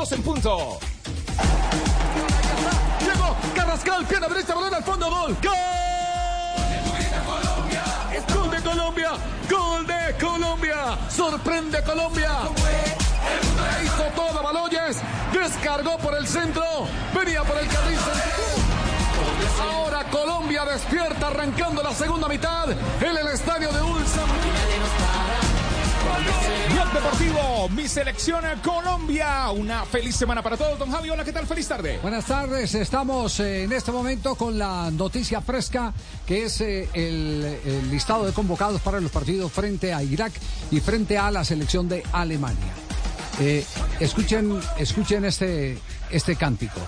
2 en punto. Llegó Carrascal, pierna derecha, balón al fondo, gol. ¡Gol! Gol de Colombia, gol de Colombia. Sorprende Colombia. Hizo toda Baloyes, descargó por el centro, venía por el carril. Ahora Colombia despierta arrancando la segunda mitad en el estadio de Ulsan. Blog Deportivo, mi selección Colombia. Una feliz semana para todos. Don Javi, hola, ¿qué tal? Feliz tarde. Buenas tardes, estamos eh, en este momento con la noticia fresca que es eh, el, listado de convocados para los partidos frente a Irak y frente a la selección de Alemania. Eh, escuchen, escuchen este, este cántico.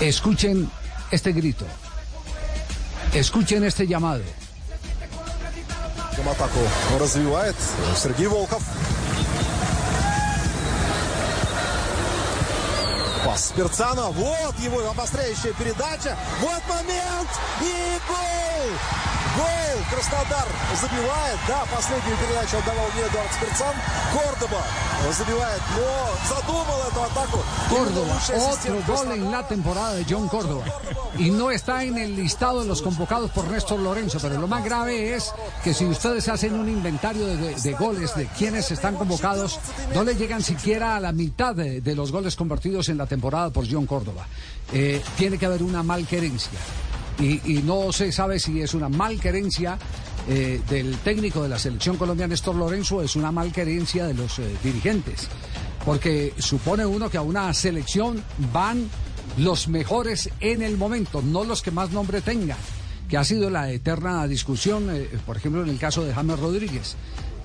Escuchen este grito. Escuchen este llamado. Атаку развивает Сергей Волков. Пас Перцана. Вот его обостряющая передача. Вот момент. И гол. Гол. Краснодар забивает. Да, последнюю передачу отдавал не Эдуард Спирцан. Кордоба забивает, но задумал эту атаку. Córdoba, otro gol en la temporada de John Córdoba. Y no está en el listado de los convocados por Néstor Lorenzo, pero lo más grave es que si ustedes hacen un inventario de, de goles de quienes están convocados, no le llegan siquiera a la mitad de, de los goles convertidos en la temporada por John Córdoba. Eh, tiene que haber una malquerencia. Y, no se sabe si es una malquerencia eh, del técnico de la selección colombiana Néstor Lorenzo o es una malquerencia de los eh, dirigentes. Porque supone uno que a una selección van los mejores en el momento, no los que más nombre tengan, que ha sido la eterna discusión, por ejemplo, en el caso de James Rodríguez.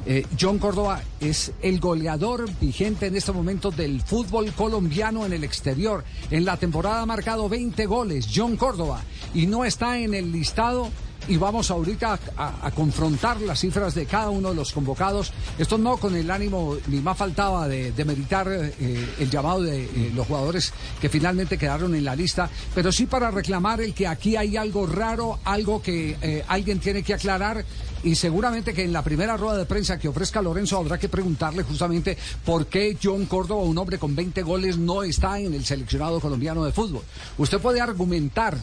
Eh, John Córdoba es el goleador vigente en este momento del fútbol colombiano en el exterior. En la temporada ha marcado 20 goles, John Córdoba, y no está en el listado. Y vamos ahorita a, a confrontar las cifras de cada uno de los convocados. Esto no con el ánimo, ni más faltaba de, meritar eh, el llamado de eh, los jugadores que finalmente quedaron en la lista, pero sí para reclamar el que aquí hay algo raro, algo que alguien tiene que aclarar y seguramente que en la primera rueda de prensa que ofrezca Lorenzo habrá que preguntarle justamente por qué John Córdoba, un hombre con 20 goles, no está en el seleccionado colombiano de fútbol. Usted puede argumentar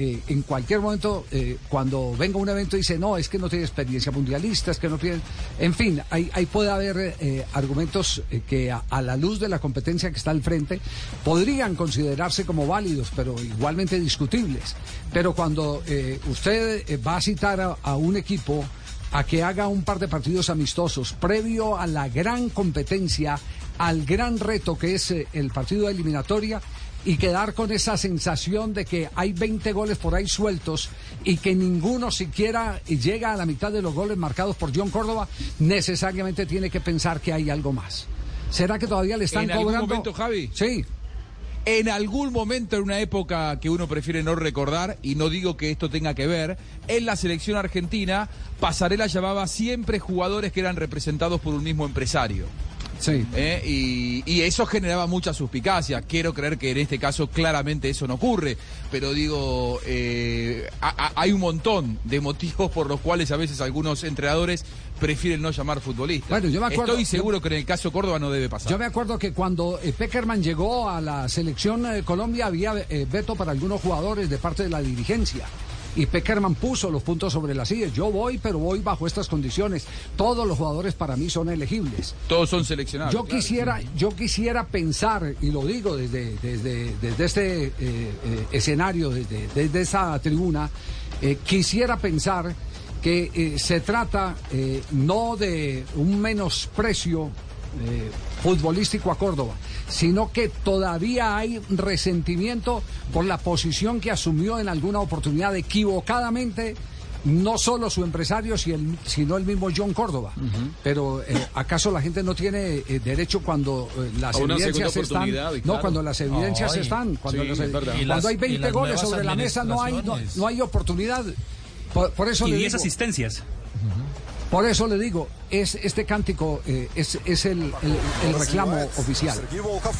eh, en cualquier momento, eh, cuando venga un evento, dice, no, es que no tiene experiencia mundialista, es que no tiene... En fin, ahí, ahí puede haber eh, argumentos que a, la luz de la competencia que está al frente podrían considerarse como válidos, pero igualmente discutibles. Pero cuando usted va a citar a un equipo a que haga un par de partidos amistosos previo a la gran competencia, al gran reto que es eh, el partido de eliminatoria y quedar con esa sensación de que hay 20 goles por ahí sueltos y que ninguno siquiera llega a la mitad de los goles marcados por John Córdoba, necesariamente tiene que pensar que hay algo más. ¿Será que todavía le están En algún cobrando? momento, Javi. Sí. En algún momento, en una época que uno prefiere no recordar, y no digo que esto tenga que ver, en la selección argentina, Pasarela llamaba siempre jugadores que eran representados por un mismo empresario. Sí. ¿eh? Y, y eso generaba mucha suspicacia. Quiero creer que en este caso claramente eso no ocurre, pero digo, eh, a- a- hay un montón de motivos por los cuales a veces algunos entrenadores prefieren no llamar futbolistas. Bueno, yo me acuerdo- Estoy seguro que en el caso Córdoba no debe pasar. Yo me acuerdo que cuando eh, Peckerman llegó a la selección de Colombia había eh, veto para algunos jugadores de parte de la dirigencia. Y Peckerman puso los puntos sobre las sillas. Yo voy, pero voy bajo estas condiciones. Todos los jugadores para mí son elegibles. Todos son seleccionados. Yo claro. quisiera, yo quisiera pensar, y lo digo desde, desde, desde este eh, eh, escenario, desde, desde esa tribuna, eh, quisiera pensar que se trata no de un menosprecio eh, futbolístico a Córdoba, sino que todavía hay resentimiento por la posición que asumió en alguna oportunidad equivocadamente no solo su empresario, si el- sino el mismo John Córdoba. Pero eh, ¿acaso la gente no tiene eh, derecho cuando eh, las evidencias están? No, cuando las evidencias Ay, están. Cuando, sí, las- es verdad. cuando Y las- hay y 20 las goles sobre la mesa, no hay, no, no hay oportunidad. Por, por eso Y le 10 digo, asistencias. por eso le digo, es este cántico eh, es, es el, el- el reclamo Развивает oficial. Сергей Волков.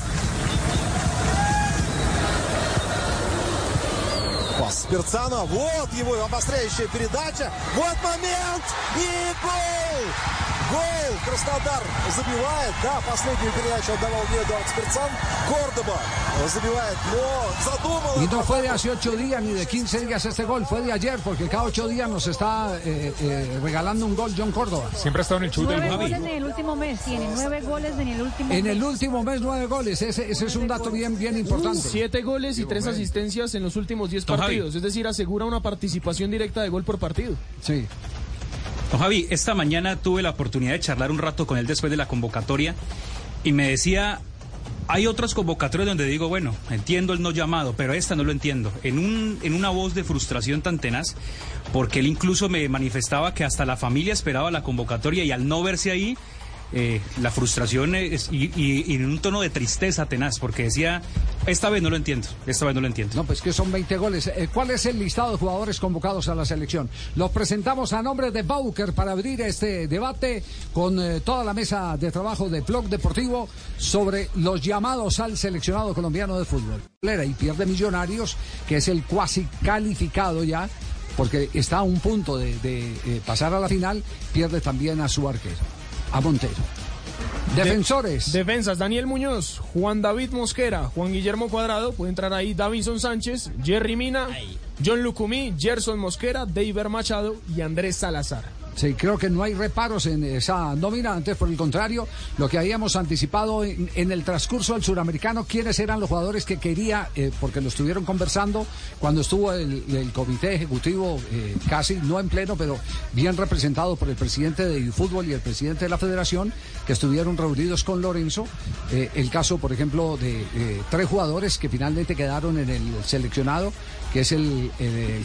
Пас Перцана. Вот его обостряющая передача. Вот момент. И гол. Гол! Краснодар забивает. Да, последнюю передачу отдавал мне Эдуард Спирцан. Кордоба забивает, но задумал. Y no fue de hace ocho días ni de 15 días este gol, fue de ayer, porque cada ocho días nos está eh, eh, regalando un gol John Córdoba. Siempre ha estado en el chute del Nueve Javi. goles en el último mes, tiene nueve goles en el último En mes. el último mes, nueve goles, ese, ese es un dato bien, bien importante. Siete goles y tres asistencias en los últimos diez Don Javi. partidos. Es decir, asegura una participación directa de gol por partido. Sí. Don Javi, esta mañana tuve la oportunidad de charlar un rato con él después de la convocatoria y me decía, hay otras convocatorias donde digo, bueno, entiendo el no llamado, pero esta no lo entiendo. En, un, en una voz de frustración tan tenaz, porque él incluso me manifestaba que hasta la familia esperaba la convocatoria y al no verse ahí, eh, la frustración es- y, y- y en un tono de tristeza tenaz, porque decía, esta vez no lo entiendo, esta vez no lo entiendo. No, pues que son 20 goles. Eh, ¿Cuál es el listado de jugadores convocados a la selección? Los presentamos a nombre de Bauker para abrir este debate con eh, toda la mesa de trabajo de Blog Deportivo sobre los llamados al seleccionado colombiano de fútbol. Y pierde Millonarios, que es el cuasi calificado ya, porque está a un punto de, de, eh, pasar a la final, pierde también a su arquero, a Montero. Defensores. Defensas, Daniel Muñoz, Juan David Mosquera, Juan Guillermo Cuadrado, puede entrar ahí Davinson Sánchez, Jerry Mina, John Lucumí, Gerson Mosquera, Deiver Machado y Andrés Salazar. Sí, creo que no hay reparos en esa nómina, antes por el contrario, lo que habíamos anticipado en, el transcurso del suramericano, quiénes eran los jugadores que quería, eh, porque lo estuvieron conversando cuando estuvo el, comité ejecutivo, eh, casi no en pleno, pero bien representado por el presidente de fútbol y el presidente de la federación, que estuvieron reunidos con Lorenzo. Eh, el caso, por ejemplo, de tres jugadores que finalmente quedaron en el seleccionado, que es el,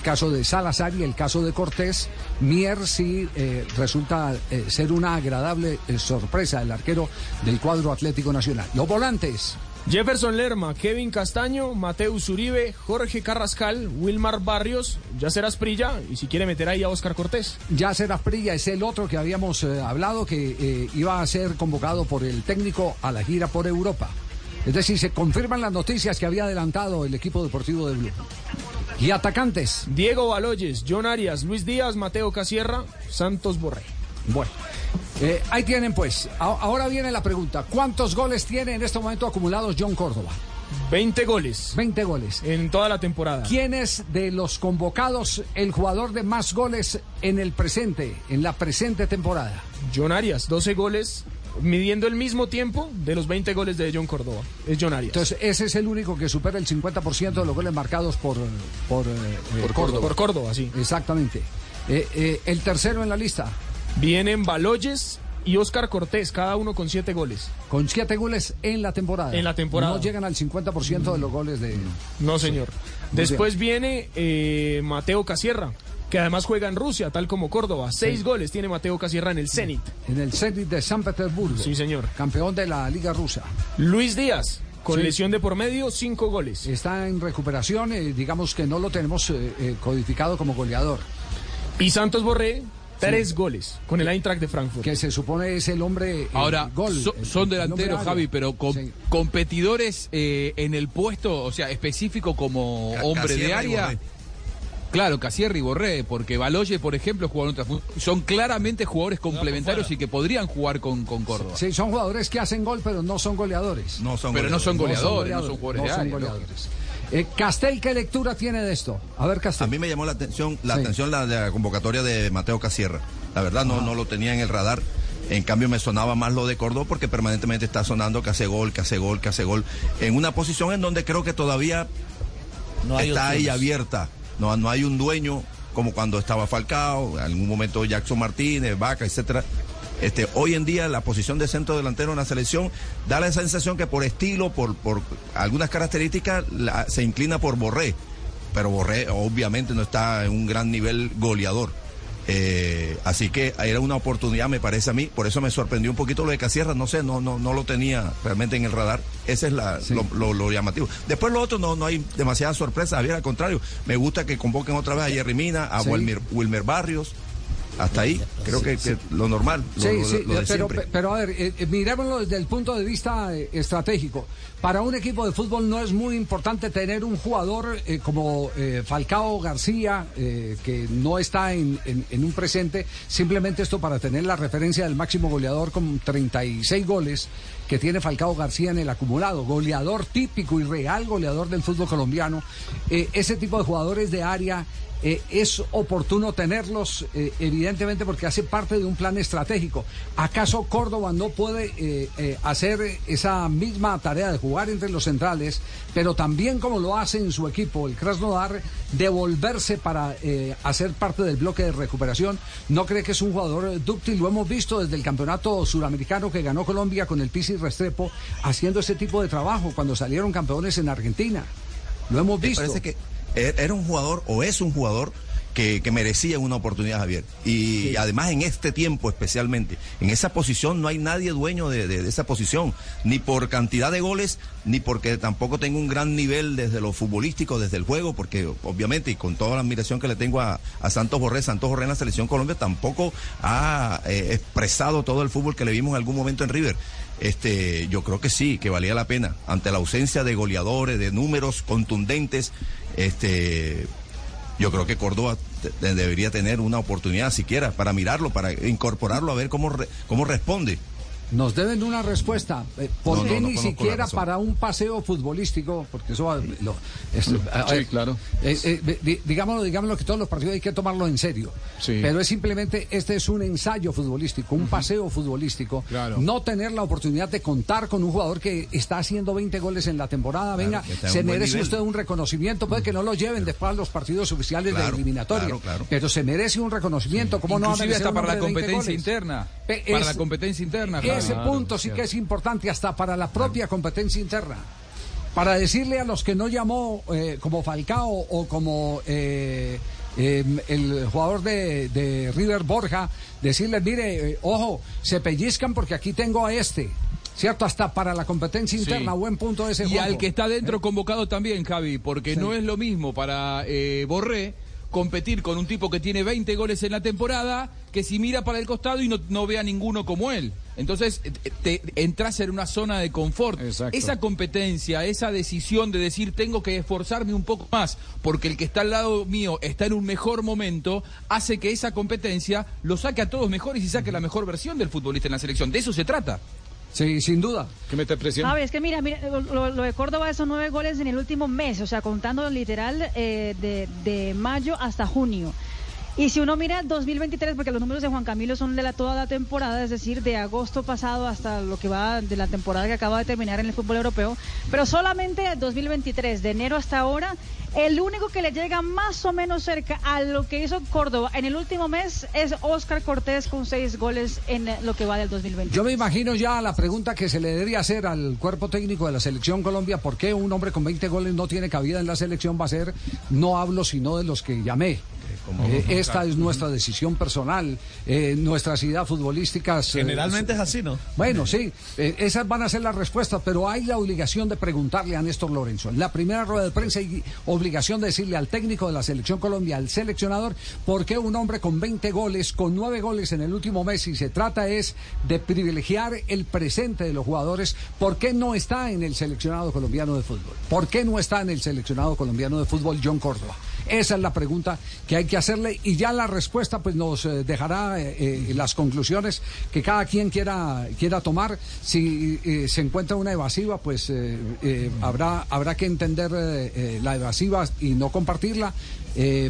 caso de Salazar y el caso de Cortés. Mier sí eh, resulta eh, ser una agradable eh, sorpresa, el arquero del cuadro Atlético Nacional. Los volantes. Jefferson Lerma, Kevin Castaño, Mateus Uribe, Jorge Carrascal, Wilmar Barrios, Yacer Asprilla y si quiere meter ahí a Oscar Cortés. Yacer Asprilla es el otro que habíamos eh, hablado que eh, iba a ser convocado por el técnico a la gira por Europa. Es decir, se confirman las noticias que había adelantado el equipo deportivo de Blue. Y atacantes. Diego Baloyes, John Arias, Luis Díaz, Mateo Casierra, Santos Borré. Bueno, eh, ahí tienen pues. A- ahora viene la pregunta. ¿Cuántos goles tiene en este momento acumulados John Córdoba? 20 goles 20 goles. en toda la temporada. ¿Quién es de los convocados el jugador de más goles en el presente, en la presente temporada? John Arias, 12 goles, midiendo el mismo tiempo de los 20 goles de John Córdoba. Es John Arias. Entonces, ese es el único que supera el 50% de los goles marcados por, por, eh, eh, Córdoba. Por Córdoba, sí. Exactamente. Eh, eh, el tercero en la lista, Vienen Baloyes y Oscar Cortés, cada uno con 7 goles. con siete goles en la temporada. En la temporada. No llegan al 50% de los goles de... No, señor. Después viene Mateo Casierra, que además juega en Rusia, tal como Córdoba. Seis goles tiene Mateo Casierra en el Zenit. En el Zenit de San Petersburgo. Sí, señor. Campeón de la Liga Rusa. Luis Díaz, con Sí. lesión de por medio, cinco goles. Está en recuperación, eh, digamos que no lo tenemos eh, eh, codificado como goleador. Y Santos Borré, tres goles con el Eintracht de Frankfurt. que se supone es el hombre Ahora, gol. so- el- son delanteros. Javi, pero con, Sí. competidores eh, en el puesto, o sea, específico como hombre de área. Claro, Casierra y Borré, porque Baloye, por ejemplo, jugaron otra fu- Son claramente jugadores complementarios y que podrían jugar con, con Córdoba. Sí, son jugadores que hacen gol, pero no son goleadores. No son Pero no son goleadores. goleadores, no son jugadores no de son goleadores. Eh, Castel, ¿qué lectura tiene de esto? A ver, Castel. A mí me llamó la atención la Sí. atención la convocatoria de Mateo Casierra. La verdad no, no lo tenía en el radar. En cambio me sonaba más lo de Córdoba porque permanentemente está sonando que hace gol, que hace gol, que hace gol. En una posición en donde creo que todavía está ahí abierta. No, no hay un dueño como cuando estaba Falcao, en algún momento Jackson Martínez, Vaca, etcétera. Este, hoy en día la posición de centro delantero en la selección da la sensación que por estilo, por, por algunas características, se inclina por Borré. Pero Borré obviamente no está en un gran nivel goleador. Eh, así que era una oportunidad, me parece a mí. Por eso me sorprendió un poquito lo de Casierra. No sé, no, no, no lo tenía realmente en el radar. Ese es la, Sí. lo, lo- lo llamativo. Después lo otro no, no hay demasiada sorpresa. Javier, al contrario, me gusta que convoquen otra vez a Jerry Mina, a Sí. Wilmer, Wilmer Barrios. Hasta ahí, creo que, que lo normal. lo- Sí, sí, lo de pero, a ver, eh, eh, miremoslo desde el punto de vista eh, estratégico. Para un equipo de fútbol no es muy importante tener un jugador eh, como Falcao García, que no está en, en- en un presente, simplemente esto para tener la referencia del máximo goleador con 36 goles que tiene Falcao García en el acumulado, goleador típico y real goleador del fútbol colombiano. Ese tipo de jugadores de área eh, es oportuno tenerlos, eh, evidentemente, porque hace parte de un plan estratégico. ¿Acaso Córdoba no puede eh, hacer esa misma tarea de jugar entre los centrales, pero también como lo hace en su equipo, el Krasnodar, devolverse para eh, hacer parte del bloque de recuperación? ¿No cree que es un jugador dúctil? Lo hemos visto desde el campeonato suramericano que ganó Colombia con el Pisi Restrepo, haciendo ese tipo de trabajo cuando salieron campeones en Argentina. Lo hemos Me visto. parece que era un jugador o es un jugador que, que merecía una oportunidad, Javier. Y además en este tiempo especialmente, en esa posición no hay nadie dueño de, de- de esa posición, ni por cantidad de goles, ni porque tampoco tengo un gran nivel desde lo futbolístico, desde el juego, porque obviamente y con toda la admiración que le tengo a, a Santos Borré, Santos Borré en la selección Colombia tampoco ha eh, expresado todo el fútbol que le vimos en algún momento en River. Este, yo creo que sí, que valía la pena. Ante la ausencia de goleadores, de números contundentes, este, yo creo que Córdoba debería tener una oportunidad siquiera para mirarlo, para incorporarlo, a ver cómo, re- cómo responde. Nos deben una respuesta. Eh, ¿Por No, qué no, no ni siquiera para un paseo futbolístico? Porque eso lo, es- a Sí, claro. eh, eh, di- digámoslo, digámoslo que todos los partidos hay que tomarlo en serio. Sí. Pero es simplemente, este es un ensayo futbolístico, un paseo futbolístico. Claro. No tener la oportunidad de contar con un jugador que está haciendo 20 goles en la temporada. Venga, se merece usted un reconocimiento. Puede que no lo lleven después a los partidos oficiales de Claro, eliminatoria. claro, claro. Pero se merece un reconocimiento. ¿Cómo no va a Inclusive hasta un para la hombre de 20 competencia interna. Para es- la competencia interna. Ese punto sí que es importante hasta para la propia competencia interna. Para decirle a los que no llamó eh, como Falcao o como eh, eh, el jugador de, de River Borja, decirles, mire, eh, ojo, se pellizcan porque aquí tengo a este. ¿Cierto? Hasta para la competencia interna, Sí. buen punto ese Y juego. al que está dentro convocado también, Javi, porque no es lo mismo para eh, Borré competir con un tipo que tiene 20 goles en la temporada que si mira para el costado y no, no ve a ninguno como él. Entonces eh, te, entras en una zona de confort. Exacto. Esa competencia, esa decisión de decir tengo que esforzarme un poco más porque el que está al lado mío está en un mejor momento, hace que esa competencia lo saque a todos mejores y saque la mejor versión del futbolista en la selección. De eso se trata. Sí, sin duda. ¿Qué mete presión? A ver, es que mira, mira lo, lo de Córdoba son nueve goles en el último mes, o sea, contando literal eh, de, de mayo hasta junio. Y si uno mira 2023, porque los números de Juan Camilo son de la, toda la temporada, es decir, de agosto pasado hasta lo que va de la temporada que acaba de terminar en el fútbol europeo, pero solamente 2023, de enero hasta ahora, el único que le llega más o menos cerca a lo que hizo Córdoba en el último mes es Oscar Cortés con seis goles en lo que va del 2020. Yo me imagino ya la pregunta que se le debería hacer al cuerpo técnico de la selección Colombia, ¿por qué un hombre con 20 goles no tiene cabida en la selección? Va a ser, no hablo sino de los que llamé. Eh, esta es nuestra decisión personal, eh, nuestras ideas futbolísticas. eh, Generalmente es así, ¿no? bueno, sí, esas van a ser las respuestas, pero hay la obligación de preguntarle a Néstor Lorenzo. En la primera rueda de prensa hay obligación de decirle al técnico de la selección Colombia, al seleccionador, por qué un hombre con 20 goles, con 9 goles en el último mes, y se trata es de privilegiar el presente de los jugadores, ¿por qué no está en el seleccionado colombiano de fútbol? ¿Por qué no está en el seleccionado colombiano de fútbol John Córdoba? Esa es la pregunta que hay que hacerle y ya la respuesta pues nos eh, dejará eh, eh, las conclusiones que cada quien quiera quiera tomar. Si eh, se encuentra una evasiva, pues habrá habrá que entender la evasiva y no compartirla.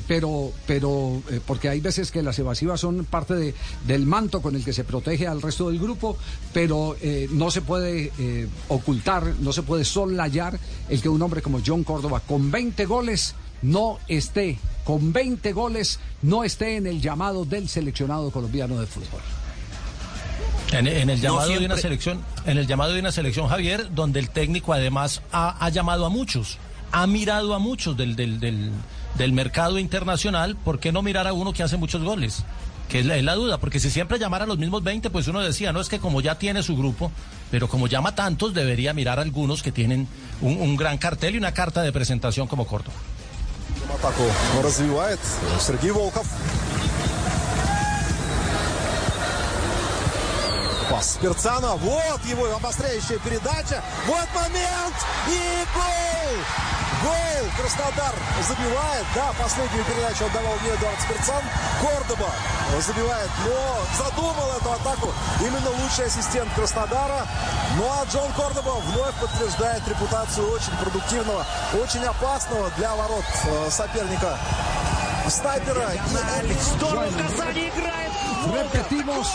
pero pero porque hay veces que las evasivas son parte de- del manto con el que se protege al resto del grupo, pero no se puede ocultar, no se puede soslayar el que un hombre como John Córdoba con 20 goles no esté, con 20 goles, no esté en el llamado del seleccionado colombiano de fútbol. En, en el No llamado de una selección, en el llamado de una selección, Javier, donde el técnico además ha, ha llamado a muchos, ha mirado a muchos del, del, del, del mercado internacional, ¿por qué no mirar a uno que hace muchos goles? Que es la, es la duda, porque si siempre llamara a los mismos 20, pues uno decía, no es que como ya tiene su grupo, pero como llama tantos, debería mirar a algunos que tienen un, un gran cartel y una carta de presentación como Córdoba. Атаку развивает Сергей Волков. Пас Перцана. Вот его обостряющая передача. Вот момент. И гол! Гол! Краснодар забивает. Да, последнюю передачу отдавал мне Эдуард Спирцан. Кордоба забивает, но задумал эту атаку именно лучший ассистент Краснодара. Ну а Джон Кордоба вновь подтверждает репутацию очень продуктивного, очень опасного для ворот э, соперника снайпера. Repetimos,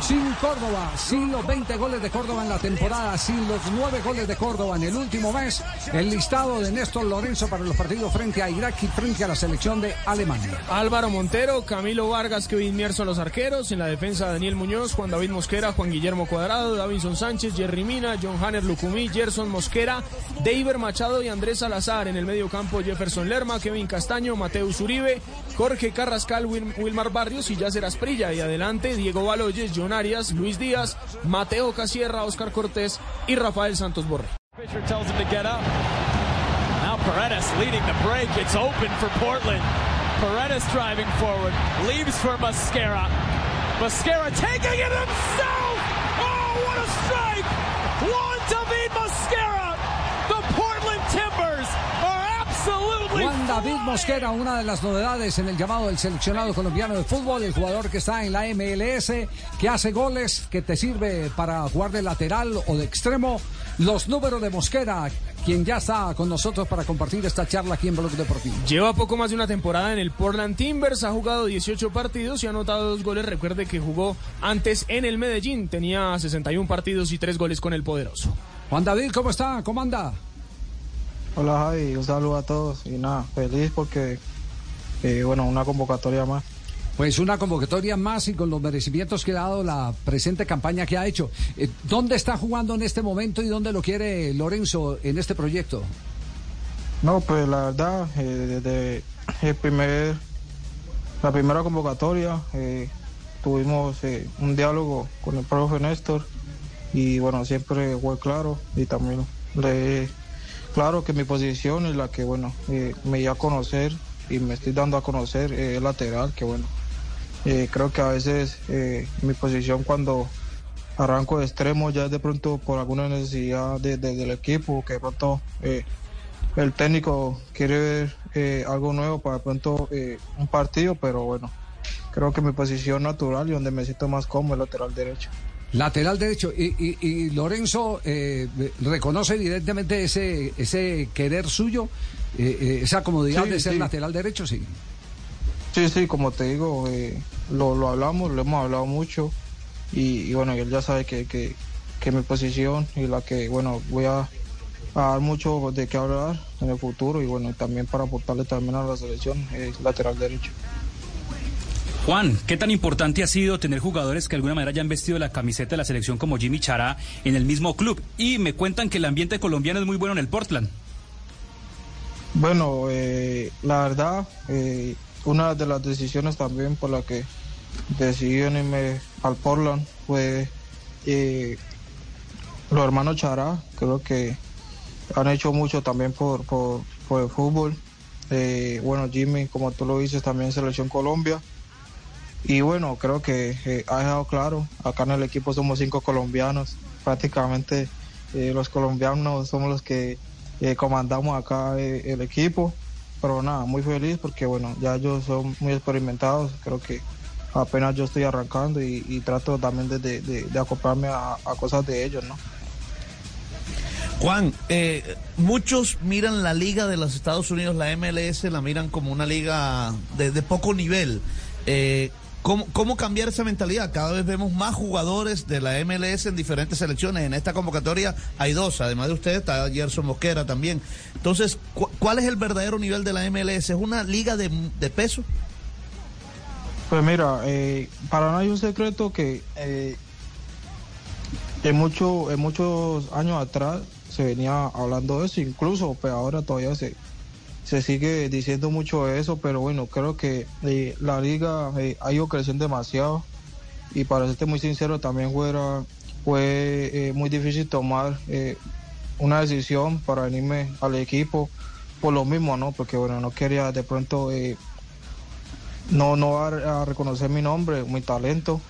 sin Córdoba, sin los 20 goles de Córdoba en la temporada, sin los 9 goles de Córdoba en el último mes, el listado de Néstor Lorenzo para los partidos frente a Irak y frente a la selección de Alemania. Álvaro Montero, Camilo Vargas, Kevin Mier son los arqueros. En la defensa, Daniel Muñoz, Juan David Mosquera, Juan Guillermo Cuadrado, Davinson Sánchez, Jerry Mina, John Hanner Lucumí, Gerson Mosquera, David Machado y Andrés Salazar. En el medio campo, Jefferson Lerma, Kevin Castaño, Mateus Uribe, Jorge Carrascal, Wil- Wilmar Barrios y Yacer Asprilla. Y adelante, Diego Baloyes, John Arias, Luis Díaz, Mateo Casierra, Oscar Cortés y Rafael Santos Borre. Now Paredes leading the break. It's open for Portland. Paredes driving forward. Leaves for Mascara. Mascara taking it himself. Oh, what a strike! Juan David Mascara. David Mosquera, una de las novedades en el llamado del seleccionado colombiano de fútbol, el jugador que está en la MLS, que hace goles, que te sirve para jugar de lateral o de extremo. Los números de Mosquera, quien ya está con nosotros para compartir esta charla aquí en Blog Deportivo. Lleva poco más de una temporada en el Portland Timbers, ha jugado 18 partidos y ha anotado dos goles. Recuerde que jugó antes en el Medellín, tenía 61 partidos y tres goles con el poderoso. Juan David, ¿cómo está? ¿Cómo anda? Hola Javi, un saludo a todos y nada, feliz porque, eh, bueno, una convocatoria más. Pues una convocatoria más y con los merecimientos que ha dado la presente campaña que ha hecho. Eh, ¿Dónde está jugando en este momento y dónde lo quiere Lorenzo en este proyecto? No, pues la verdad, eh, desde el primer, la primera convocatoria eh, tuvimos un diálogo con el profe Néstor y bueno, siempre fue claro y también le claro que mi posición es la que bueno, eh, me di a conocer y me estoy dando a conocer eh, lateral, que bueno, eh, creo que a veces eh, mi posición cuando arranco de extremo ya es de pronto por alguna necesidad de- de- del equipo, que de pronto el técnico quiere ver algo nuevo para de pronto un partido, pero bueno, creo que mi posición natural y donde me siento más cómodo es lateral derecho. Lateral derecho. Y, y- y Lorenzo eh, reconoce evidentemente ese, ese querer suyo, eh, eh, esa comodidad Sí, de ser sí. lateral derecho, sí. Sí, sí, como te digo, eh, lo, lo hablamos, lo hemos hablado mucho y, y bueno, él ya sabe que, que, que mi posición y la que, bueno, voy a, a dar mucho de qué hablar en el futuro y bueno, también para aportarle también a la selección es lateral derecho. Juan, ¿qué tan importante ha sido tener jugadores que de alguna manera hayan vestido la camiseta de la selección como Jimmy Chará en el mismo club? Y me cuentan que el ambiente colombiano es muy bueno en el Portland. Bueno, eh, la verdad, eh, una de las decisiones también por la que decidí irme al Portland fue eh, los hermanos Chará, creo que han hecho mucho también por, por, por el fútbol. Eh, bueno, Jimmy, como tú lo dices, también Selección Colombia. Y bueno, creo que eh, ha dejado claro, acá en el equipo somos cinco colombianos, prácticamente eh, los colombianos somos los que eh, comandamos acá el equipo, pero nada, muy feliz porque bueno, ya ellos son muy experimentados, creo que apenas yo estoy arrancando y, trato también de, de- acoplarme a, cosas de ellos, ¿no? Juan, eh, muchos miran la liga de los Estados Unidos, la MLS, la miran como una liga de, de poco nivel. Eh, ¿cómo, ¿Cómo cambiar esa mentalidad? Cada vez vemos más jugadores de la MLS en diferentes selecciones. En esta convocatoria hay dos, además de usted está Gerson Mosquera también. Entonces, cu- ¿cuál es el verdadero nivel de la MLS? ¿Es una liga de, peso? Pues mira, eh, para nadie es un secreto que eh, en, mucho, en muchos años atrás se venía hablando de eso, incluso pues ahora todavía se, se sigue diciendo mucho eso, pero bueno, creo que eh, la liga eh, ha ido creciendo demasiado y para serte muy sincero también fue eh, muy difícil tomar eh, una decisión para venirme al equipo por lo mismo, ¿no? Porque bueno, no quería de pronto... no no va a reconocer mi nombre, mi talento,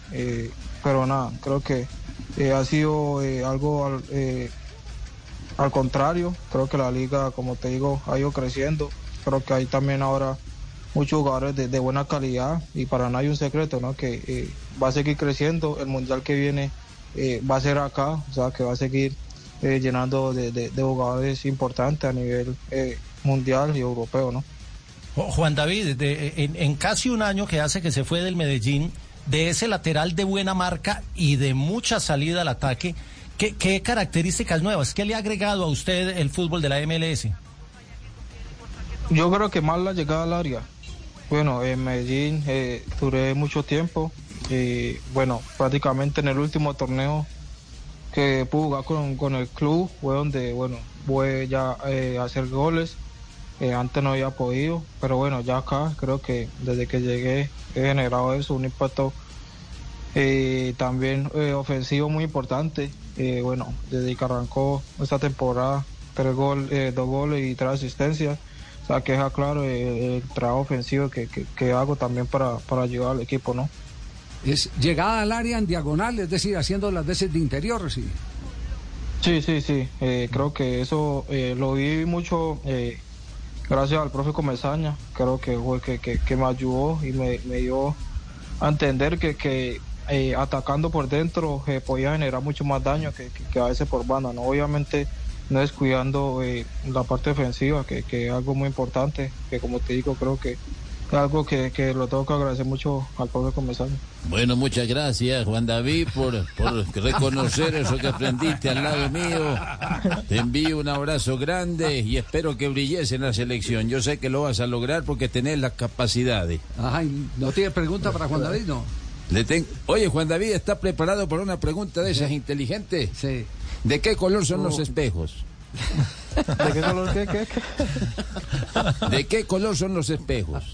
pero nada, creo que ha sido algo al, contrario. Creo que la liga, como te digo, ha ido creciendo. Creo que hay también ahora muchos jugadores de, de buena calidad y para nada hay un secreto, ¿no? Que eh, va a seguir creciendo. El mundial que viene eh, va a ser acá, o sea, que va a seguir eh, llenando de, de- de jugadores importantes a nivel mundial y europeo, ¿no? Juan David, en casi un año que hace que se fue del Medellín, de ese lateral de buena marca y de mucha salida al ataque, ¿qué, características nuevas? ¿Qué le ha agregado a usted el fútbol de la MLS? Yo creo que más la llegada al área. Bueno, en Medellín eh, duré mucho tiempo y bueno, prácticamente en el último torneo que pude jugar con, con el club fue donde, bueno, voy ya eh, a hacer goles. Eh, antes no había podido, pero bueno, ya acá creo que desde que llegué he generado eso, un impacto eh, también eh, ofensivo muy importante. Eh, bueno, desde que arrancó esta temporada, tres gol, eh, dos goles y tres asistencias. O sea, que deja claro eh, el, trabajo ofensivo que, que- que hago también para, para ayudar al equipo, ¿no? Es llegada al área en diagonal, es decir, haciendo las veces de interior, sí. Sí, sí, sí. eh, creo que eso lo vi mucho gracias al profe Comesaña. Creo que fue que, que, que me ayudó y me, me dio a entender que, que eh, atacando por dentro eh, podía generar mucho más daño que, que- que a veces por banda. ¿no? Obviamente no descuidando eh, la parte defensiva, que, que es algo muy importante, que como te digo, creo que es algo que, que lo tengo que agradecer mucho al profe Comesaña. Bueno, muchas gracias, Juan David, por, por reconocer eso que aprendiste al lado mío. Te envío un abrazo grande y espero que brilles en la selección. Yo sé que lo vas a lograr porque tenés las capacidades. Ay, ¿no tiene pregunta para Juan David? No. Le ten- Oye, Juan David, ¿está preparado para una pregunta de esas inteligentes? Sí. ¿De qué color son los Oh. espejos? ¿De qué color qué, qué, qué? ¿De qué color son los espejos?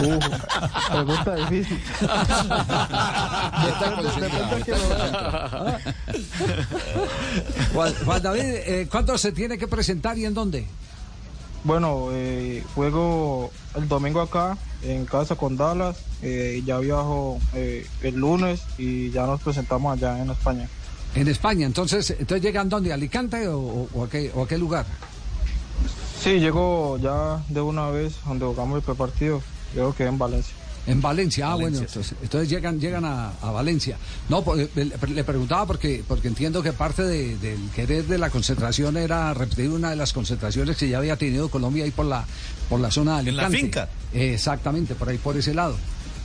Uh, pregunta difícil. Está concentrado, está concentrado. Juan, Juan David, eh, ¿cuándo se tiene que presentar y en dónde? Bueno, eh, juego el domingo acá en casa con Dallas. eh, ya viajo eh, el lunes y ya nos presentamos allá en España. En España, entonces, entonces llegan dónde, ¿A Alicante o a qué, o a qué lugar? Sí, llego ya de una vez donde jugamos el prepartido. Creo que en Valencia. En Valencia, ah, bueno, entonces, entonces llegan, llegan a, a Valencia. No, pues, le, le preguntaba porque, porque entiendo que parte de- del querer de la concentración era repetir una de las concentraciones que ya había tenido Colombia ahí por la, por la zona de En la Alicante. finca. Eh, exactamente, por ahí por ese lado.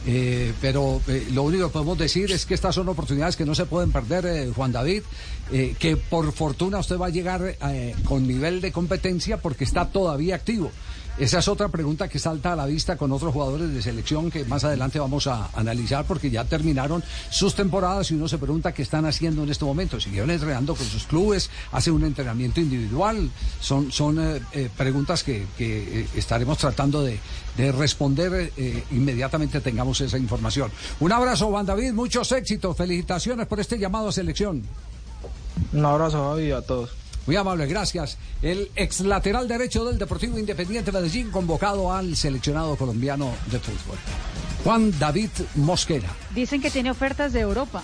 Eh, pero eh, lo único que podemos decir es que estas son oportunidades que no se pueden perder, eh, Juan David, eh, que por fortuna usted va a llegar eh, con nivel de competencia porque está todavía activo. Esa es otra pregunta que salta a la vista con otros jugadores de selección que más adelante vamos a analizar porque ya terminaron sus temporadas y uno se pregunta qué están haciendo en este momento. Siguieron entrenando con sus clubes, hacen un entrenamiento individual. Son, son eh, eh, preguntas que, eh, estaremos tratando de, de responder inmediatamente tengamos esa información. Un abrazo, Juan David, muchos éxitos, felicitaciones por este llamado a selección. Un abrazo Javi, a todos. Muy amable, gracias. El ex lateral derecho del Deportivo Independiente Medellín convocado al seleccionado colombiano de fútbol. Juan David Mosquera. Dicen que tiene ofertas de Europa.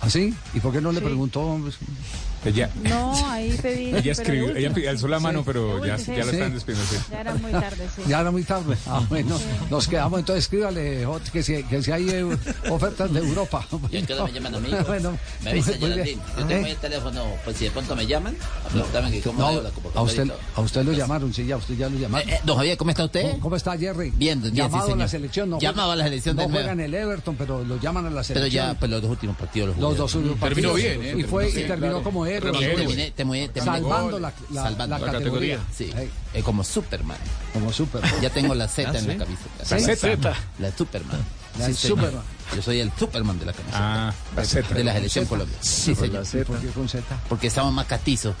¿Así? ¿Y por qué no le Sí. preguntó? Ella, No, ahí pedí. ella pero escribió, ella alzó la mano, Sí. pero ya, ya lo sí. están despidiendo. sí. Ya era muy tarde, sí. Ya era muy tarde. Ah, bueno, nos quedamos. Entonces escríbale, Jot, que si, que si hay eh, ofertas de Europa. ¿Y a qué hora me llaman a mí? Bueno, me avisa. Geraldine. Yo tengo ¿Eh? el teléfono, pues si de pronto me llaman, a preguntarme que cómo No, la a usted, a usted lo llamaron, sí, ya, usted ya lo llamaron. Eh, eh, don Javier, ¿cómo está usted? ¿Cómo, cómo está Jerry? Bien, bien, sí, Llamado a la señor. selección. No Llamado a la selección de No nuevo. juega en el Everton, pero lo llaman a la Pero selección. ya, pues los dos últimos partidos los Los dos últimos Terminó partidos. bien, ¿eh? Y, fue, Sí, y terminó claro. como héroe. Y Terminó terminé, terminé, terminé Salvando la, la- Salvando la la categoría. Sí, eh, como Superman. como súper. Ya tengo la Z Ah, en ¿sí? la camiseta. La Z. La Superman. La Sí, señor. Superman. Yo soy el Superman de la camiseta. Ah, la Z. de la selección. Colombia. Sí, señor. ¿Por qué con Z? Porque estamos más catizos.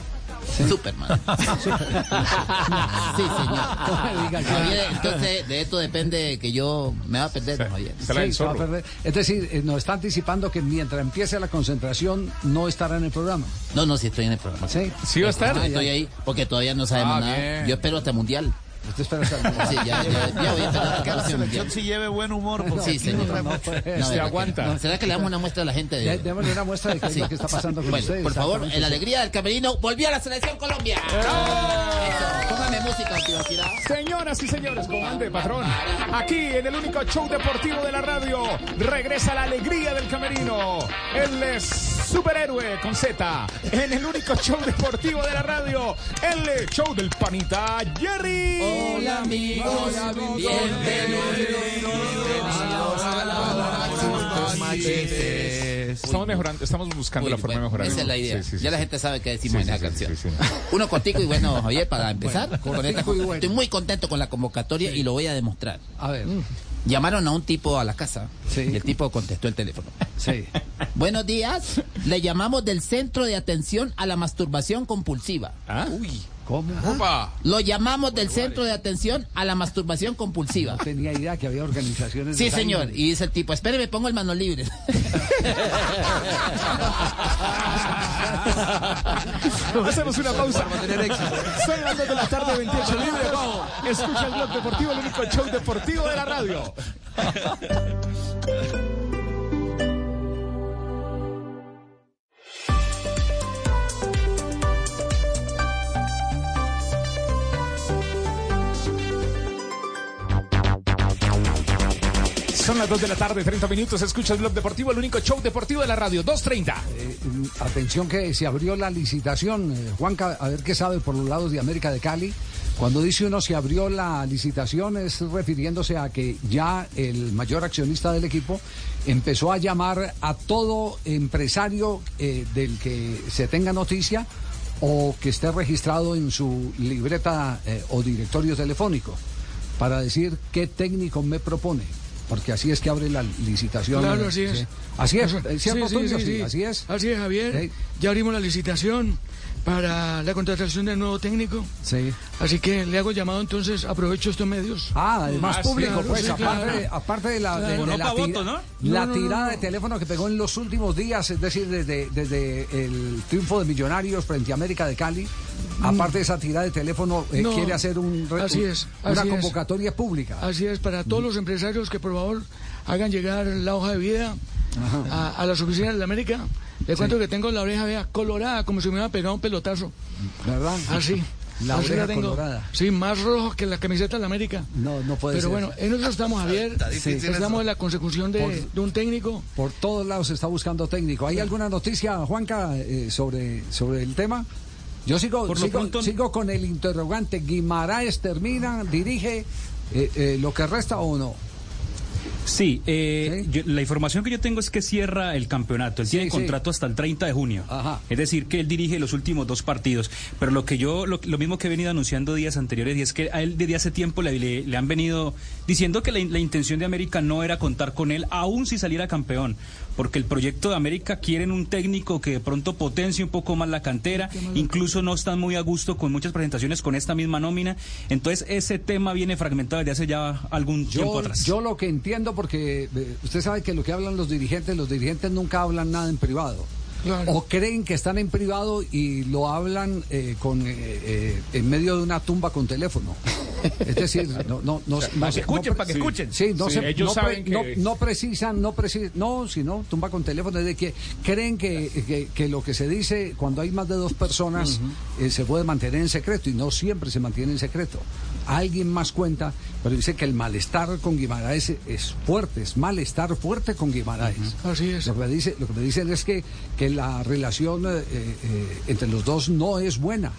Superman. sí, señor. Javier, entonces de esto depende que yo me va a perder, Javier. Sí, se va a zorro. perder. Es decir, eh, nos está anticipando que mientras empiece la concentración no estará en el programa. No, no, si estoy en el programa. ¿Sí? ¿Sí va a estar? Estoy ahí porque todavía no sabemos Ah, nada. bien. Yo espero hasta el mundial. Usted espera hasta el Sí, ya, ya, ya voy a esperar Que la selección sí lleve buen humor. porque Sí, señor. no, No, no, ¿verdad Se aguanta. no? ¿Será que le damos una muestra a la gente? De- démosle una muestra de qué es Sí. lo que está pasando con Bueno, ustedes. por favor, en la alegría del camerino, volvió a la selección Colombia. Eso. Póngame música. Señoras y señores, comande patrón. Aquí en el único show deportivo de la radio regresa la alegría del camerino. Él es superhéroe con Z. En el único show deportivo de la radio, el show del panita Jerry. Hola amigos, Estamos mejorando, estamos buscando Uy, la forma bueno, de mejorar. Esa es la idea. Sí, sí, sí, ya la sí. gente sabe qué decimos Sí, en esa sí, canción. sí, sí. Uno cortico y bueno, Javier, para empezar. con esta- bueno. Estoy muy contento con la convocatoria y lo voy a demostrar. A ver, Llamaron a un tipo a la casa Sí. y el tipo contestó el teléfono. sí. Buenos días, le llamamos del Centro de Atención a la Masturbación Compulsiva. ¿Ah? ¿Cómo? Opa. Lo llamamos del Centro de Atención a la Masturbación Compulsiva. No tenía idea que había organizaciones. Sí, señor. Y dice el tipo, espéreme, pongo el mano libre. Hacemos una pausa. Para tener éxito. Son las 2 de la tarde, 28 libre. Vamos. Escucha el blog deportivo, el único show deportivo de la radio. Son las 2 de la tarde, 30 minutos. Escucha el blog deportivo, el único show deportivo de la radio. 2.30. Eh, atención que se abrió la licitación. Eh, Juanca, a ver qué sabe por los lados de América de Cali. Cuando dice uno se abrió la licitación es refiriéndose a que ya el mayor accionista del equipo empezó a llamar a todo empresario eh, del que se tenga noticia o que esté registrado en su libreta eh, o directorio telefónico para decir qué técnico me propone. Porque así es que abre la licitación. Claro, así es. sí. Así es, ¿es cierto, Sí, así es. Así es, Javier. Ya abrimos la licitación para la contratación del nuevo técnico. Sí. Así que le hago llamado entonces, aprovecho estos medios. Ah, además Ah, público, claro, pues, sí, aparte, claro. aparte de la, de- Claro. de la tira- voto, ¿no? la No, no, tirada no. de teléfono que pegó en los últimos días, es decir, desde, desde el triunfo de Millonarios frente a América de Cali, aparte de esa tirada de teléfono, eh, No, quiere hacer un, así un- es, una así es. convocatoria pública. Así es, para todos los empresarios que por favor hagan llegar la hoja de vida a, a las oficinas de la América. Le cuento que tengo la oreja vea colorada, como si me hubiera pegado un pelotazo. ¿Verdad? Así. La así oreja tengo. colorada. Sí, más rojo que la camiseta de la América. No, no puede Pero ser. bueno, en eso estamos, Javier. Está difícil eso. Estamos en la consecución de, Por- de un técnico. Por todos lados se está buscando técnico. ¿Hay alguna noticia, Juanca, eh, sobre, sobre el tema? Yo sigo, Por sigo, pronto- sigo con el interrogante. ¿Guimaraes termina, dirige eh, eh, lo que resta o no? Sí, eh, yo- la información que yo tengo es que cierra el campeonato. Él Sí, tiene contrato hasta el 30 de junio. Ajá. Es decir, que él dirige los últimos dos partidos. Pero lo que yo, lo, lo mismo que he venido anunciando días anteriores, y es que a él desde hace tiempo le, le- le han venido diciendo que la, la intención de América no era contar con él, aún si saliera campeón. Porque el proyecto de América quieren un técnico que de pronto potencie un poco más la cantera. Incluso no están muy a gusto con muchas presentaciones con esta misma nómina. Entonces, ese tema viene fragmentado desde hace ya algún tiempo atrás. yo lo que entiendo, porque eh, usted sabe que lo que hablan los dirigentes, los dirigentes nunca hablan nada en privado. Claro. O creen que están en privado y lo hablan eh, con eh, eh, en medio de una tumba con teléfono. Es decir, no, no, no, no escuchen, no para que escuchen. Sí, no se- ellos no saben no- que- no precisan, no precisan, no, sino tumba con teléfono, es de que creen que, que, que lo que se dice cuando hay más de dos personas eh, se puede mantener en secreto y no siempre se mantiene en secreto. Alguien más cuenta, pero dice que el malestar con Guimaraes es fuerte, es malestar fuerte con Guimaraes. Así es. Lo que me, dice, lo que me dicen es que, que la relación eh, eh, entre los dos no es buena.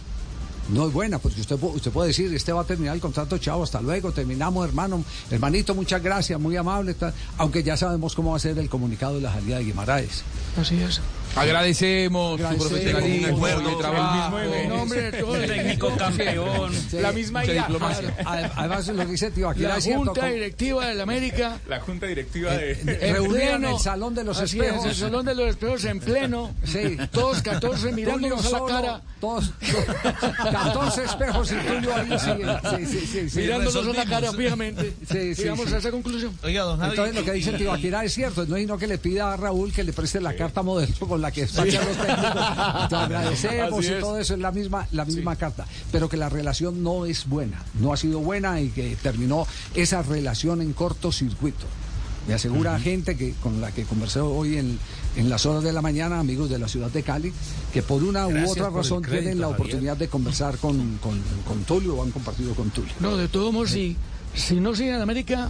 No es buena, porque usted, usted puede decir, este va a terminar el contrato, chao, hasta luego, terminamos, hermano. Hermanito, muchas gracias, muy amable. tal, aunque ya sabemos cómo va a ser el comunicado de la salida de Guimaraes. Así es. Agradecemos su Agradecemos. profesionalismo, Acuerdo, el trabajo. En nombre de todo el Técnico campeón. La misma idea. diplomacia. Ade- Además, lo que dice tío, aquí La es cierto, Junta Directiva de la América. La junta directiva de... Eh, reunida en pleno. el Salón de los Espejos. Es, el Salón de los Espejos en pleno. Sí. Todos 14 mirándonos a la cara. Todos, 14 espejos y Tulio ahí, sí, sí, sí, sí, sí. mirándonos a la cara fijamente. Sí, sí, Llegamos sí. a esa conclusión. Oiga, don Javi. Entonces lo que dice Tibaquira es cierto, no sino que le pida a Raúl que le preste la carta modelo con la que despachan los técnicos. Te agradecemos Así y es. todo eso es la misma, la misma carta. Pero que la relación no es buena, no ha sido buena y que terminó esa relación en cortocircuito. Me asegura gente que con la que conversé hoy en, en las horas de la mañana, amigos de la ciudad de Cali, que por una Gracias u otra razón crédito, tienen la Javier. oportunidad de conversar con, con, con Tulio o han compartido con Tulio. No, de todos modos, si, si no siguen en América,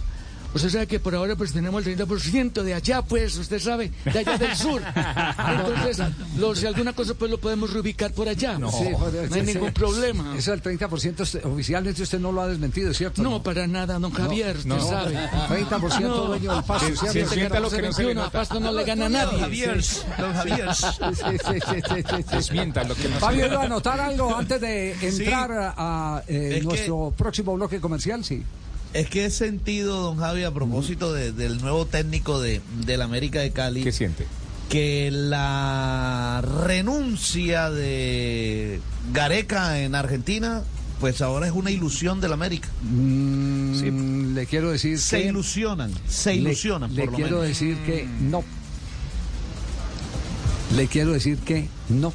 usted sabe que por ahora pues tenemos el 30% de allá, pues, usted sabe, de allá del sur. Entonces, lo- si alguna cosa, pues lo podemos reubicar por allá. No, Sí, no hay ningún problema. Eso del 30% usted- oficialmente usted no lo ha desmentido, ¿cierto? No, para nada, don Javier, usted no. sabe. 30% dueño del pasto, Si- ¿cierto? si sienta lo Se que no se le 21, nota. a pasto no le gana a nadie. nadie. Javier, Sí. don Javier. Sí, sí, sí, sí, sí, sí. Desmienta lo que no se Fabio, ¿iba a nota. anotar algo antes de entrar Sí. a, eh, que- nuestro próximo bloque comercial? Sí. Es que he sentido, don Javi, a propósito de- del nuevo técnico de, del América de Cali. ¿Qué siente? Que la renuncia de Gareca en Argentina, pues ahora es una ilusión del América. Mm, Le quiero decir Se que... ilusionan, se le- ilusionan, Le, por lo quiero menos. decir que no. Le quiero decir que no.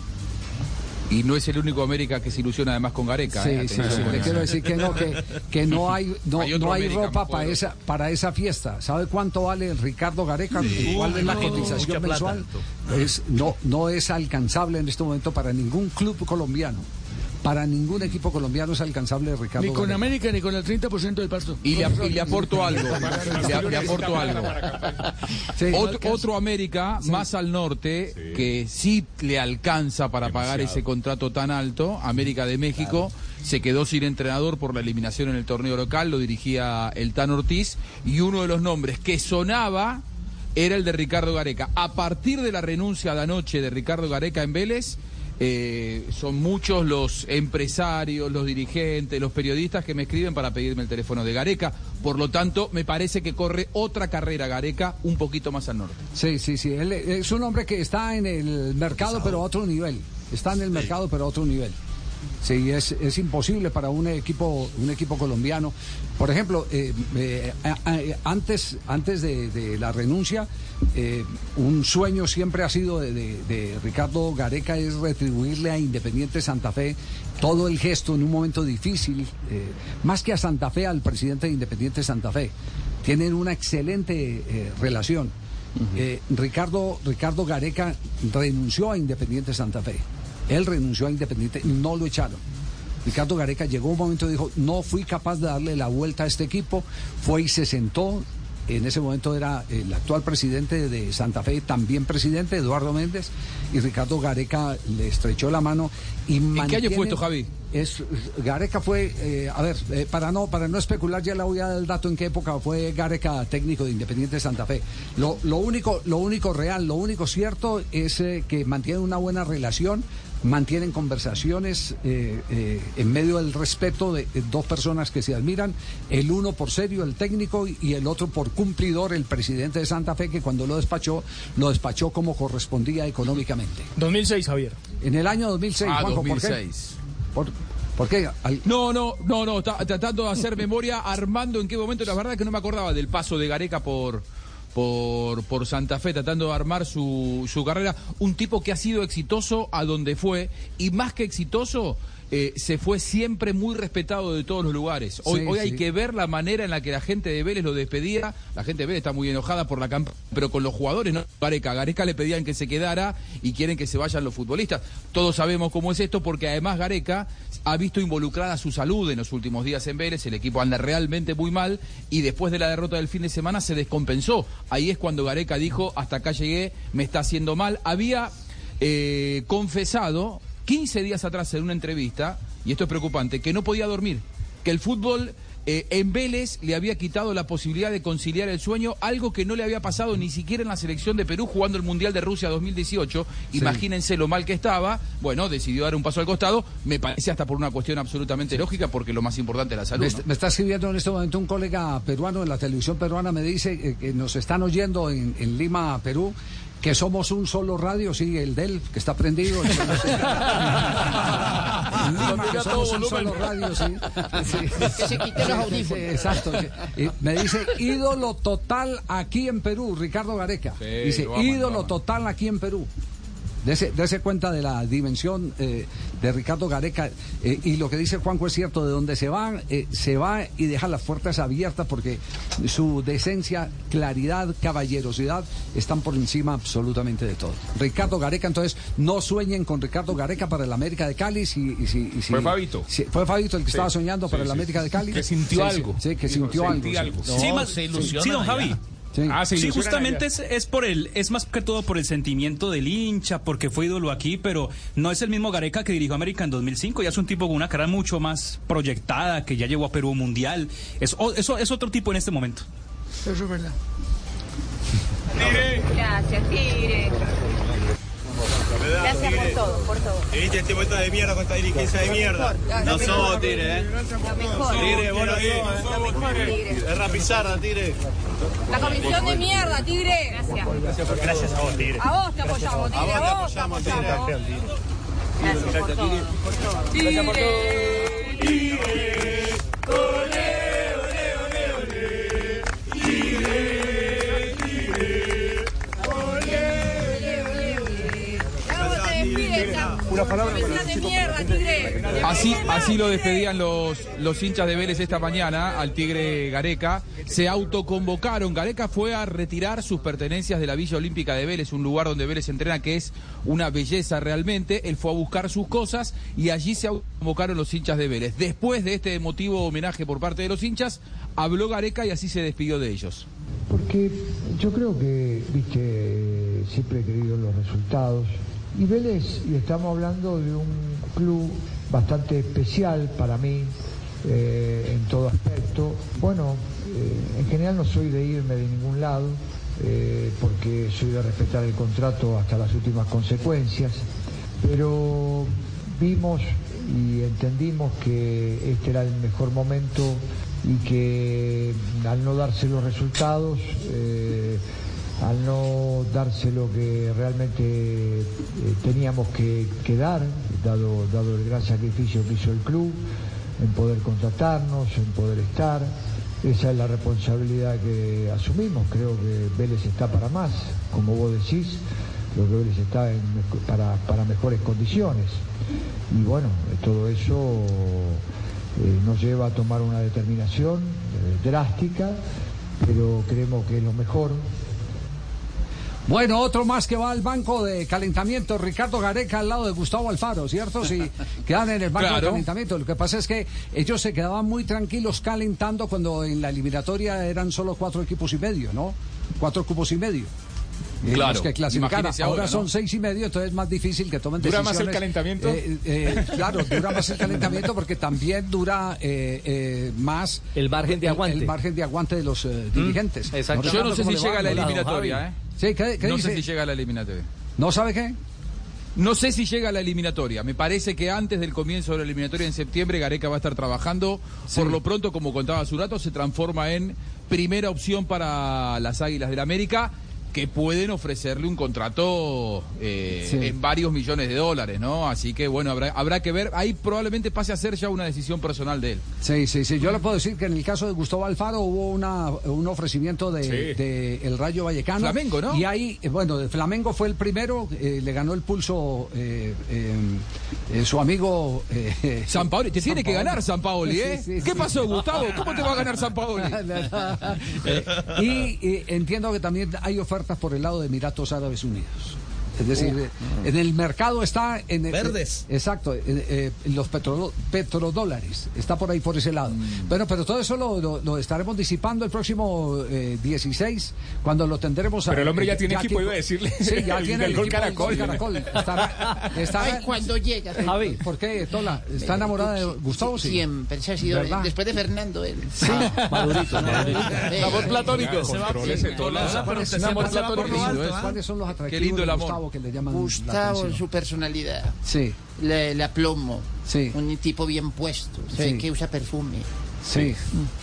Y no es el único América que se ilusiona además con Gareca. Sí, eh, sí, sí, le quiero decir que no, que, que no hay, no, Hay no hay América ropa para esa, para esa fiesta. ¿Sabe cuánto vale Ricardo Gareca? ¿Cuál es la cotización mensual? Es, no, no es alcanzable en este momento para ningún club colombiano. Para ningún equipo colombiano es alcanzable Ricardo Ni con Gareca. América ni con el 30% del pasto. Y le, y le aporto algo. le, le aporto algo. Sí. Otro, otro América más al norte que sí le alcanza para pagar ese contrato tan alto, América de México, se quedó sin entrenador por la eliminación en el torneo local, lo dirigía el Tan Ortiz, y uno de los nombres que sonaba era el de Ricardo Gareca. A partir de la renuncia de anoche de Ricardo Gareca en Vélez, eh, son muchos los empresarios, los dirigentes, los periodistas que me escriben para pedirme el teléfono de Gareca. Por lo tanto, me parece que corre otra carrera Gareca un poquito más al norte. Sí, sí, sí. Él es un hombre que está en el mercado, pero a otro nivel. Está en el mercado, pero a otro nivel. Sí, es, es imposible para un equipo, un equipo colombiano. Por ejemplo, eh, eh, a- antes, antes de, de la renuncia, eh, un sueño siempre ha sido de, de- de Ricardo Gareca es retribuirle a Independiente Santa Fe todo el gesto en un momento difícil, eh, más que a Santa Fe, al presidente de Independiente Santa Fe. Tienen una excelente eh, relación. Eh, Ricardo, Ricardo Gareca renunció a Independiente Santa Fe. Él renunció a Independiente, no lo echaron. Ricardo Gareca llegó un momento y dijo, no fui capaz de darle la vuelta a este equipo, fue y se sentó. En ese momento era el actual presidente de Santa Fe, también presidente, Eduardo Méndez, y Ricardo Gareca le estrechó la mano y ¿En qué año fue esto, Javi? es, Gareca fue, eh, a ver, eh, para no para no especular, ya le voy a dar el dato en qué época fue Gareca técnico de Independiente Santa Fe. Lo, lo único lo único real, lo único cierto es eh, que mantienen una buena relación, mantienen conversaciones eh, eh, en medio del respeto de, de dos personas que se admiran, el uno por serio, el técnico, y, y el otro por cumplidor, el presidente de Santa Fe, que cuando lo despachó, lo despachó como correspondía económicamente. 2006, Javier. En el año 2006, Ah, Juanjo, ¿por qué? 2006. ¿Por, por qué? Al- No, no, no, no, está tratando de hacer memoria, armando en qué momento, la verdad que no me acordaba del paso de Gareca por, por, por Santa Fe, tratando de armar su, su carrera. Un tipo que ha sido exitoso a donde fue, y más que exitoso, eh, se fue siempre muy respetado de todos los lugares. Hoy, Sí, hoy hay que ver la manera en la que la gente de Vélez lo despedía. La gente de Vélez está muy enojada por la campaña, pero con los jugadores no. Gareca, Gareca le pedían que se quedara y quieren que se vayan los futbolistas. Todos sabemos cómo es esto porque además Gareca ha visto involucrada su salud en los últimos días en Vélez. El equipo anda realmente muy mal y después de la derrota del fin de semana se descompensó. Ahí es cuando Gareca dijo, hasta acá llegué, me está haciendo mal. Había eh, confesado 15 días atrás en una entrevista, y esto es preocupante, que no podía dormir, que el fútbol eh, en Vélez le había quitado la posibilidad de conciliar el sueño, algo que no le había pasado ni siquiera en la selección de Perú jugando el Mundial de Rusia 2018. Imagínense lo mal que estaba. Bueno, decidió dar un paso al costado, me parece hasta por una cuestión absolutamente lógica, porque lo más importante es la salud. Me, ¿no? est- me está escribiendo en este momento un colega peruano en la televisión peruana, me dice eh, que nos están oyendo en, en Lima, Perú, que somos un solo radio, sí, el del, que está prendido. el que Lima, que somos un solo radio, sí. Sí. Que se quite los audífonos. exacto. Y me dice, ídolo total aquí en Perú, Ricardo Gareca. Sí, dice, ídolo total aquí en Perú. Dese, dese cuenta de la dimensión eh, de Ricardo Gareca eh, y lo que dice Juanjo es cierto, de donde se va, eh, se va y deja las puertas abiertas porque su decencia, claridad, caballerosidad están por encima absolutamente de todo. Ricardo Gareca, entonces, no sueñen con Ricardo Gareca para el América de Cali. Si, y si- y si- Fue Fabito. si- fue Fabito el que Sí, estaba soñando para sí, el sí. América de Cali. Que sintió algo. Sí, que sintió algo. sí. algo. Sí, más- sí, sí, don Javi. Ah, sí, ilusionan justamente es, es por el, es más que todo por el sentimiento del hincha, porque fue ídolo aquí, pero no es el mismo Gareca que dirigió América en 2005, ya es un tipo con una carrera mucho más proyectada, que ya llegó a Perú mundial, es, o- eso es otro tipo en este momento. Eso es verdad. Gracias, Tigre. Gracias por todo, por todo. ¿Viste este vuelta de mierda con esta dirigencia de mierda? No somos Tigre, ¿eh? La mejor. Tigre, vos no sos, Tigre. Es rapizarda, Tigre. La comisión de mierda, Tigre. Gracias. Gracias a vos, Tigre. A vos te apoyamos, Tigre. A vos te apoyamos. Gracias por todo, por todo. Tigre. Palabra Comisión de mierda, Tigre. Así, así lo despedían los, los hinchas de Vélez esta mañana al Tigre Gareca. Se autoconvocaron. Gareca fue a retirar sus pertenencias de la Villa Olímpica de Vélez, un lugar donde Vélez entrena que es una belleza realmente. Él fue a buscar sus cosas y allí se autoconvocaron los hinchas de Vélez. Después de este emotivo homenaje por parte de los hinchas, habló Gareca y así se despidió de ellos. Porque yo creo que, viste, siempre he creído en los resultados. Y Vélez, y estamos hablando de un club bastante especial para mí eh, en todo aspecto. Bueno, eh, en general no soy de irme de ningún lado, eh, porque soy de respetar el contrato hasta las últimas consecuencias, pero vimos y entendimos que este era el mejor momento y que al no darse los resultados, al no darse lo que realmente eh, teníamos que, dar, dado, dado el gran sacrificio que hizo el club, en poder contratarnos, en poder estar. Esa es la responsabilidad que asumimos. Creo que Vélez está para más, como vos decís, creo que Vélez está para, para mejores condiciones. Y bueno, todo eso eh, nos lleva a tomar una determinación eh, drástica, pero creemos que es lo mejor. Bueno, otro más que va al banco de calentamiento, Ricardo Gareca al lado de Gustavo Alfaro, ¿cierto? Si quedan en el banco de calentamiento. Lo que pasa es que ellos se quedaban muy tranquilos calentando cuando en la eliminatoria eran solo cuatro equipos y medio, ¿no? Cuatro cupos y medio. Eh, Claro, los que Ahora, son ¿no? seis y medio, entonces es más difícil que tomen ¿Dura decisiones. más el calentamiento? Eh, eh, claro, dura más el calentamiento porque también dura eh, eh, más El margen de aguante. El, margen de aguante de los eh, dirigentes. exacto. Yo no sé ¿Cómo si le llega a la eliminatoria. ¿eh? Sí, ¿qué, qué no dice? sé si llega a la eliminatoria. ¿No sabe qué? No sé si llega a la eliminatoria. Me parece que antes del comienzo de la eliminatoria en septiembre, Gareca va a estar trabajando. Por lo pronto, como contaba Zurato, se transforma en primera opción para las Águilas del América, que pueden ofrecerle un contrato eh, Sí. en varios millones de dólares, ¿no? Así que, bueno, habrá, habrá que ver. Ahí probablemente pase a ser ya una decisión personal de él. Sí, sí, sí. Yo le puedo decir que en el caso de Gustavo Alfaro hubo una, un ofrecimiento de, Sí. de el Rayo Vallecano. Flamengo, ¿no? Y ahí, eh, bueno, de Flamengo fue el primero, eh, le ganó el pulso eh, su amigo... San Paoli, te tiene que ganar San Paoli, ¿eh? Sí, ¿Qué pasó, Gustavo? ¿Cómo te va a ganar San Paoli? Y entiendo que también hay ofertas por el lado de Emiratos Árabes Unidos. Es decir, eh, en el mercado está en Verdes. exacto, en, eh, en los petro- petrodólares, está por ahí por ese lado. Bueno, pero todo eso lo, lo- lo estaremos disipando el próximo eh, 16 cuando lo tendremos. a- Pero el hombre ya eh, tiene equipo, aquí- iba a decirle. Sí, ya El tiene el gol equipo Caracol. Gol Caracol. Estará, estará- Ay, cuando llega. Javi, ¿por qué, Tola? ¿Está enamorada de Gustavo? Sí. Siempre, se ha sido, ¿Verdad? después de Fernando, él. Sí. Madurito, madurito. Eh, Amor platónico. se va- Contrólese, Tola. ¿Cuáles, Un amor platónico cuáles- ¿eh? ¿Cuáles son los atractivos Qué lindo el amor. Gustavo que le llaman la Gustavo, atención? su personalidad. Sí, Le, le aplomo. Sí. Un tipo bien puesto. Se ve Sí. que usa perfume. sí.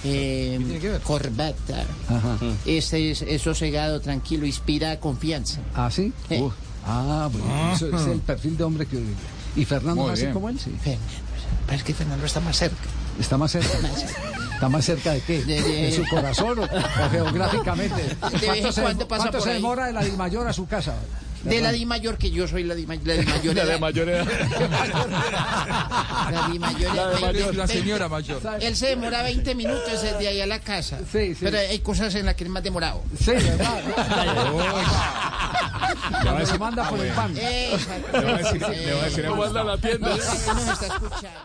Eh, corbata. Ajá. Ese es, es sosegado, tranquilo, inspira confianza. ¿Ah, sí? Eh. Ah, bueno, eso es el perfil de hombre que... ¿Y Fernando Muy bien. como él? Sí. Fernando, Parece que Fernando está más cerca. ¿Está más cerca? ¿Está más cerca de qué? De- ¿De, de- su corazón o, o geográficamente? ¿Cuánto se, cuando pasa cuánto por se ahí. demora de la Dimayor a su casa? De la Di Mayor, que yo soy la Di, Ma- la Di Mayor. La de mayor edad. La Di Mayor. La de mayor, la señora mayor. Él se demora 20 minutos desde ahí a la casa. Sí, sí. Pero hay cosas en las que es más demorado. Sí, ¿verdad? Cuando se manda por el pan. Exacto. Le voy a decir, le voy a decir a Manda a la tienda. Nos está escuchando.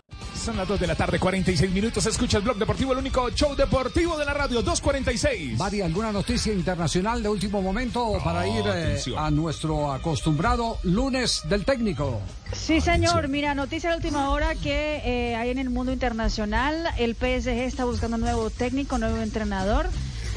Son las 2 de la tarde, 46 minutos. Escucha el blog deportivo, el único show deportivo de la radio, 246. Mari, ¿alguna noticia internacional de último momento para ir eh, a nuestro acostumbrado lunes del técnico? Sí, señor. Mira, noticia de última hora que eh, hay en el mundo internacional. El PSG está buscando nuevo técnico, nuevo entrenador.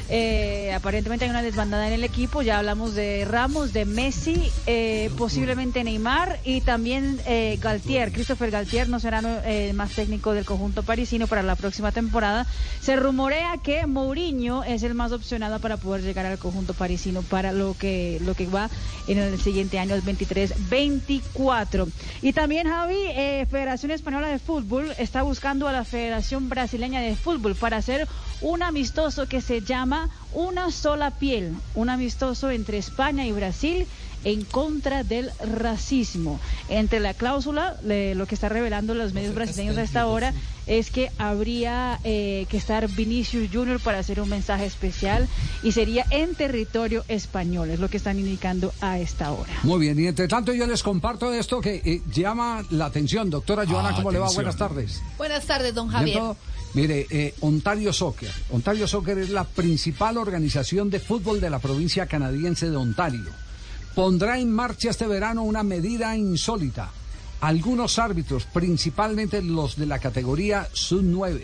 Eh, aparentemente hay una desbandada en el equipo. Ya hablamos de Ramos, de Messi, eh, posiblemente Neymar y también eh, Galtier. Christopher Galtier no será eh, más técnico del conjunto parisino para la próxima temporada. Se rumorea que Mourinho es el más opcionado para poder llegar al conjunto parisino para lo que lo que va en el siguiente año, el 23-24. Y también Javi, eh, Federación Española de Fútbol está buscando a la Federación Brasileña de Fútbol para hacer un amistoso que se llama Una sola piel, un amistoso entre España y Brasil en contra del racismo. Entre la cláusula, le- lo que está revelando los medios brasileños a esta hora, es que habría eh, que estar Vinicius Junior para hacer un mensaje especial y sería en territorio español, es lo que están indicando a esta hora. Muy bien, y entre tanto yo les comparto esto que eh, llama la atención. Doctora Joana, Ah, ¿cómo le va? Buenas tardes. Buenas tardes, don Javier. Mire, eh, Ontario Soccer. Ontario Soccer es la principal organización de fútbol de la provincia canadiense de Ontario. Pondrá en marcha este verano una medida insólita. Algunos árbitros, principalmente los de la categoría sub-9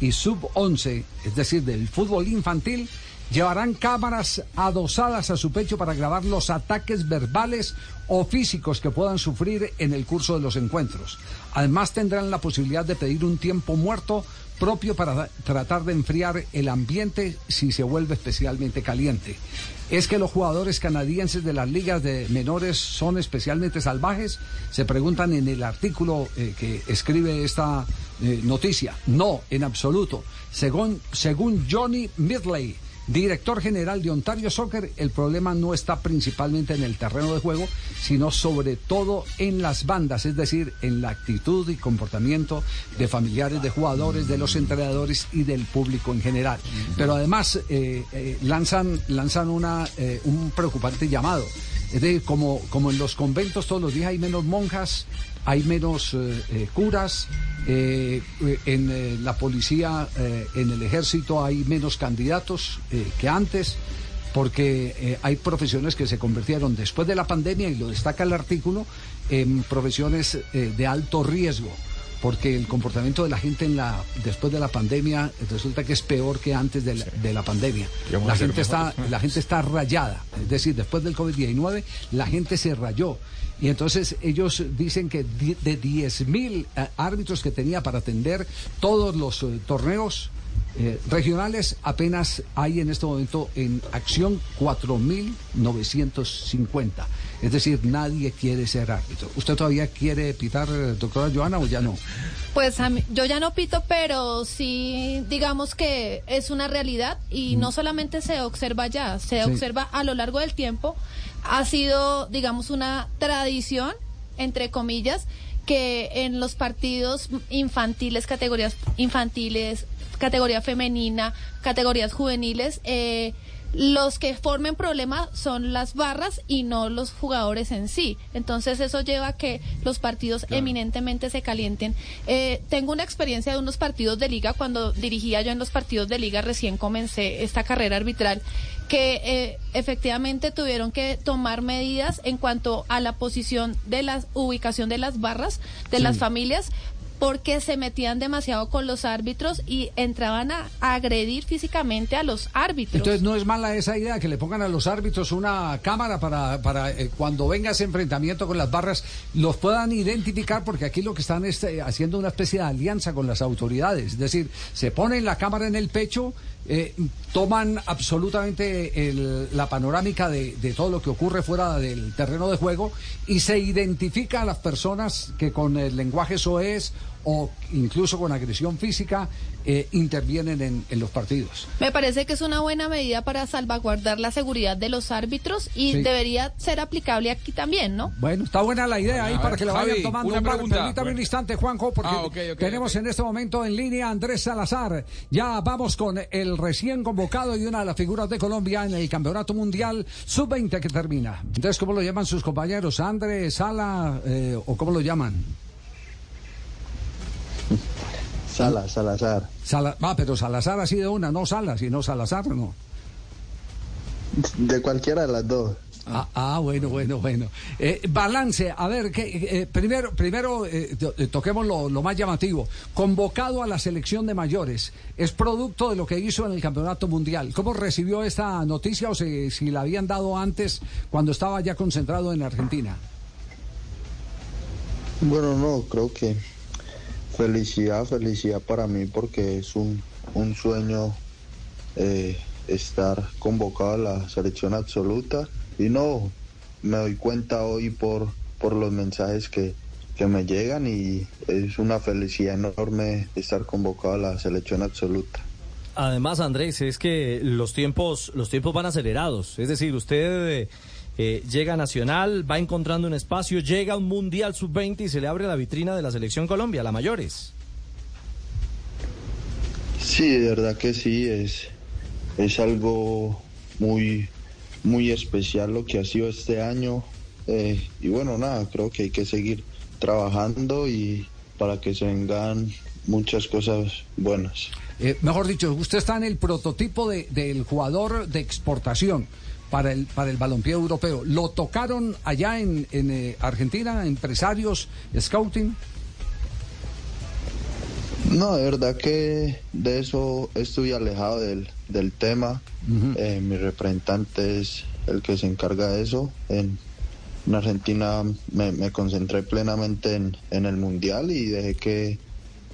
y sub-11, es decir, del fútbol infantil, llevarán cámaras adosadas a su pecho para grabar los ataques verbales o físicos que puedan sufrir en el curso de los encuentros. Además tendrán la posibilidad de pedir un tiempo muerto propio para tratar de enfriar el ambiente si se vuelve especialmente caliente. ¿Es que los jugadores canadienses de las ligas de menores son especialmente salvajes? Se preguntan en el artículo eh, que escribe esta eh, noticia. No, en absoluto. Según, según Johnny Midley, director general de Ontario Soccer, el problema no está principalmente en el terreno de juego, sino sobre todo en las bandas, es decir, en la actitud y comportamiento de familiares de jugadores, de los entrenadores y del público en general. Pero además eh, eh, lanzan, lanzan una, eh, un preocupante llamado. Es decir, como, como en los conventos todos los días hay menos monjas, hay menos eh, eh, curas, eh, en la policía, en el ejército hay menos candidatos que antes, porque hay profesiones que se convirtieron después de la pandemia, y lo destaca el artículo, en profesiones de alto riesgo. Porque el comportamiento de la gente en la después de la pandemia resulta que es peor que antes de la, de la pandemia. La gente está la gente está rayada, es decir, después del COVID-19 la gente se rayó. Y entonces ellos dicen que de 10.000 eh, árbitros que tenía para atender todos los eh, torneos eh, regionales, apenas hay en este momento en acción 4.950. Es decir, nadie quiere ser árbitro. ¿Usted todavía quiere pitar, doctora Joana, o ya no? Pues a mí- yo ya no pito, pero sí digamos que es una realidad y no solamente se observa ya, se Sí. observa a lo largo del tiempo. Ha sido, digamos, una tradición, entre comillas, que en los partidos infantiles, categorías infantiles, categoría femenina, categorías juveniles, eh, los que formen problema son las barras y no los jugadores en sí. Entonces eso lleva a que los partidos eminentemente se calienten. Eh, tengo una experiencia de unos partidos de liga cuando dirigía yo en los partidos de liga recién comencé esta carrera arbitral que eh, efectivamente tuvieron que tomar medidas en cuanto a la posición de la ubicación de las barras de Sí. las familias porque se metían demasiado con los árbitros y entraban a agredir físicamente a los árbitros. Entonces no es mala esa idea que le pongan a los árbitros una cámara para, para eh, cuando venga ese enfrentamiento con las barras los puedan identificar porque aquí lo que están es eh, haciendo una especie de alianza con las autoridades. Es decir, se ponen la cámara en el pecho, eh, toman absolutamente el- la panorámica de, de todo lo que ocurre fuera del terreno de juego y se identifica a las personas que con el lenguaje soez o incluso con agresión física eh, intervienen en, en los partidos. Me parece que es una buena medida para salvaguardar la seguridad de los árbitros y Sí. debería ser aplicable aquí también, ¿no? Bueno, está buena la idea ahí A para que la vayan tomando. una Un pregunta. Permítame un Bueno. instante, Juanjo, porque Ah, tenemos en este momento en línea a Andrés Salazar. Ya vamos con el recién convocado y una de las figuras de Colombia en el Campeonato Mundial Sub-20 que termina. Entonces, ¿cómo lo llaman sus compañeros? ¿Andrés, Sala eh, o cómo lo llaman? Sala, Salazar. Sala, ah, pero Salazar ha sido una, no Sala, sino Salazar, ¿no? De cualquiera de las dos. Ah, ah, bueno, bueno, bueno. Eh, balance, a ver, que, eh, primero, primero eh, eh, toquemos lo, lo más llamativo. Convocado a la selección de mayores, es producto de lo que hizo en el Campeonato Mundial. ¿Cómo recibió esta noticia o si, si la habían dado antes cuando estaba ya concentrado en Argentina? Bueno, no, creo que felicidad, felicidad para mí porque es un, un sueño eh, estar convocado a la selección absoluta y no, me doy cuenta hoy por, por los mensajes que, que me llegan y es una felicidad enorme estar convocado a la selección absoluta. Además, Andrés, es que los tiempos, los tiempos van acelerados. Es decir, usted eh, llega a Nacional, va encontrando un espacio, llega a un Mundial Sub-20 y se le abre la vitrina de la Selección Colombia, la mayores. Sí, de verdad que sí, es, es algo muy, muy especial lo que ha sido este año. eh, y bueno, nada, creo que hay que seguir trabajando y para que se vengan muchas cosas buenas. Eh, mejor dicho, usted está en el prototipo de- del jugador de exportación para el, para el balompié europeo. ¿Lo tocaron allá en, en, eh, Argentina, empresarios, scouting? No, de verdad que de eso estoy alejado del, del tema. Eh, mi representante es el que se encarga de eso. En, en Argentina me, me concentré plenamente en, en el Mundial y dejé que,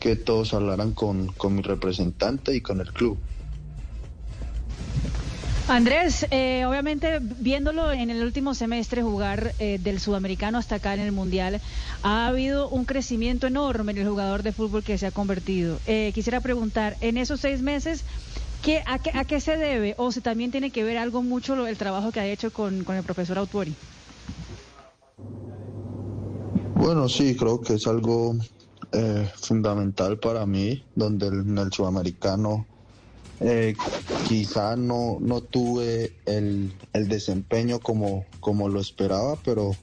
que todos hablaran con, con mi representante y con el club. Andrés, eh, obviamente viéndolo en el último semestre jugar eh, del sudamericano hasta acá en el mundial, ha habido un crecimiento enorme en el jugador de fútbol que se ha convertido. Eh, quisiera preguntar, en esos seis meses, ¿qué, a, qué, ¿a qué se debe? O si también tiene que ver algo mucho lo- el trabajo que ha hecho con, con el profesor Autuori. Bueno, sí, creo que es algo eh, fundamental para mí, donde en el sudamericano eh, quizá no, no tuve el, el desempeño como, como lo esperaba, pero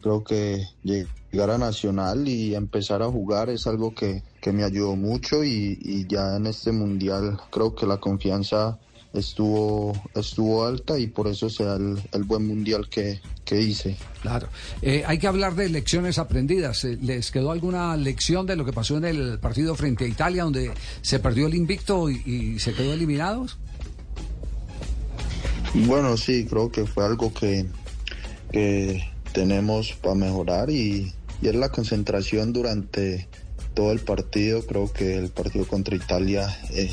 creo que llegar a Nacional y empezar a jugar es algo que, que me ayudó mucho y, y ya en este mundial creo que la confianza estuvo, estuvo alta y por eso sea el, el buen mundial que, que hice. Claro. Eh, hay que hablar de lecciones aprendidas. Eh, ¿Les quedó alguna lección de lo que pasó en el partido frente a Italia, donde se perdió el invicto y, y se quedó eliminados? Bueno, sí, creo que fue algo que, que tenemos para mejorar y, y es la concentración durante todo el partido. Creo que el partido contra Italia eh,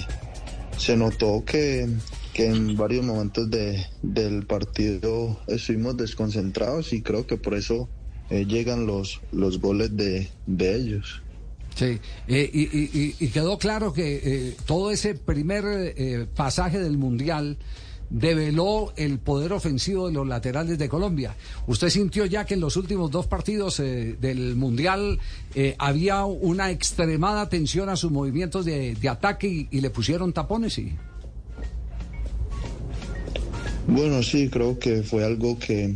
se notó que, que en varios momentos de, del partido estuvimos desconcentrados y creo que por eso eh, llegan los, los goles de, de ellos. Sí, y quedó claro que eh, todo ese primer eh, pasaje del Mundial develó el poder ofensivo de los laterales de Colombia. ¿Usted sintió ya que en los últimos dos partidos eh, del Mundial eh, había una extremada atención a sus movimientos de, de ataque y, le pusieron tapones? Bueno, sí, creo que fue algo que,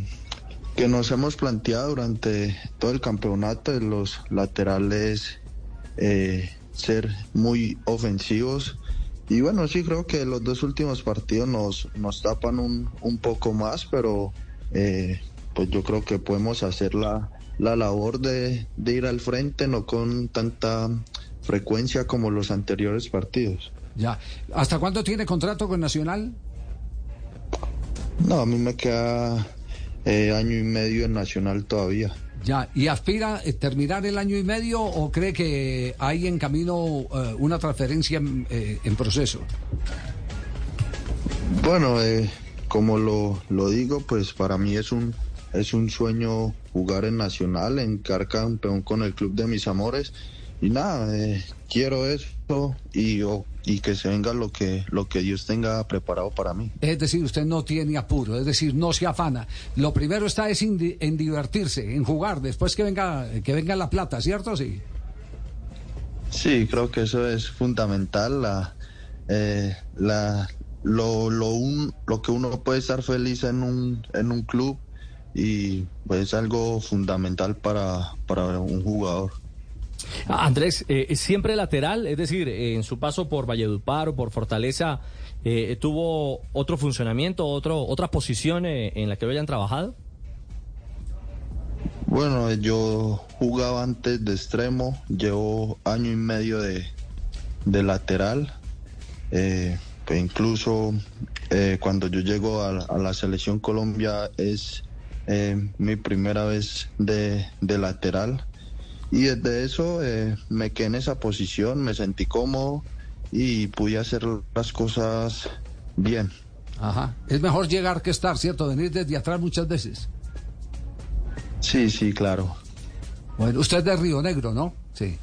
que nos hemos planteado durante todo el campeonato los laterales eh, ser muy ofensivos. Y bueno, sí, creo que los dos últimos partidos nos, nos tapan un, un poco más, pero eh, pues yo creo que podemos hacer la, la labor de, de ir al frente, no con tanta frecuencia como los anteriores partidos. Ya. ¿Hasta cuándo tiene contrato con Nacional? No, a mí me queda eh, año y medio en Nacional todavía. Ya. ¿Y aspira a terminar el año y medio o cree que hay en camino eh, una transferencia en, eh, en proceso? Bueno, eh, como lo, lo digo, pues para mí es un, es un sueño jugar en Nacional, en campeón con el club de mis amores. Y nada, eh, quiero eso y, o- y que se venga lo que, lo que Dios tenga preparado para mí. Es decir, usted no tiene apuro, es decir, no se afana. Lo primero está es en divertirse, en jugar, después que venga, que venga la plata, ¿cierto? Sí. Sí, creo que eso es fundamental. La, eh, la, lo, lo, un- lo que uno puede estar feliz en un, en un club y pues, es algo fundamental para, para un jugador. Andrés, eh, siempre lateral, es decir, eh, en su paso por Valledupar o por Fortaleza, eh, ¿tuvo otro funcionamiento, otro, otra posición en la que lo hayan trabajado? Bueno, yo jugaba antes de extremo, llevo año y medio de, de lateral. Pues incluso cuando yo llego a, la- selección Colombia es mi primera vez de, de lateral. Y desde eso eh, me quedé en esa posición, me sentí cómodo y pude hacer las cosas bien. Ajá. Es mejor llegar que estar, ¿cierto? Venir desde atrás muchas veces. Sí, sí, claro. Bueno, usted es de Río Negro, ¿no? Sí.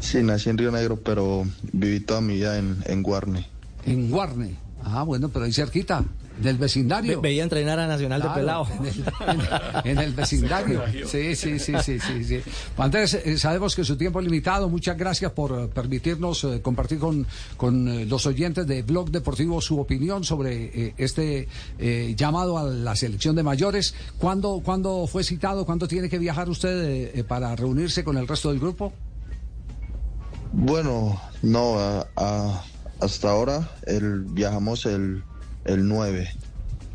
Sí, nací en Río Negro, pero viví toda mi vida en, en Guarne. En Guarne. Ah, bueno, pero ahí cerquita, del vecindario. Ve- veía entrenar a Nacional de Pelao. En el, en- en el vecindario. Sí, sí, sí, sí, sí. sí. Andrés, eh, sabemos que su tiempo es limitado. Muchas gracias por eh, permitirnos eh, compartir con, con los oyentes de Blog Deportivo su opinión sobre eh, este eh, llamado a la selección de mayores. ¿Cuándo, ¿Cuándo fue citado? ¿Cuándo tiene que viajar usted para reunirse con el resto del grupo? Bueno, no, a- a- hasta ahora el, viajamos el, el 9.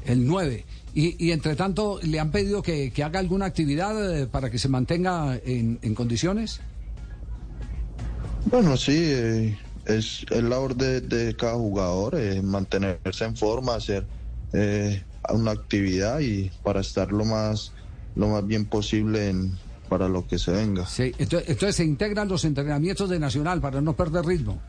El 9. Y, y entre tanto, ¿le han pedido que, que haga alguna actividad eh, para que se mantenga en, en condiciones? Bueno, sí, eh, es el labor de, de cada jugador, eh, mantenerse en forma, hacer eh, una actividad y para estar lo más, lo más bien posible en, para lo que se venga. Sí, entonces, entonces se integran los entrenamientos de Nacional para no perder ritmo.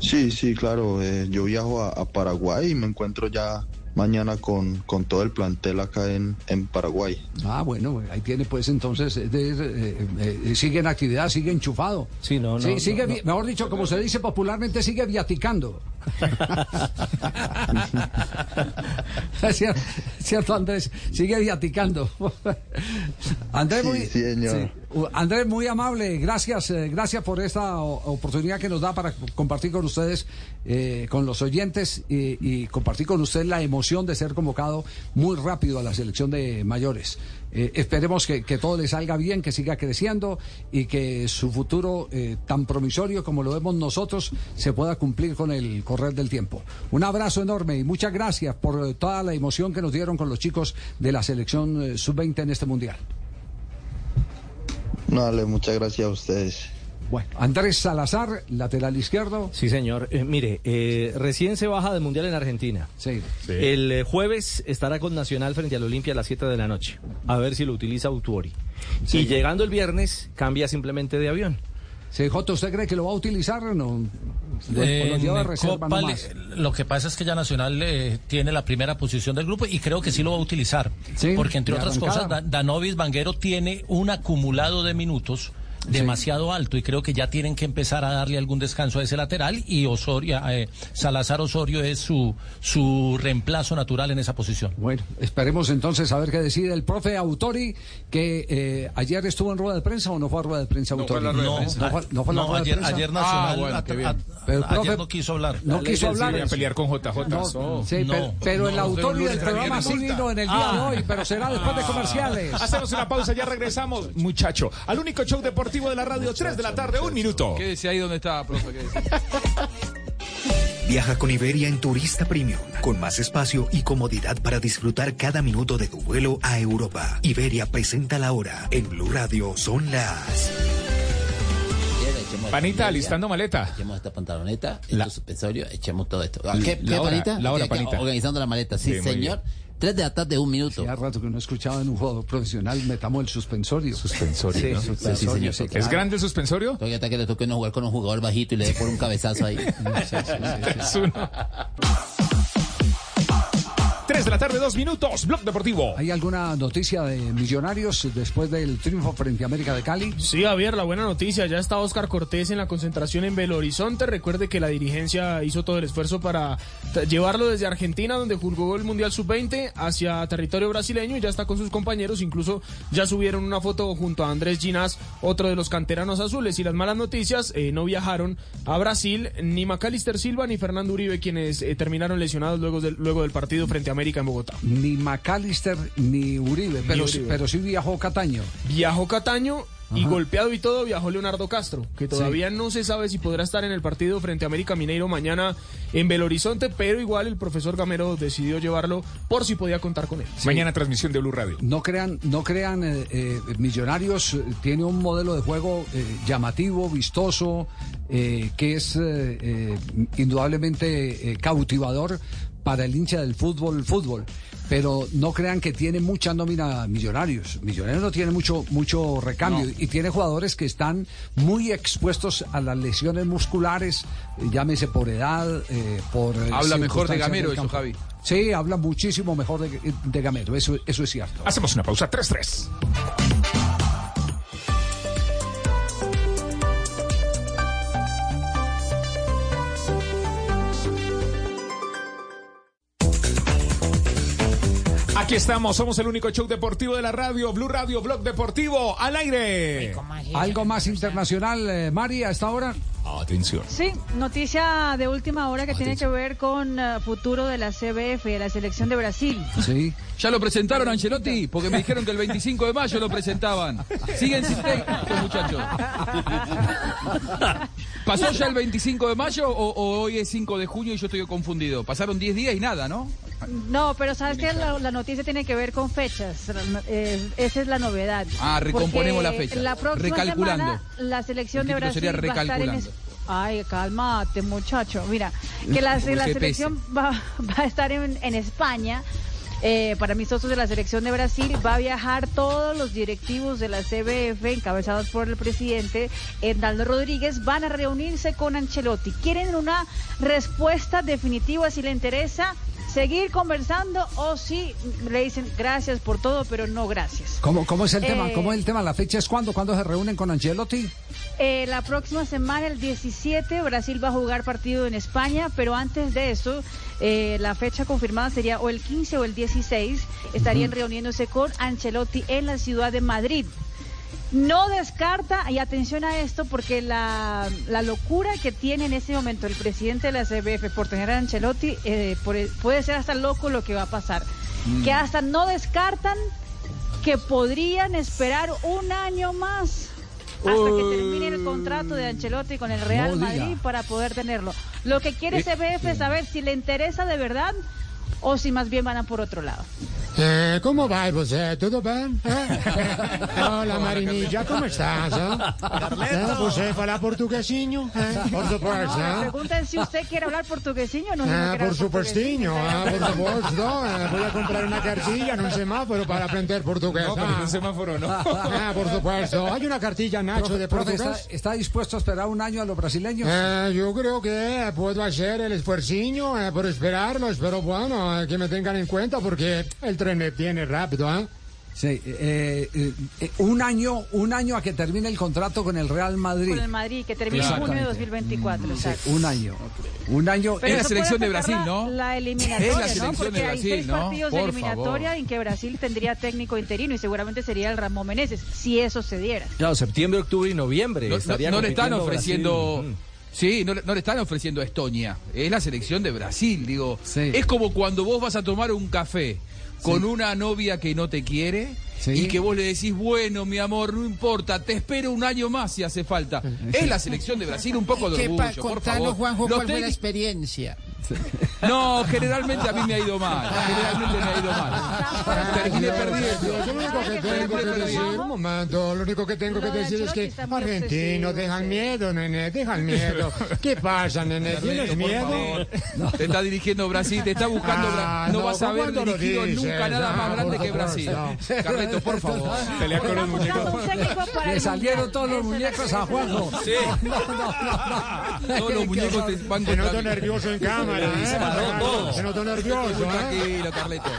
Sí, sí, claro. eh, yo viajo a, a Paraguay y me encuentro ya mañana con, con todo el plantel acá en, en Paraguay. Ah, bueno, ahí tiene pues entonces, eh, de- eh, eh, sigue en actividad, sigue enchufado. Sí, no, Sí, no, sigue, no, vi- mejor dicho, como se dice popularmente, sigue viaticando. ¿Cierto, cierto, Andrés? Sigue viaticando. Andrés, Sí, muy, sí, Andrés, muy amable. Gracias, eh, gracias por esta oportunidad que nos da para compartir con ustedes, eh, con los oyentes y, y compartir con usted la emoción de ser convocado muy rápido a la selección de mayores. Eh, esperemos que, todo le salga bien, que siga creciendo y que su futuro eh, tan promisorio como lo vemos nosotros se pueda cumplir con el correr del tiempo. Un abrazo enorme y muchas gracias por eh, toda la emoción que nos dieron con los chicos de la selección eh, sub-20 en este mundial. Muchas gracias a ustedes. Bueno, Andrés Salazar, lateral izquierdo. Sí, señor. Eh, mire, eh, recién se baja del Mundial en Argentina. Sí. El eh, jueves estará con Nacional frente al Olimpia a las 7 de la noche. A ver si lo utiliza Autuori. Sí. Y llegando el viernes, cambia simplemente de avión. Sí, Joto, ¿usted cree que lo va a utilizar o no? ¿O En lo reserva Copa que pasa es que ya Nacional eh, tiene la primera posición del grupo y creo que sí lo va a utilizar. Sí, porque entre otras arrancada. cosas, Da- Danovis Vanguero tiene un acumulado de minutos demasiado alto y creo que ya tienen que empezar a darle algún descanso a ese lateral y Osorio, eh, Salazar Osorio es su, su reemplazo natural en esa posición. Bueno, esperemos entonces a ver qué decide el profe Autori, que eh, ayer estuvo en rueda de prensa o no fue a rueda de prensa No Autori. fue a la rueda de prensa. no fue, no fue a la No, de ayer- prensa. ayer Nacional Ah, bueno, at- qué bien. at- Pero el ayer profe no quiso hablar. No quiso hablar. a pelear con JJ. No, so. sí, No, pero, pero el usted del programa sí vino en el día de Ah. hoy, pero será después de comerciales. Hacemos una pausa, ya regresamos, muchacho. Al único show deportivo de la radio, 3 de la tarde, un minuto. Quédese ahí donde está, profe. quédese. Viaja con Iberia en Turista Premium, con más espacio y comodidad para disfrutar cada minuto de tu vuelo a Europa. Iberia presenta la hora. En Blue Radio son las... Panita, alistando maleta. Echemos esta pantaloneta, La- estos suspensorios, echemos todo esto. La- ¿Qué, qué, la hora, panita? la hora, panita. Organizando la maleta, sí, Sí, señor. Tres de la tarde, un minuto. Hace rato que no escuchaba en un jugador profesional, metamos el suspensorio. Suspensorio, Sí, ¿no? suspensorio, Sí, señor. sí, ¿Es claro. grande el suspensorio? Todavía está que le toque no jugar con un jugador bajito y le dé por un cabezazo ahí. Es uno. 3 3 de la tarde, dos minutos. Blog Deportivo. ¿Hay alguna noticia de Millonarios después del triunfo frente a América de Cali? Sí, Javier, la buena noticia, ya está Oscar Cortés en la concentración en Belo Horizonte. Recuerde que la dirigencia hizo todo el esfuerzo para llevarlo desde Argentina, donde jugó el Mundial Sub-20, hacia territorio brasileño y ya está con sus compañeros. Incluso ya subieron una foto junto a Andrés Ginás, otro de los canteranos azules. Y las malas noticias, eh, no viajaron a Brasil ni Macalister Silva ni Fernando Uribe, quienes eh, terminaron lesionados luego del, luego del partido frente a América en Bogotá. Ni McAllister ni Uribe, pero, Uribe. pero sí viajó Cataño. Viajó Cataño y golpeado y todo viajó Leonardo Castro, que todavía no se sabe si podrá estar en el partido frente a América Mineiro mañana en Belo Horizonte, pero igual el profesor Gamero decidió llevarlo por si podía contar con él. Mañana transmisión de Blue Radio. No crean, no crean, eh, eh, Millonarios eh, tiene un modelo de juego eh, llamativo, vistoso, que es indudablemente cautivador para el hincha del fútbol, fútbol. Pero no crean que tiene mucha nómina Millonarios. Millonarios no tiene mucho, mucho recambio No. y tiene jugadores que están muy expuestos a las lesiones musculares, llámese por edad, eh, por eh, Habla mejor de Gamero eso. Javi. Sí, habla muchísimo mejor de, de Gamero, eso, eso es cierto. Hacemos una pausa, 3-3. Aquí estamos, somos el único show deportivo de la radio, Blue Radio, Blog Deportivo, al aire. Algo más internacional, eh, Mari, a esta hora. Atención. Sí, noticia de última hora que tiene que ver con eh, futuro de la CBF, de la selección de Brasil. Sí. ¿Ya lo presentaron, Ancelotti? Porque me dijeron que el 25 de mayo lo presentaban. Siguen sin técnico, muchachos. ¿Pasó ya el 25 de mayo o, o hoy es 5 de junio y yo estoy confundido? Pasaron 10 días y nada, ¿no? No, pero sabes que la, la noticia tiene que ver con fechas. Eh, esa es la novedad. Ah, recomponemos la fecha. La próxima Recalculando. semana la selección El de Brasil sería va a estar en Ay, cálmate, muchacho. Mira, que la, selección va, va a estar en, en España. Eh, para mis socios de la selección de Brasil va a viajar todos los directivos de la CBF encabezados por el presidente Hernando Rodríguez van a reunirse con Ancelotti. Quieren una respuesta definitiva si le interesa seguir conversando o si le dicen gracias por todo pero no gracias. ¿Cómo, cómo es el tema? Eh, ¿Cómo es el tema? ¿La fecha es cuándo? ¿Cuándo se reúnen con Ancelotti? Eh, la próxima semana, el 17, Brasil va a jugar partido en España, pero antes de eso, eh, la fecha confirmada sería o el 15 o el 16. Estarían reuniéndose con Ancelotti en la ciudad de Madrid. No descarta, y atención a esto, porque la, la locura que tiene en este momento el presidente de la CBF por tener a Ancelotti, eh, por- puede ser hasta loco lo que va a pasar. Mm. Que hasta no descartan que podrían esperar un año más hasta que termine el contrato de Ancelotti con el Real No. Madrid para poder tenerlo. Lo que quiere Eh, CBF es saber si le interesa de verdad o si más bien van a por otro lado. Eh, ¿Cómo va você? ¿Todo bien? Eh? Hola Marinilla, ¿cómo estás? Eh? Eh, ¿Você fala portuguesinho? Eh? Por No, supuesto. la pregunta es si usted quiere hablar portuguesiño o no. Ah, por ah, por supuesto. Eh, voy a comprar una cartilla en un semáforo para aprender portugués. No, pero en ah. un semáforo no. Ah, por supuesto. Hay una cartilla, Nacho, de Profe, portugués. ¿está, está dispuesto a esperar un año a los brasileños? Eh, yo creo que puedo hacer el esfuerciño eh, por esperarlos, pero bueno, eh, que me tengan en cuenta porque el tren viene rápido, ¿eh? Sí, eh, eh, un año, un año a que termine el contrato con el Real Madrid. Con el Madrid, que termina en junio de Exactamente. 2024. Sí, exacto. un año. Un año. Pero Es la selección de Brasil, la- ¿no? La eliminatoria, Es la ¿no? selección Porque de hay Brasil, seis ¿no? partidos de Por eliminatoria en que Brasil tendría técnico interino y seguramente sería el Ramón Meneses, si eso se diera. Claro, septiembre, octubre y noviembre. No, no- no le están ofreciendo. Brasil. Sí, no, le- no le están ofreciendo a Estonia. Es la selección de Brasil, digo. Es como cuando vos vas a tomar un café con una novia que no te quiere y que vos le decís, bueno, mi amor, no importa, te espero un año más si hace falta. Es la selección de Brasil, un poco de ¿Qué orgullo, por favor. Juanjo, cuál fue la técnicos- experiencia? No, generalmente a mí me ha ido mal. Generalmente me ha ido mal. Terminé perdiendo. Yo lo único que tengo que decir, un momento, lo único que tengo que decir es que argentinos dejan miedo, nene, dejan miedo. ¿Qué pasa, nene? ¿Tienes miedo? Te está dirigiendo Brasil, te está buscando Ah, Brasil. No, vas a haber ¿cuándo lo dirigido nunca nada Ah, más grande por que Brasil. Carleto, por favor. Pelea con los muñecos. Le salieron todos los muñecos a Juanjo. Sí. Todos los muñecos te van nervioso en cambio. Cámara, ¿eh? Se notó nervioso, ¿eh? tranquilo, Carleto.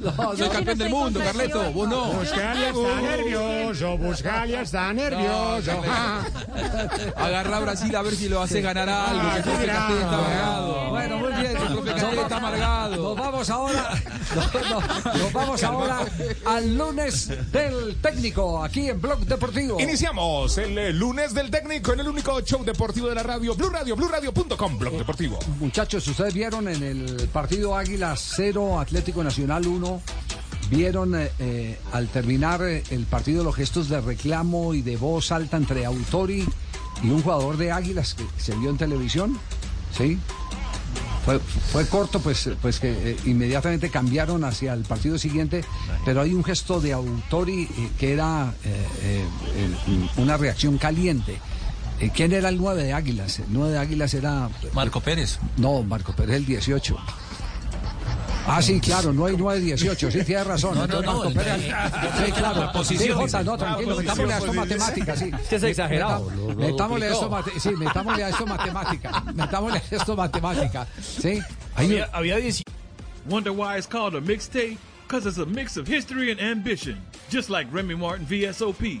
No, Soy no. campeón del mundo, Carleto. Vos no. Buscalia está nervioso, Buscalia está nervioso. Agarra a Brasil a ver si lo hace ganar algo. Ah, que el profe mira. Castel está amargado. Bueno, muy bien. El profe Castel está amargado. Nos vamos ahora, no, no, nos vamos ahora al lunes del técnico aquí en Blog Deportivo. Iniciamos el lunes del técnico en el único show deportivo de la radio, Blue Radio, BlueRadio.com, Blog Deportivo. Muchachos, ustedes vieron en el partido Águilas 0, Atlético Nacional 1. Vieron eh, eh, al terminar eh, el partido los gestos de reclamo y de voz alta entre Autori y un jugador de Águilas que se vio en televisión. ¿Sí? Fue, fue corto, pues, pues que eh, inmediatamente cambiaron hacia el partido siguiente, pero hay un gesto de Autori eh, que era eh, eh, eh, una reacción caliente. Eh, ¿Quién era el 9 de Águilas? El 9 de Águilas era... Marco Pérez. No, Marco Pérez el 18. Ah, sí, claro, no hay 9-18, sí, tiene razón. No, no, no, Marco Pérez- el- sí, claro. Sí, Jota, no, tranquilo, metámosle a esto posición, matemáticas, sí. Que es exagerado, Metámosle a esto, sí, metámosle a esto matemática. Metámosle a esto matemática. Sí. Había, había 10 Wonder why it's called a mixtape? Because it's a mix of history and ambition. Just like Remy Martin VSOP.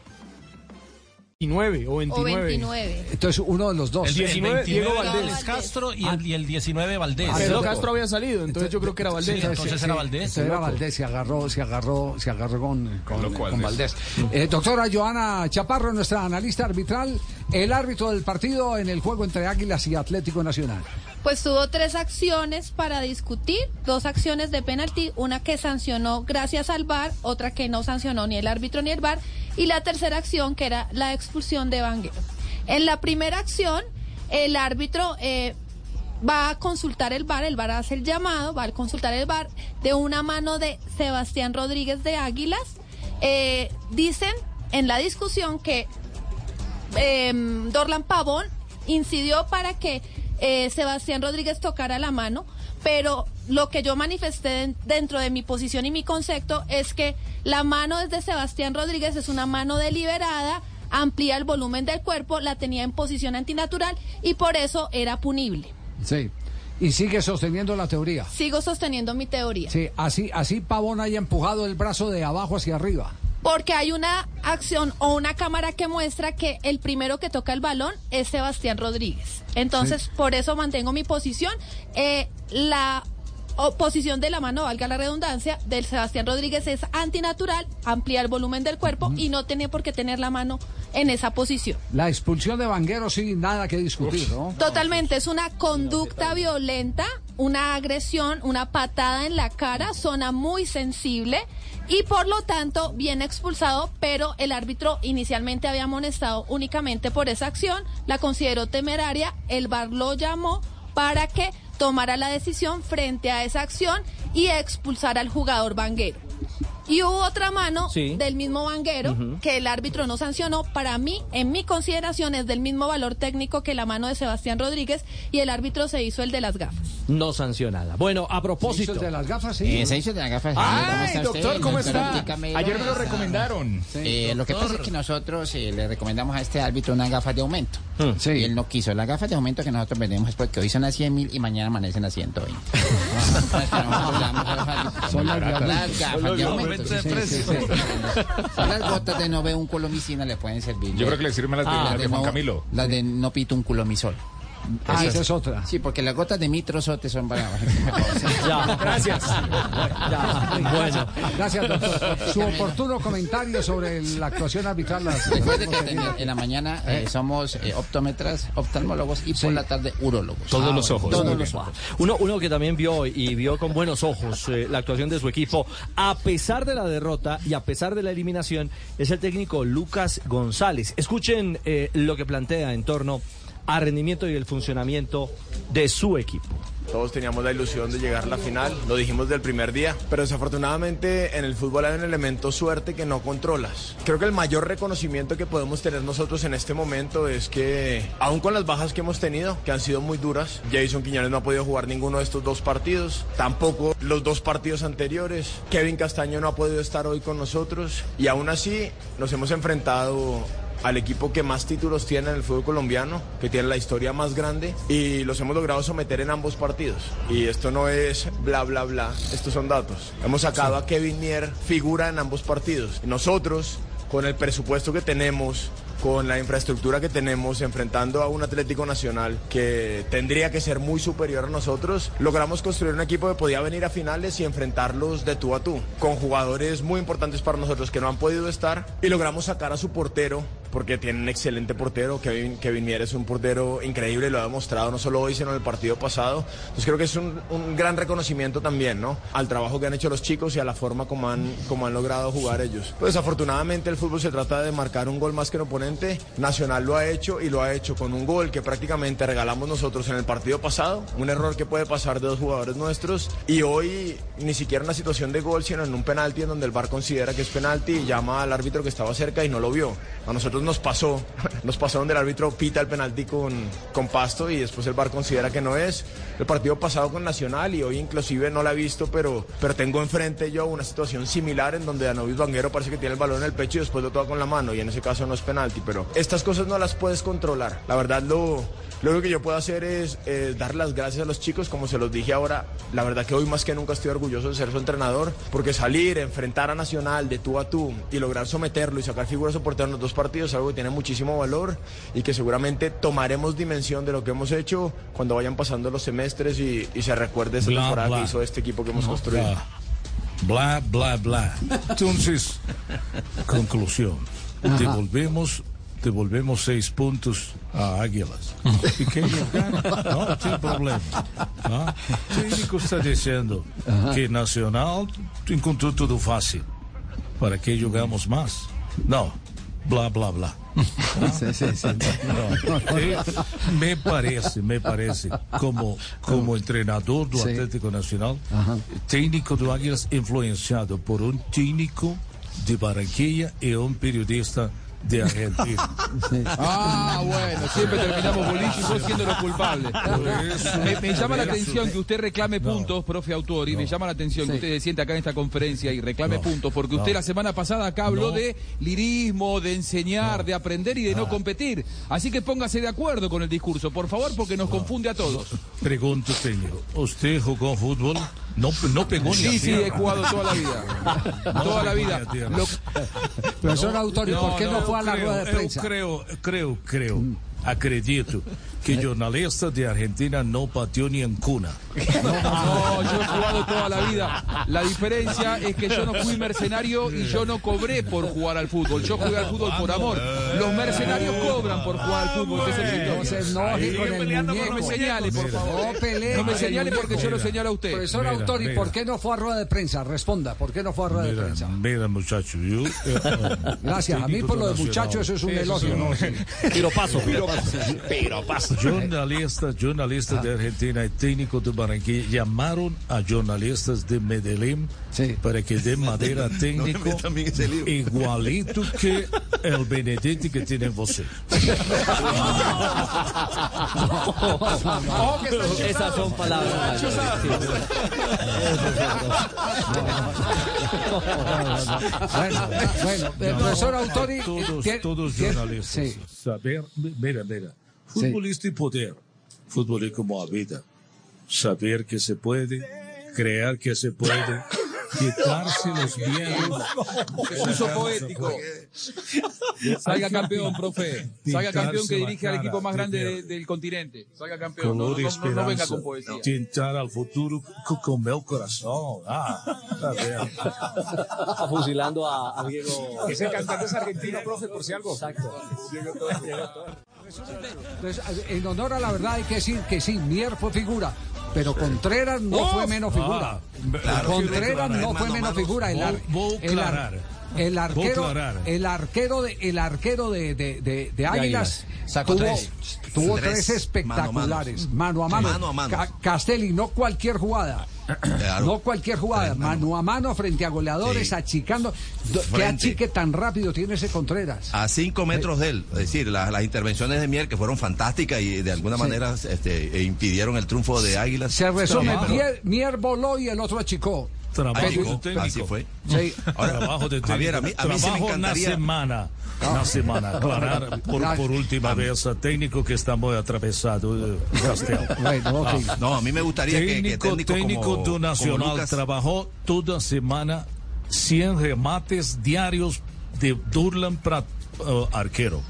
29 o 29. O 29. Entonces, uno de los dos. El 19, Diego Valdés. Valdés Castro y el, y el 19 Valdés. Ah, Pero sí. Castro había salido, entonces yo creo que era Valdés. Sí, entonces era Valdés. Entonces era Valdés, se agarró, se agarró, se agarró con, con, loco con Valdés. Valdés. Eh, doctora Joana Chaparro, nuestra analista arbitral, el árbitro del partido en el juego entre Águilas y Atlético Nacional. Pues tuvo tres acciones para discutir, dos acciones de penalti, una que sancionó gracias al VAR, otra que no sancionó ni el árbitro ni el VAR, y la tercera acción que era la expulsión de Vanguero. En la primera acción, el árbitro eh, va a consultar el VAR, el VAR hace el llamado, va a consultar el VAR de una mano de Sebastián Rodríguez de Águilas. Eh, dicen en la discusión que eh, Dorlan Pavón incidió para que eh, Sebastián Rodríguez tocara la mano, pero lo que yo manifesté den- dentro de mi posición y mi concepto es que la mano desde Sebastián Rodríguez es una mano deliberada, amplía el volumen del cuerpo, la tenía en posición antinatural y por eso era punible. Sí. Y sigue sosteniendo la teoría. Sigo sosteniendo mi teoría. Sí, así, así Pavón haya empujado el brazo de abajo hacia arriba. Porque hay una acción o una cámara que muestra que el primero que toca el balón es Sebastián Rodríguez. Entonces, Sí. por eso mantengo mi posición. Eh, la posición de la mano, valga la redundancia, del Sebastián Rodríguez es antinatural, amplía el volumen del cuerpo y no tiene por qué tener la mano en esa posición. La expulsión de Vanguero, sí, nada que discutir, ¿no? Totalmente, es una conducta violenta, una agresión, una patada en la cara, zona muy sensible y por lo tanto viene expulsado, pero el árbitro inicialmente había amonestado únicamente por esa acción, la consideró temeraria, el VAR lo llamó para que tomara la decisión frente a esa acción y expulsara al jugador Vanguero. Y hubo otra mano Sí. del mismo Vanguero que el árbitro no sancionó. Para mí, en mi consideración, es del mismo valor técnico que la mano de Sebastián Rodríguez y el árbitro se hizo el de las gafas. No sancionada. Bueno, a propósito. de las gafas, sí. Eh, se hizo de las gafas. Ay, ¿Cómo está usted, doctor, ¿cómo está? Ayer me lo recomendaron. Eh, lo que pasa es que nosotros eh, le recomendamos a este árbitro unas gafas de aumento. Sí. Y él no quiso. Las gafas de aumento que nosotros vendemos es porque hoy son a 100 mil y mañana amanecen a 120. Son Las gafas de aumento. Las gotas de no veo un culomicina le pueden servir. Yo creo que le sirven las de- Ah, de Juan no- Camilo. Las de no pito un culomisol. Ah, esa es otra. Sí, porque las gotas de mitrosote son para... Ya, gracias. Ya, bueno. Gracias, doctor. Su oportuno comentario sobre la actuación arbitral. las- Recuerde que en, en la mañana eh, somos eh, optómetras, oftalmólogos y por la tarde urólogos. Todos los ojos. Todos los ojos. Uno, uno que también vio y vio con buenos ojos eh, la actuación de su equipo, a pesar de la derrota y a pesar de la eliminación, es el técnico Lucas González. Escuchen eh, lo que plantea en torno al rendimiento y el funcionamiento de su equipo. Todos teníamos la ilusión de llegar a la final, lo dijimos del primer día, pero desafortunadamente en el fútbol hay un elemento suerte que no controlas. Creo que el mayor reconocimiento que podemos tener nosotros en este momento es que, aún con las bajas que hemos tenido, que han sido muy duras, Jason Quiñones no ha podido jugar ninguno de estos dos partidos, tampoco los dos partidos anteriores, Kevin Castaño no ha podido estar hoy con nosotros y aún así nos hemos enfrentado al equipo que más títulos tiene en el fútbol colombiano, que tiene la historia más grande y los hemos logrado someter en ambos partidos. Y esto no es bla, bla, bla, estos son datos. Hemos sacado a Kevin Mier figura en ambos partidos. Nosotros, con el presupuesto que tenemos, con la infraestructura que tenemos, enfrentando a un Atlético Nacional que tendría que ser muy superior a nosotros, logramos construir un equipo que podía venir a finales y enfrentarlos de tú a tú, con jugadores muy importantes para nosotros que no han podido estar y logramos sacar a su portero porque tiene un excelente portero, Kevin, Kevin Mier es un portero increíble, lo ha demostrado no solo hoy, sino en el partido pasado. Entonces creo que es un, un gran reconocimiento también, ¿no? Al trabajo que han hecho los chicos y a la forma como han, como han logrado jugar ellos. Pues desafortunadamente el fútbol se trata de marcar un gol más que el oponente. Nacional lo ha hecho y lo ha hecho con un gol que prácticamente regalamos nosotros en el partido pasado, un error que puede pasar de dos jugadores nuestros y hoy ni siquiera una situación de gol, sino en un penalti en donde el VAR considera que es penalti y llama al árbitro que estaba cerca y no lo vio. A nosotros nos pasó, nos pasó donde el árbitro pita el penalti con, con Pasto y después el VAR considera que no es. El partido pasado con Nacional y hoy inclusive no la he visto, pero, pero tengo enfrente yo una situación similar en donde Anovis Vanguero parece que tiene el balón en el pecho y después lo toca con la mano y en ese caso no es penalti, pero estas cosas no las puedes controlar. La verdad lo, lo único que yo puedo hacer es eh, dar las gracias a los chicos, como se los dije ahora. La verdad que hoy más que nunca estoy orgulloso de ser su entrenador, porque salir, enfrentar a Nacional de tú a tú y lograr someterlo y sacar figuras soporteras en los dos partidos es algo que tiene muchísimo valor y que seguramente tomaremos dimensión de lo que hemos hecho cuando vayan pasando los semestres y, y se recuerde esa Bla, temporada bla. que hizo este equipo que hemos No, construido. Bla, bla, bla. Entonces, conclusión. Ajá. Devolvemos, devolvemos seis puntos a Águilas. ¿Y quem gana? No tem problema. ¿no? O técnico está dizendo que Nacional encontrou tudo fácil. ¿Para que jogamos más? No. Bla, bla, bla. Sí, sí, sí. No. Eh, me parece, me parece, como, como entrenador do. Atlético Nacional, técnico do Águilas influenciado por um técnico de Barranquilla e um periodista de Argentina. Ah, bueno, siempre terminamos vos siendo los culpables. Eso- Me, me llama la atención que usted reclame puntos, profe autor, y me llama la atención que usted se siente acá en esta conferencia y reclame No. puntos, porque No. usted la semana pasada acá habló No. de lirismo, de enseñar, de aprender y de no competir. Así que póngase de acuerdo con el discurso, por favor, porque nos confunde a todos. Pregunto, técnico, ¿usted jugó fútbol? No, no pegó ni a Sí, sí, he jugado toda la vida. No Toda la vida. ni. Lo- Profesor Autori, ¿por qué no, fue a la creo, rueda de prensa? creo, creo, creo, acredito que jornalista de Argentina no pateó ni en cuna. No, yo he jugado toda la vida. La diferencia es que yo no fui mercenario y yo no cobré por jugar al fútbol. Yo jugué al fútbol por amor. Los mercenarios cobran por jugar al fútbol. No se enoje con el No muñeco. me señale, por favor. No pelee No me señale porque yo lo señalo a usted. Profesor Autori. ¿por qué no fue a rueda de prensa? Responda, ¿por qué no fue a rueda de prensa? mira, muchacho, yo... eh, Gracias, a mí por lo de muchacho eso es un elogio. ¿no? Sí. Piropazo, piropazo. Jornalista, jornalista de Argentina y técnico de Barranquilla llamaron a jornalistas de Medellín para que den madera técnico igualito que el Benedetti que tiene você. Esas son palabras. Bueno, bueno, el No, profesor Autori. Todos, todos jornalistas. sí. Saber, mira, mira. Futbolista y poder. Fútbol es como a vida. Saber que se puede, crear que se puede, quitarse los miedos. Uso poético. Salga campeón, profe. Salga campeón que dirige al equipo más grande de- del continente. Salga campeón. No, no- no- no venga con poesía. Tentar al futuro co- con meu corazón. Ah, está bien. Está fusilando a, a Diego. Ese cantante es argentino, profe, por si algo. Exacto. Entonces, en honor a la verdad hay que decir que sí, Mier fue figura. pero Contreras no fue menos Ah, figura. claro, Contreras no fue menos figura. El, el. El arquero, el arquero de, el arquero de, de, de- de Águilas. Sacó tuvo, tres. tuvo Tres tres espectaculares, mano a mano. Mano a mano. Ca- Castelli, no cualquier jugada. Claro. No cualquier jugada, mano a mano frente a goleadores, Sí. achicando. Do- ¿Qué Frente. achique tan rápido tiene ese Contreras? A cinco metros de él. Es decir, la- las intervenciones de Mier que fueron fantásticas y de alguna Sí. manera este, e impidieron el triunfo de Águilas. Se resume, Mier voló y el otro achicó. Trabajo técnico. Así fue. Sí. Ahora, Trabajo de técnico. Javier, a mí, a mí sí me Trabajo una semana. Una semana. Aclarar por, por última vez a técnico que está muy atravesado. eh. Bueno, ok. No, a mí me gustaría que- que técnico, técnico como- Nacional Lucas- trabajó toda semana 100 remates diarios de Durlan para arquero.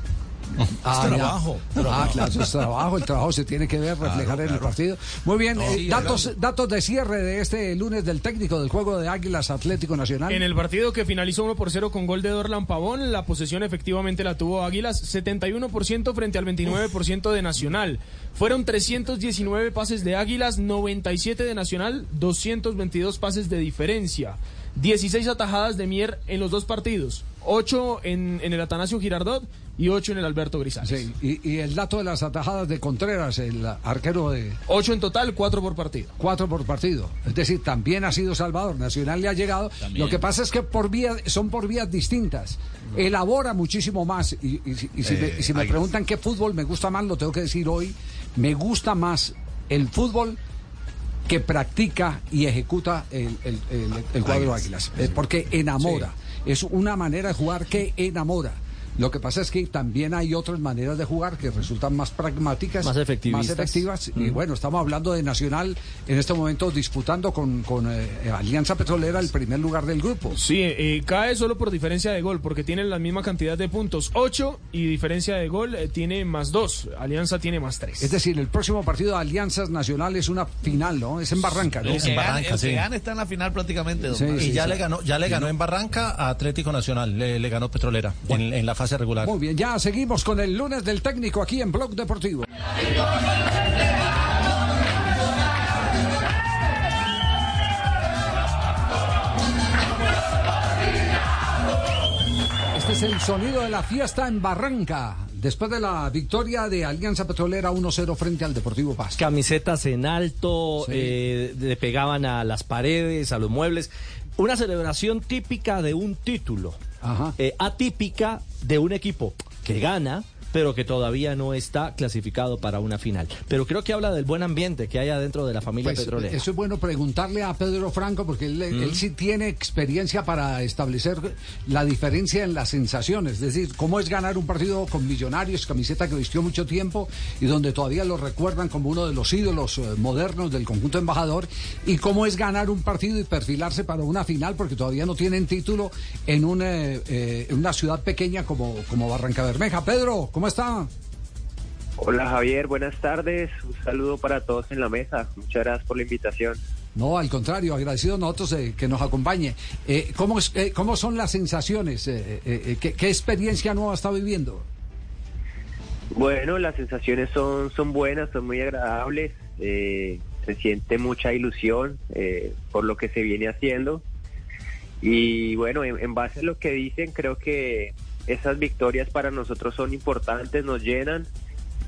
Ah, es trabajo. Ah, claro, es trabajo. El trabajo se tiene que ver, reflejar en el partido. Muy bien, No, eh, sí, datos, hablando. datos de cierre de este lunes del técnico del juego de Águilas Atlético Nacional. En el partido que finalizó 1 por 0 con gol de Dorlan Pavón, la posesión efectivamente la tuvo Águilas, 71% frente al 29% de Nacional. Fueron 319 pases de Águilas, 97 de Nacional, 222 pases de diferencia. 16 atajadas de Mier en los dos partidos, 8 en, en el Atanasio Girardot y 8 en el Alberto Grisales. Sí, y, y el dato de las atajadas de Contreras, el arquero de 8 en total, 4 por partido. cuatro por partido. Es decir, también ha sido Salvador. Nacional le ha llegado. También. Lo que pasa es que por vía, son por vías distintas. Elabora muchísimo más. Y, y si- y si, Eh, me, y si me preguntan qué fútbol me gusta más, lo tengo que decir hoy. Me gusta más el fútbol que practica y ejecuta el, el- el- el cuadro Águilas. Águilas. Porque enamora. Es una manera de jugar que enamora. Lo que pasa es que también hay otras maneras de jugar que resultan más pragmáticas, Más más efectivas. Y bueno, estamos hablando de Nacional en este momento disputando con, con, eh, Alianza Petrolera el primer lugar del grupo. Sí, eh, cae solo por diferencia de gol, porque tienen la misma cantidad de puntos, 8, y diferencia de gol eh, tiene más 2. Alianza tiene más 3. Es decir, el próximo partido de Alianzas Nacional es una final, ¿no? Es en Barranca, ¿no? Que, gane, Barranca, el sí. gane está en la final prácticamente. don Sí, y ya le ganó, ya le ganó en Barranca a Atlético Nacional, le, le ganó Petrolera en, en la fase regular. Muy bien, ya seguimos con el lunes del técnico aquí en Blog Deportivo. Este es el sonido de la fiesta en Barranca, después de la victoria de Alianza Petrolera 1-0 frente al Deportivo Paz. Camisetas en alto, Sí. eh, le pegaban a las paredes, a los muebles. Una celebración típica de un título, eh, atípica de un equipo que gana, pero que todavía no está clasificado para una final. Pero creo que habla del buen ambiente que hay adentro de la familia Pues, petrolera. eso es bueno preguntarle a Pedro Franco porque él, él sí tiene experiencia para establecer la diferencia en las sensaciones. Es decir, cómo es ganar un partido con Millonarios, camiseta que vistió mucho tiempo y donde todavía lo recuerdan como uno de los ídolos eh, modernos del conjunto embajador. Y cómo es ganar un partido y perfilarse para una final porque todavía no tienen título en una, eh, en una ciudad pequeña como, como Barranca Bermeja. Pedro, ¿cómo está? Hola Javier, buenas tardes. Un saludo para todos en la mesa. Muchas gracias por la invitación. No, al contrario, agradecido nosotros de que nos acompañe. Eh, ¿cómo, es- eh, ¿Cómo son las sensaciones? Eh, eh, eh, ¿qué, qué experiencia nueva está viviendo? Bueno, las sensaciones son, son buenas, son muy agradables. eh, se siente mucha ilusión eh, por lo que se viene haciendo. Y bueno, en, en base a lo que dicen, creo que esas victorias para nosotros son importantes, nos llenan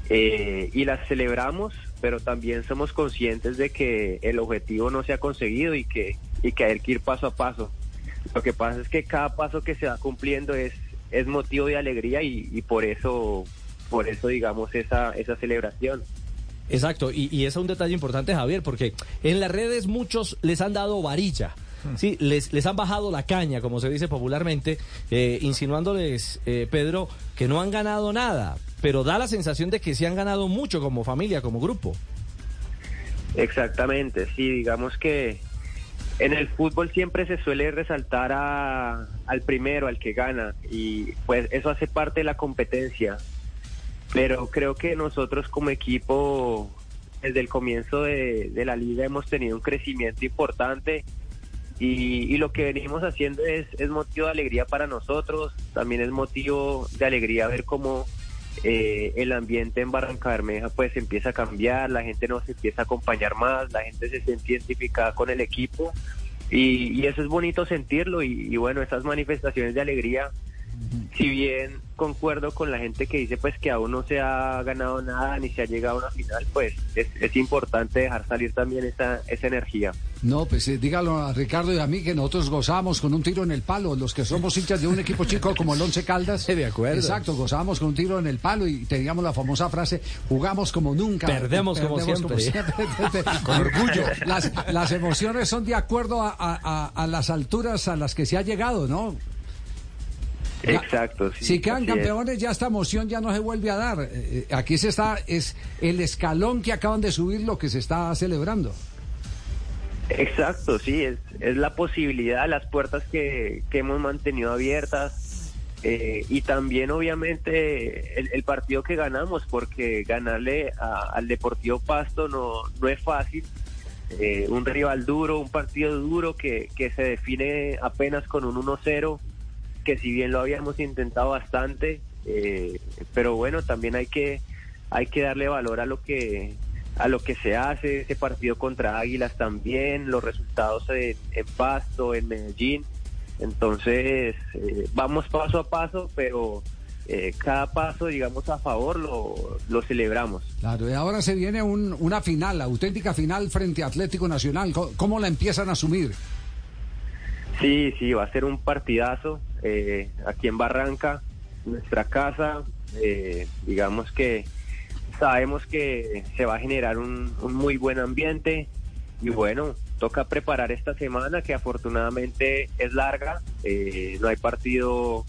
eh, y las celebramos, pero también somos conscientes de que el objetivo no se ha conseguido y que, y que hay que ir paso a paso. Lo que pasa es que cada paso que se va cumpliendo es, es motivo de alegría y, por eso, por eso digamos esa, esa celebración. Exacto, y, y es un detalle importante, Javier, porque en las redes muchos les han dado varilla. Sí, les, les han bajado la caña, como se dice popularmente, eh, insinuándoles, eh, Pedro, que no han ganado nada, pero da la sensación de que sí han ganado mucho como familia, como grupo. Exactamente, sí, digamos que en el fútbol siempre se suele resaltar a- al primero, al que gana, y pues eso hace parte de la competencia. Pero creo que nosotros como equipo, desde el comienzo de, de la liga, hemos tenido un crecimiento importante y, y lo que venimos haciendo es, es motivo de alegría para nosotros, también es motivo de alegría ver cómo eh, el ambiente en Barranca Bermeja pues empieza a cambiar, la gente nos empieza a acompañar más, la gente se siente identificada con el equipo y, y eso es bonito sentirlo y, y bueno, esas manifestaciones de alegría, si bien concuerdo con la gente que dice pues que aún no se ha ganado nada ni se ha llegado a una final, pues es, es importante dejar salir también esa, esa energía. No, pues eh, dígalo a Ricardo y a mí que nosotros gozamos con un tiro en el palo, los que somos hinchas de un equipo chico como el Once Caldas. De acuerdo. Exacto, gozábamos con un tiro en el palo y teníamos la famosa frase, jugamos como nunca. Perdemos como siempre. con orgullo. Las, las emociones son de acuerdo a, a- a- a las alturas a las que se ha llegado, ¿no? Ya- Exacto, sí. si quedan es. campeones, ya esta emoción ya no se vuelve a dar. Eh, eh, aquí se está, es el escalón que acaban de subir lo que se está celebrando. Exacto, sí, es, es la posibilidad, las puertas que, que hemos mantenido abiertas eh, y también obviamente el, el partido que ganamos, porque ganarle a- al Deportivo Pasto no, no es fácil. Eh, un rival duro, un partido duro que, que se define apenas con un 1-0, que si bien lo habíamos intentado bastante, eh, pero bueno, también hay que, hay que darle valor a lo que a lo que se hace, ese partido contra Águilas también, los resultados en, Pasto, en Medellín. Entonces, eh, vamos paso a paso, pero eh, cada paso, digamos, a favor lo, lo celebramos. Claro, y ahora se viene un- una final, auténtica final frente a Atlético Nacional. ¿Cómo, cómo la empiezan a asumir? Sí, sí, va a ser un partidazo eh, aquí en Barranca, nuestra casa. eh, digamos que sabemos que se va a generar un, muy buen ambiente y bueno, toca preparar esta semana que afortunadamente es larga, eh, no hay partido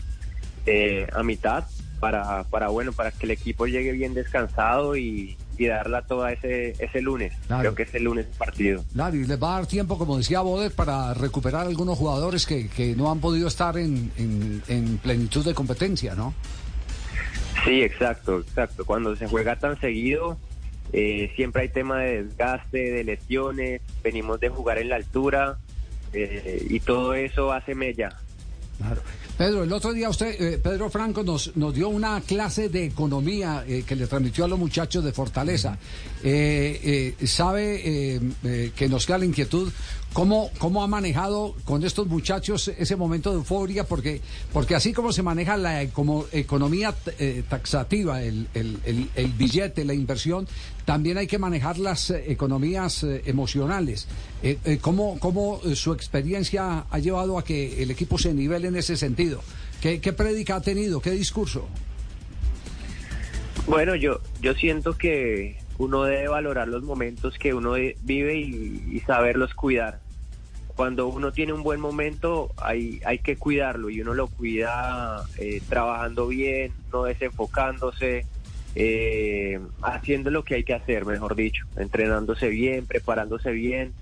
eh, a mitad para, para bueno, para que el equipo llegue bien descansado y, y darla toda ese, ese lunes. Claro. Creo que es el lunes el partido. Claro, y les va a dar tiempo, como decía Boder, para recuperar algunos jugadores que, que no han podido estar en, en- en plenitud de competencia, ¿no? Sí, exacto, exacto. Cuando se juega tan seguido, eh, siempre hay tema de desgaste, de lesiones, venimos de jugar en la altura eh, y todo eso hace mella. Claro. Pedro, el otro día usted, eh, Pedro Franco, nos, nos dio una clase de economía eh, que le transmitió a los muchachos de Fortaleza. Eh, eh, sabe eh, que nos queda la inquietud cómo, cómo ha manejado con estos muchachos ese momento de euforia, porque, porque así como se maneja la como economía eh, taxativa, el, el- el- billete, la inversión, también hay que manejar las eh, economías eh, emocionales. Eh, ¿Cómo, cómo su experiencia ha llevado a que el equipo se nivele en ese sentido? ¿Qué, qué prédica ha tenido? ¿Qué discurso? Bueno, yo, yo siento que uno debe valorar los momentos que uno vive y saberlos cuidar. Cuando uno tiene un buen momento hay, hay que cuidarlo y uno lo cuida eh, trabajando bien, no desenfocándose, eh, haciendo lo que hay que hacer, mejor dicho, entrenándose bien, preparándose bien.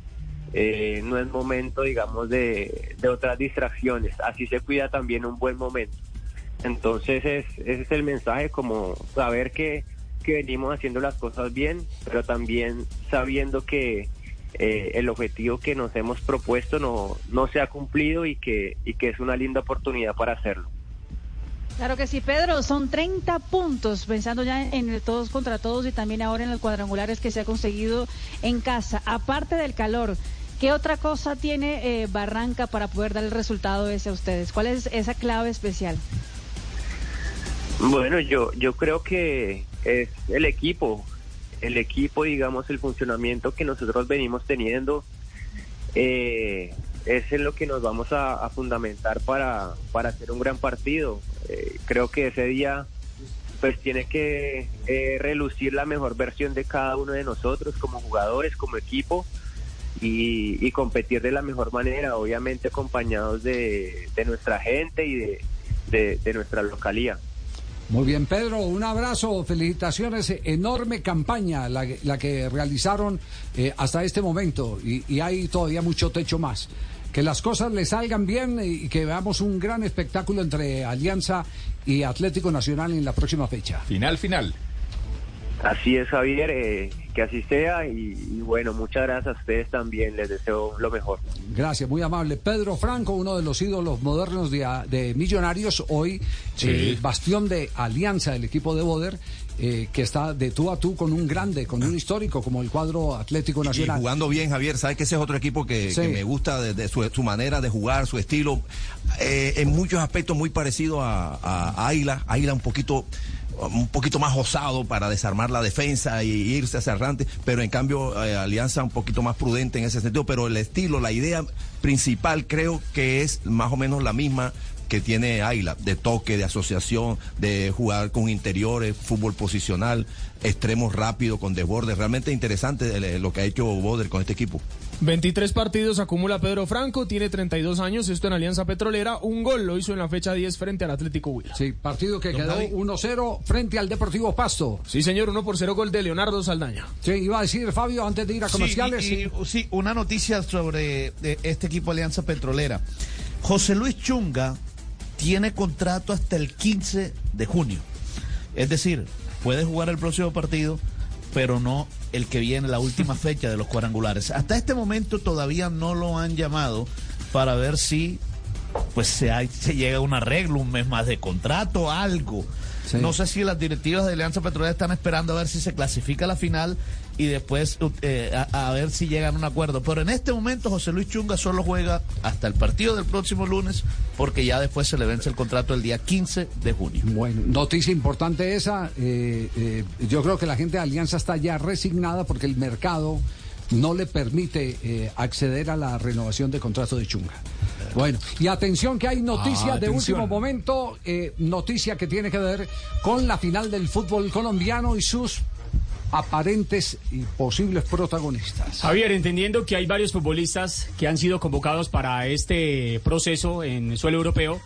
Eh, no es momento, digamos, de, de otras distracciones. Así se cuida también un buen momento. Entonces es, ese es el mensaje, como saber que, que venimos haciendo las cosas bien, pero también sabiendo que eh, el objetivo que nos hemos propuesto no, no se ha cumplido y que, y que es una linda oportunidad para hacerlo. Claro que sí, Pedro, son 30 puntos, pensando ya en el todos contra todos y también ahora en los cuadrangulares que se ha conseguido en casa. Aparte del calor, ¿qué otra cosa tiene eh, Barranca para poder dar el resultado ese a ustedes? ¿Cuál es esa clave especial? Bueno, yo, yo creo que es el equipo, el equipo, digamos, el funcionamiento que nosotros venimos teniendo, eh, es en lo que nos vamos a, fundamentar para, para hacer un gran partido. Eh, creo que ese día pues tiene que eh, relucir la mejor versión de cada uno de nosotros como jugadores, como equipo y, competir de la mejor manera, obviamente acompañados de, de nuestra gente y de- de nuestra localía. Muy bien, Pedro, un abrazo, felicitaciones, enorme campaña la, que- realizaron eh, hasta este momento y, y hay todavía mucho techo más. Que las cosas le salgan bien y que veamos un gran espectáculo entre Alianza y Atlético Nacional en la próxima fecha. Final, final. Así es, Javier, eh, que así sea y, y bueno, muchas gracias a ustedes también, les deseo lo mejor. Gracias, muy amable. Pedro Franco, uno de los ídolos modernos de, de Millonarios, hoy Sí. eh, bastión de alianza del equipo de Boder, eh, que está de tú a tú con un grande, con un histórico como el cuadro Atlético Y Nacional. jugando bien, Javier, sabes que ese es otro equipo que, Sí. que me gusta de, de su, su manera de jugar, su estilo, eh, en muchos aspectos muy parecido a, a, a Águila. Águila un poquito un poquito más osado para desarmar la defensa y irse hacia adelante, pero en cambio eh, Alianza un poquito más prudente en ese sentido, pero el estilo, la idea principal creo que es más o menos la misma que tiene Águila, de toque, de asociación, de jugar con interiores, fútbol posicional, extremos rápidos, con desbordes. Realmente interesante eh, lo que ha hecho Boder con este equipo. 23 partidos acumula Pedro Franco, tiene 32 años, esto en Alianza Petrolera, un gol lo hizo en la fecha 10 frente al Atlético Huila. Sí, partido que Don quedó Javi. 1-0 frente al Deportivo Pasto. Sí, señor, 1 por 0 gol de Leonardo Saldaña. Sí, iba a decir Fabio antes de ir a Sí, comerciales. y- y- sí, una noticia sobre eh, este equipo Alianza Petrolera. José Luis Chunga tiene contrato hasta el 15 de junio. Es decir, puede jugar el próximo partido, pero no el que viene, la última fecha de los cuadrangulares. Hasta este momento todavía no lo han llamado para ver si pues se, hay- se llega a un arreglo, un mes más de contrato, algo. No sé si las directivas de Alianza Petrolera están esperando a ver si se clasifica a la final y después eh, a, a ver si llegan a un acuerdo. Pero en este momento José Luis Chunga solo juega hasta el partido del próximo lunes porque ya después se le vence el contrato el día 15 de junio. Bueno, noticia importante esa. eh, eh, yo creo que la gente de Alianza está ya resignada porque el mercado no le permite eh, acceder a la renovación de contrato de Chunga. Bueno, y atención que hay noticia Ah, de atención. último momento, eh, noticia que tiene que ver con la final del fútbol colombiano y sus aparentes y posibles protagonistas. Javier, entendiendo que hay varios futbolistas que han sido convocados para este proceso en suelo europeo,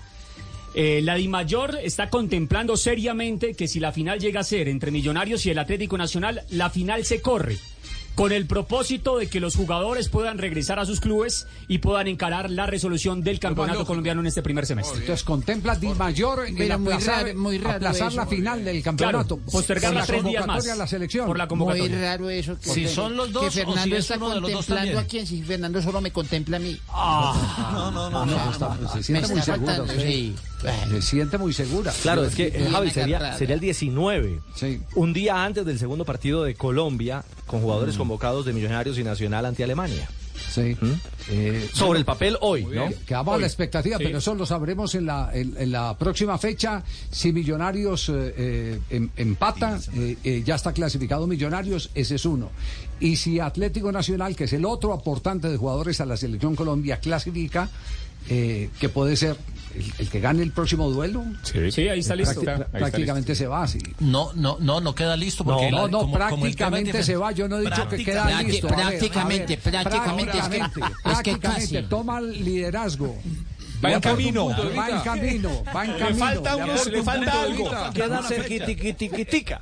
eh, la DIMAYOR está contemplando seriamente que si la final llega a ser entre Millonarios y el Atlético Nacional, la final se corre. Con el propósito de que los jugadores puedan regresar a sus clubes y puedan encarar la resolución del campeonato colombiano en este primer semestre. Entonces contempla Di Mayor en Pero muy aplazar, raro- muy raro aplazar eso. la final del campeonato. Claro, postergarla Por la tres días convocatoria más. a la selección. Por la convocatoria. Muy raro eso. Que, Si son los dos que o si Fernando es está uno de los dos contemplando a quien, si Fernando solo me contempla a mí. Ah, no, no, no, está- se siente Me muy está segura faltando, usted. sí. Se siente muy segura. Claro, es que, eh, Javi, sería, sería el 19. Un día antes del segundo partido de Colombia, con jugadores Mm. convocados de Millonarios y Nacional ante Alemania. Sí. Eh, Sobre el papel hoy, ¿no? Quedamos a Hoy. la expectativa, Sí. pero eso lo sabremos en la, en, en la próxima fecha. Si Millonarios eh, eh, em- empata, eh, eh, ya está clasificado Millonarios, ese es uno. Y si Atlético Nacional, que es el otro aportante de jugadores a la selección Colombia, clasifica, eh, que puede ser el, el que gane el próximo duelo. Sí. Sí, ahí está listo. Prácti- Ahí está prácticamente se va, sí. No, no, no, no queda listo porque No, la- no, como- prácticamente se va. Yo no he dicho que queda Prácticamente. listo. Ver, ver, Prácticamente, prácticamente, es que- prácticamente, es que prácticamente, casi. toma el liderazgo. Va Le en camino. Va en camino, va en Le camino. falta le un falta punto de algo. Queda cerquitiquitica.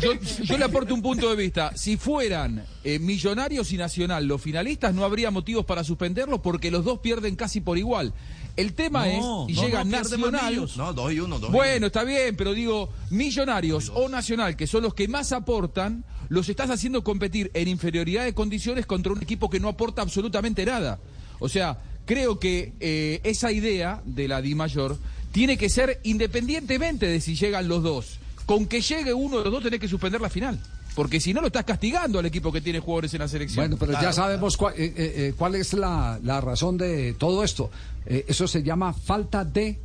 Yo, yo le aporto un punto de vista. Si fueran eh, Millonarios y Nacional los finalistas, no habría motivos para suspenderlos porque los dos pierden casi por igual. El tema No, es, y no, llega no, Nacional. No, dos y uno, dos y Bueno, está bien, pero digo, Millonarios o Nacional, que son los que más aportan, los estás haciendo competir en inferioridad de condiciones contra un equipo que no aporta absolutamente nada. O sea, creo que eh, esa idea de la Di Mayor tiene que ser independientemente de si llegan los dos. Con que llegue uno de los dos tenés que suspender la final. Porque si no lo estás castigando al equipo que tiene jugadores en la selección. Bueno, pero ya sabemos cuál, eh, eh, eh, cuál es la, la razón de todo esto. Eh, eso se llama falta de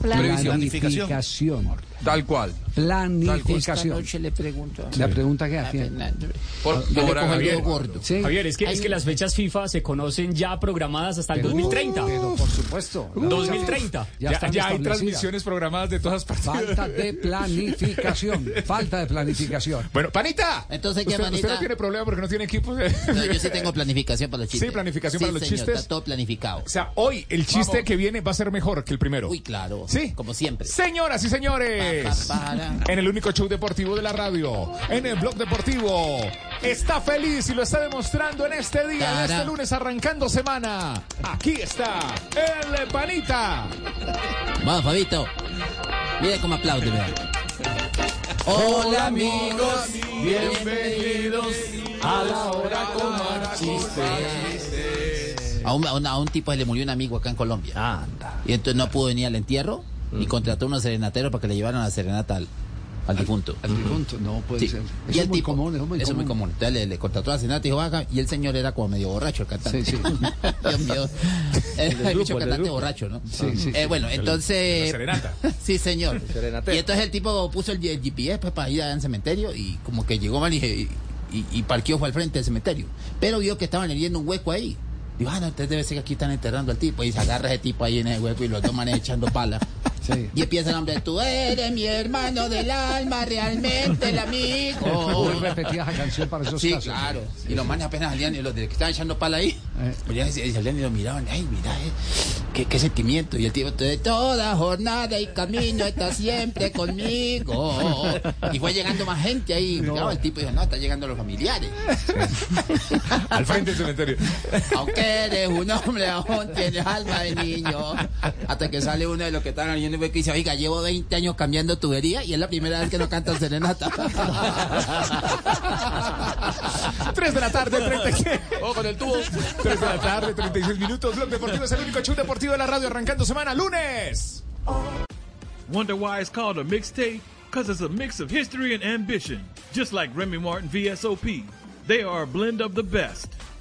Planificación. Planificación. Tal cual. Planificación. Esta noche le pregunto. La pregunta que hacía. Por, por- Javier, dedo gordo. Sí. Javier, es que, es que las fechas FIFA se conocen ya programadas hasta el Pero- 2030. Pero por supuesto. 2030. Ya, están ya hay transmisiones programadas de todas partes. Falta de planificación. Falta de planificación. Bueno, panita. Entonces, ¿qué, usted, manita? usted no tiene problema porque no tiene equipo. No, yo sí tengo planificación para los chistes. Sí, planificación Sí, para los señor, chistes. Está todo planificado. O sea, hoy el chiste Vamos. que viene va a ser mejor que el primero. Uy, claro. Sí. Como siempre. Señoras y señores, En el único show deportivo de la radio, en el blog deportivo, está feliz y lo está demostrando en este día, en este lunes arrancando semana. Aquí está el panita. Vamos, Fabito. Mire cómo aplaude, vea. Hola amigos, bienvenidos a la hora con más chistes. A un, a un- a un tipo le murió un amigo acá en Colombia. Y entonces no pudo venir al entierro y contrató unos serenateros para que le llevaran la serenata al, al difunto. Al difunto, no puede Sí. ser. Y Eso el es muy tipo- común, eso es muy eso es muy común. común. Entonces le, le contrató a la serenata y dijo, "Haga", y el señor era como medio borracho el cantante. Sí, sí. Dios mío. El bicho cantante borracho, ¿no? Sí, sí, Eh, sí. bueno, El- entonces... la serenata. sí, señor. serenatero. Y entonces el tipo puso el, el GPS pues, para ir al cementerio y como que llegó mal y, y, y parqueó fue al frente del cementerio. Pero vio que estaban hiriendo un hueco ahí. Dijo, ah, no, entonces debe ser que aquí están enterrando al tipo. Y se agarra ese tipo ahí en ese hueco y los dos manes echando pala. Y empieza el hombre, tú eres mi hermano del alma, realmente el amigo. Muy repetida esa canción para esos Sí, casos. claro. Y los manes apenas salían y los de que estaban echando pala ahí, pues ya se- salían y lo miraban, ay, mira, eh, qué, qué sentimiento. Y el tipo, de toda jornada y camino está siempre conmigo. Y fue llegando más gente ahí. Claro, el tipo dijo, no, están llegando los familiares. Al frente del cementerio. Aunque eres un hombre, aún tienes alma de niño. Hasta que sale uno de los que están oyendo y dice, oiga, llevo 20 años cambiando tubería y es la primera vez que no cantan serenata. 3 de la tarde, 30. Ojo con el tubo. 3 de la tarde, 36 minutos. Blog Deportivo es el único show deportivo de la radio arrancando semana lunes. Wonder why it's called a mixtape? Because it's a mix of history and ambition. Just like Remy Martin VSOP. They are a blend of the best.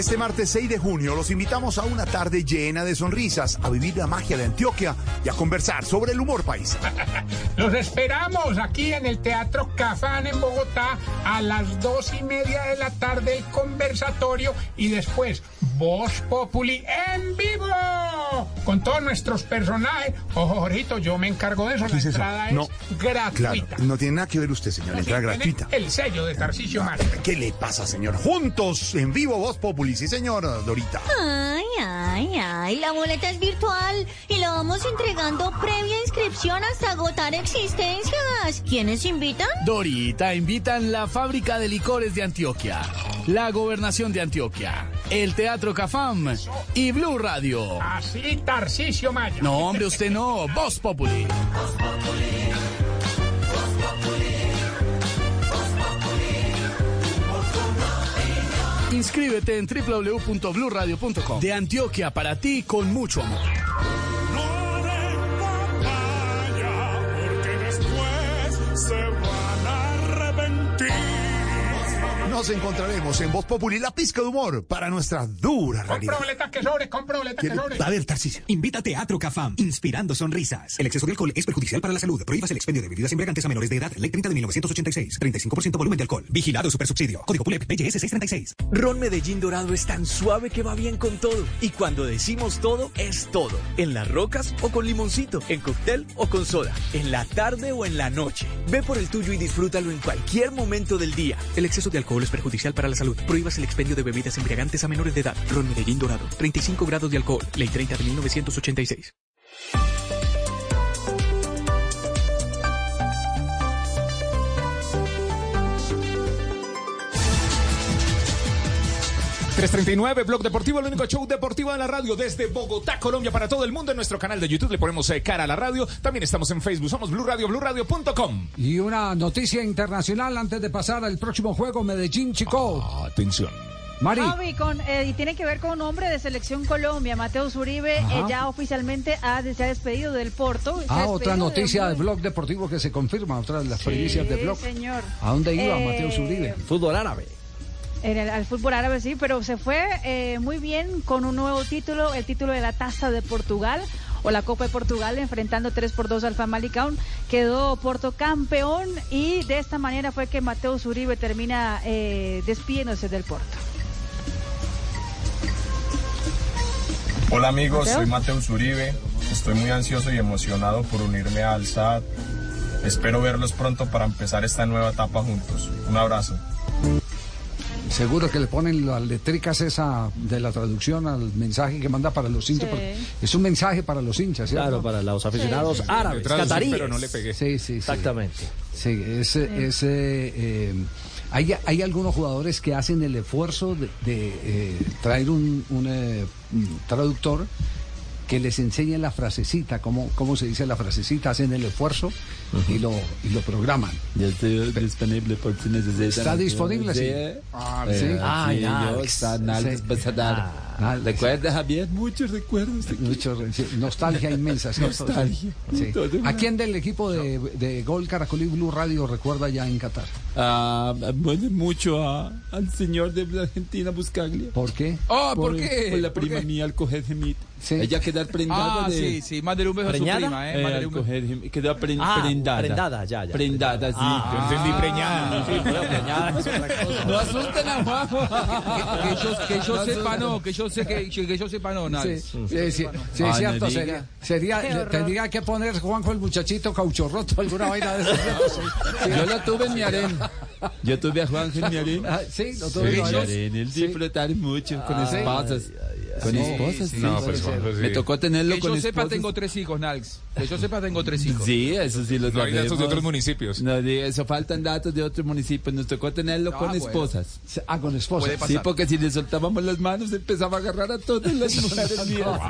Este martes 6 de junio los invitamos a una tarde llena de sonrisas, a vivir la magia de Antioquia y a conversar sobre el humor país. Los esperamos aquí en el Teatro Cafán en Bogotá a las dos y media de la tarde el conversatorio y después Voz Populi en vivo con todos nuestros personajes. Ojo, Jorito, yo me encargo de eso. La ¿Qué es eso? entrada No, es gratuita. Claro, no tiene nada que ver usted, señor, entrada Tiene gratuita. El sello de Tarcisio Mara. ¿Qué le pasa, señor? Juntos, en vivo, Voz Populi, sí, señor, Dorita. Ay, ay, ay, la boleta es virtual y la vamos entregando previa inscripción hasta agotar existencias. ¿Quiénes invitan? Dorita invitan la fábrica de licores de Antioquia, la gobernación de Antioquia, el Teatro Cafam y Blue Radio. Así, Tarcisio Maya. No, hombre, usted no. Voz Populi. Inscríbete en www.bluradio.com. De Antioquia para ti con mucho amor. Nos encontraremos en Voz Populi, la pizca de humor para nuestra dura realidad. Compra que sobre, compra boleta que ¿Quiere- sobre. A ver, Tarcisio. Invita a Teatro Cafam, inspirando sonrisas. El exceso de alcohol es perjudicial para la salud. Prohíbas el expendio de bebidas embriagantes a menores de edad. Ley 30 de 1986. 35% volumen de alcohol. Vigilado Supersubsidio. Código PULEP PYS 636. Ron Medellín Dorado es tan suave que va bien con todo. Y cuando decimos todo, es todo. En las rocas o con limoncito. En cóctel o con soda. En la tarde o en la noche. Ve por el tuyo y disfrútalo en cualquier momento del día. El exceso de alcohol es perjudicial para la salud. Prohíbas el expendio de bebidas embriagantes a menores de edad. Ron Medellín Dorado. 35 grados de alcohol. Ley 30 de 1986. ...339, Blog Deportivo, el único show deportivo de la radio desde Bogotá, Colombia, para todo el mundo. En nuestro canal de YouTube le ponemos eh, cara a la radio. También estamos en Facebook, somos Blue Radio, BlueRadio.com. Y una noticia internacional antes de pasar al próximo juego Medellín-Chico. atención. Mari. Javi, con, eh, y tiene que ver con un hombre de Selección Colombia, Mateo Zuribe, eh, ya oficialmente ha, se ha despedido del Porto. Ah, otra noticia de del blog deportivo que se confirma, otra de las primicias Sí, del blog. señor. ¿A dónde iba Eh, Mateo Zuribe? Fútbol árabe. En el, al fútbol árabe sí, pero se fue eh, muy bien con un nuevo título, el título de la Taza de Portugal o la Copa de Portugal, enfrentando 3 por 2 al Famalicão. Quedó Porto campeón y de esta manera fue que Mateo Zuribe termina eh, despidiéndose del Porto. Hola amigos, Mateo. soy Mateo Uribe. Estoy muy ansioso y emocionado por unirme al SAT espero verlos pronto para empezar esta nueva etapa juntos. Un abrazo. Seguro que le ponen las letricas esa de la traducción al mensaje que manda para los hinchas. Sí. porque Es un mensaje para los hinchas, ¿cierto? Claro, para los aficionados Sí. árabes, cataríes. pero no le pegué. Sí, sí, sí. Exactamente. Sí, es, es, eh, eh, hay, hay algunos jugadores que hacen el esfuerzo de, de, eh, traer un, un, eh, traductor que les enseñe la frasecita, cómo, cómo se dice la frasecita, hacen el esfuerzo y, lo, y lo programan. Ya estoy disponible por si necesitan. ¿Está disponible, sí? Ah, sí. sí. Ah, sí, ya. yo, está Nalgas Sí. Ah, ¿Recuerdas, Javier? Muchos recuerdos. aquí. Mucho, sí, nostalgia inmensa. ¿cierto? Nostalgia. Sí. ¿A quién del equipo de, de Gol Caracol y Blue Radio recuerda ya en Qatar? Ah, bueno, mucho a- al señor de la Argentina Buscaglia. ¿Por qué? Ah, ¿por qué? Por la ¿Por prima qué? mía al coger gemit. Sí. Ella quedar prendada Ah, de... sí, sí, mándele un beso a su ¿Preñada? prima, ¿eh? Eh, un beso. coger quedó pren- Ah, prendada. prendada, ya, ya. Prendada, sí. Ah, Yo entendí preñada. Sí, pero preñada es otra cosa. No asusten a Juanjo. Que, que yo, que yo sepa no, que yo sé que, que yo sepa no, nada. Sí, sí, sí, sí, Ah, cierto, no sería, sería tendría que poner Juanjo el muchachito cauchorroto, alguna vaina de esas. Yo lo tuve en mi arena. Yo tuve a Juan en mi arena. Ah, sí, lo tuve Sí, en mi arena. Él disfrutar mucho con Ah, esposas. Con Sí, esposas, sí, sí. No, puede pues. Juanjo, sí. Me tocó tenerlo Que con yo sepa esposas. tengo tres hijos, Nalx. Que yo sepa tengo tres hijos. Sí, eso sí lo No hay datos de otros municipios. No, de eso faltan datos de otros municipios. Nos tocó tenerlo con bueno. esposas. Ah, con esposa. Puede Sí, porque si le soltábamos las manos empezaba a agarrar a todas las mujeres mías.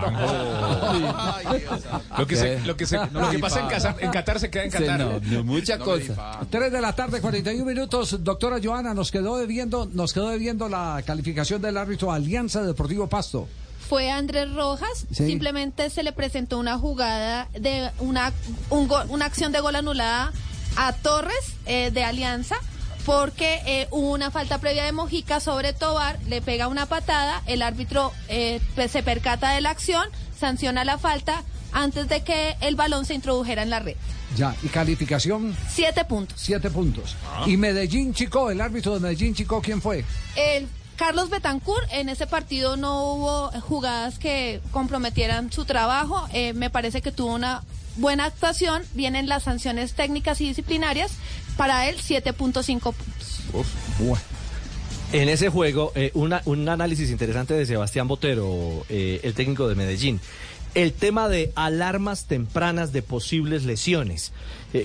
Ay, Dios santo. Lo que, se, ¿Qué? lo que, se, lo que pasa en, Qatar- en Qatar se queda en Sí, Qatar. no, no, mucha No me cosa. difames. 3 de la tarde, 41 minutos. Doctora Joana, nos quedó debiendo, nos quedó debiendo la calificación del árbitro Alianza Deportivo Pasto. Fue Andrés Rojas. Sí. Simplemente se le presentó una jugada de una, un gol- una acción de gol anulada a Torres eh, de Alianza. Porque eh, hubo una falta previa de Mojica sobre Tobar, le pega una patada, el árbitro eh, pues, se percata de la acción, sanciona la falta antes de que el balón se introdujera en la red. Ya, y calificación, Siete puntos. 7 puntos. Y Medellín Chico, el árbitro de Medellín Chico, ¿quién fue? El Carlos Betancourt, en ese partido no hubo jugadas que comprometieran su trabajo. Eh, me parece que tuvo una buena actuación. Vienen las sanciones técnicas y disciplinarias. Para él, 7.5 puntos. En ese juego, eh, un análisis interesante de Sebastián Botero, eh, el técnico de Medellín. El tema de alarmas tempranas de posibles lesiones.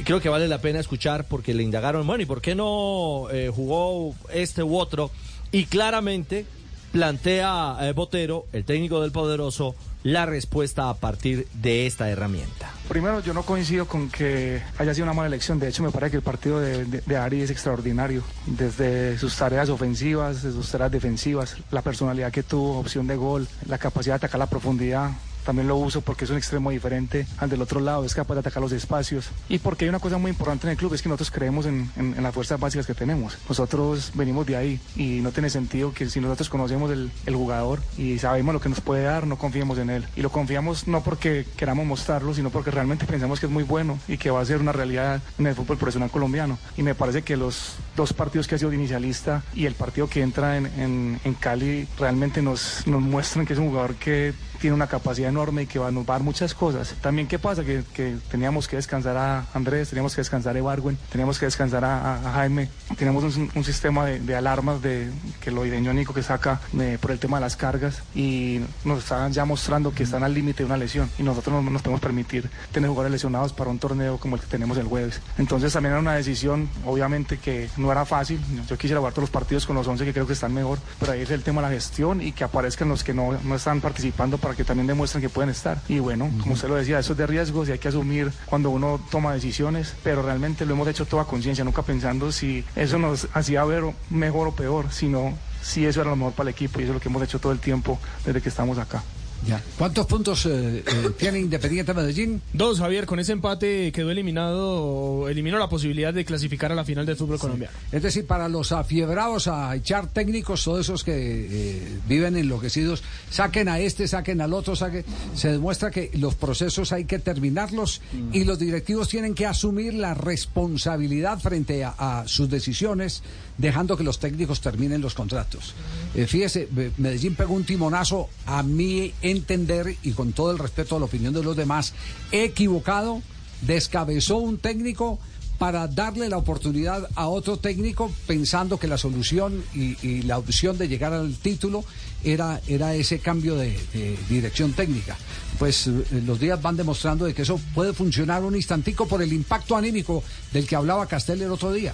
Creo que vale la pena escuchar porque le indagaron, bueno, ¿y por qué no jugó este u otro? Y claramente plantea eh, Botero, el técnico del Poderoso, la respuesta a partir de esta herramienta. Primero, yo no coincido con que haya sido una mala elección. De hecho, me parece que el partido de, de- Ari es extraordinario. Desde sus tareas ofensivas, sus tareas defensivas, la personalidad que tuvo, opción de gol, la capacidad de atacar la profundidad. También lo uso porque es un extremo diferente al del otro lado, es capaz de atacar los espacios. Y porque hay una cosa muy importante en el club, es que nosotros creemos en, en- en las fuerzas básicas que tenemos. Nosotros venimos de ahí y no tiene sentido que si nosotros conocemos el, el jugador y sabemos lo que nos puede dar, no confiemos en él. Y lo confiamos no porque queramos mostrarlo, sino porque realmente pensamos que es muy bueno y que va a ser una realidad en el fútbol profesional colombiano. Y me parece que los dos partidos que ha sido de inicialista y el partido que entra en, en- en Cali realmente nos, nos muestran que es un jugador que tiene una capacidad enorme y que va, a dar muchas cosas. También, ¿qué pasa? Que, que teníamos que descansar a Andrés, teníamos que descansar a Ebarwen, teníamos que descansar a, a- Jaime. Tenemos un, un sistema de, de alarmas de, que lo idéntico que saca eh, por el tema de las cargas y nos están ya mostrando que están al límite de una lesión y nosotros no nos podemos permitir tener jugadores lesionados para un torneo como el que tenemos el jueves. Entonces también era una decisión, obviamente que no era fácil. Yo quisiera jugar todos los partidos con los 11 que creo que están mejor, pero ahí es el tema de la gestión y que aparezcan los que no, no están participando para que también demuestren que pueden estar. Y bueno, como usted lo decía, eso es de riesgos y hay que asumir cuando uno toma decisiones, pero realmente lo hemos hecho toda conciencia, nunca pensando si eso nos hacía ver mejor o peor, sino si eso era lo mejor para el equipo y eso es lo que hemos hecho todo el tiempo desde que estamos acá. Ya. ¿Cuántos puntos eh, eh, tiene Independiente Medellín? Dos, Javier, con ese empate quedó eliminado, eliminó la posibilidad de clasificar a la final del fútbol colombiano. Es decir, para los afiebrados a echar técnicos, todos esos que eh, viven enloquecidos, saquen a este, saquen al otro, saquen, se demuestra que los procesos hay que terminarlos y los directivos tienen que asumir la responsabilidad frente a, a sus decisiones, dejando que los técnicos terminen los contratos. Eh, fíjese, Medellín pegó un timonazo, a mi entender, y con todo el respeto a la opinión de los demás, equivocado, descabezó un técnico para darle la oportunidad a otro técnico pensando que la solución y, la opción de llegar al título era, era ese cambio de, de dirección técnica. Pues eh, los días van demostrando de que eso puede funcionar un instantico por el impacto anímico del que hablaba Castel el otro día.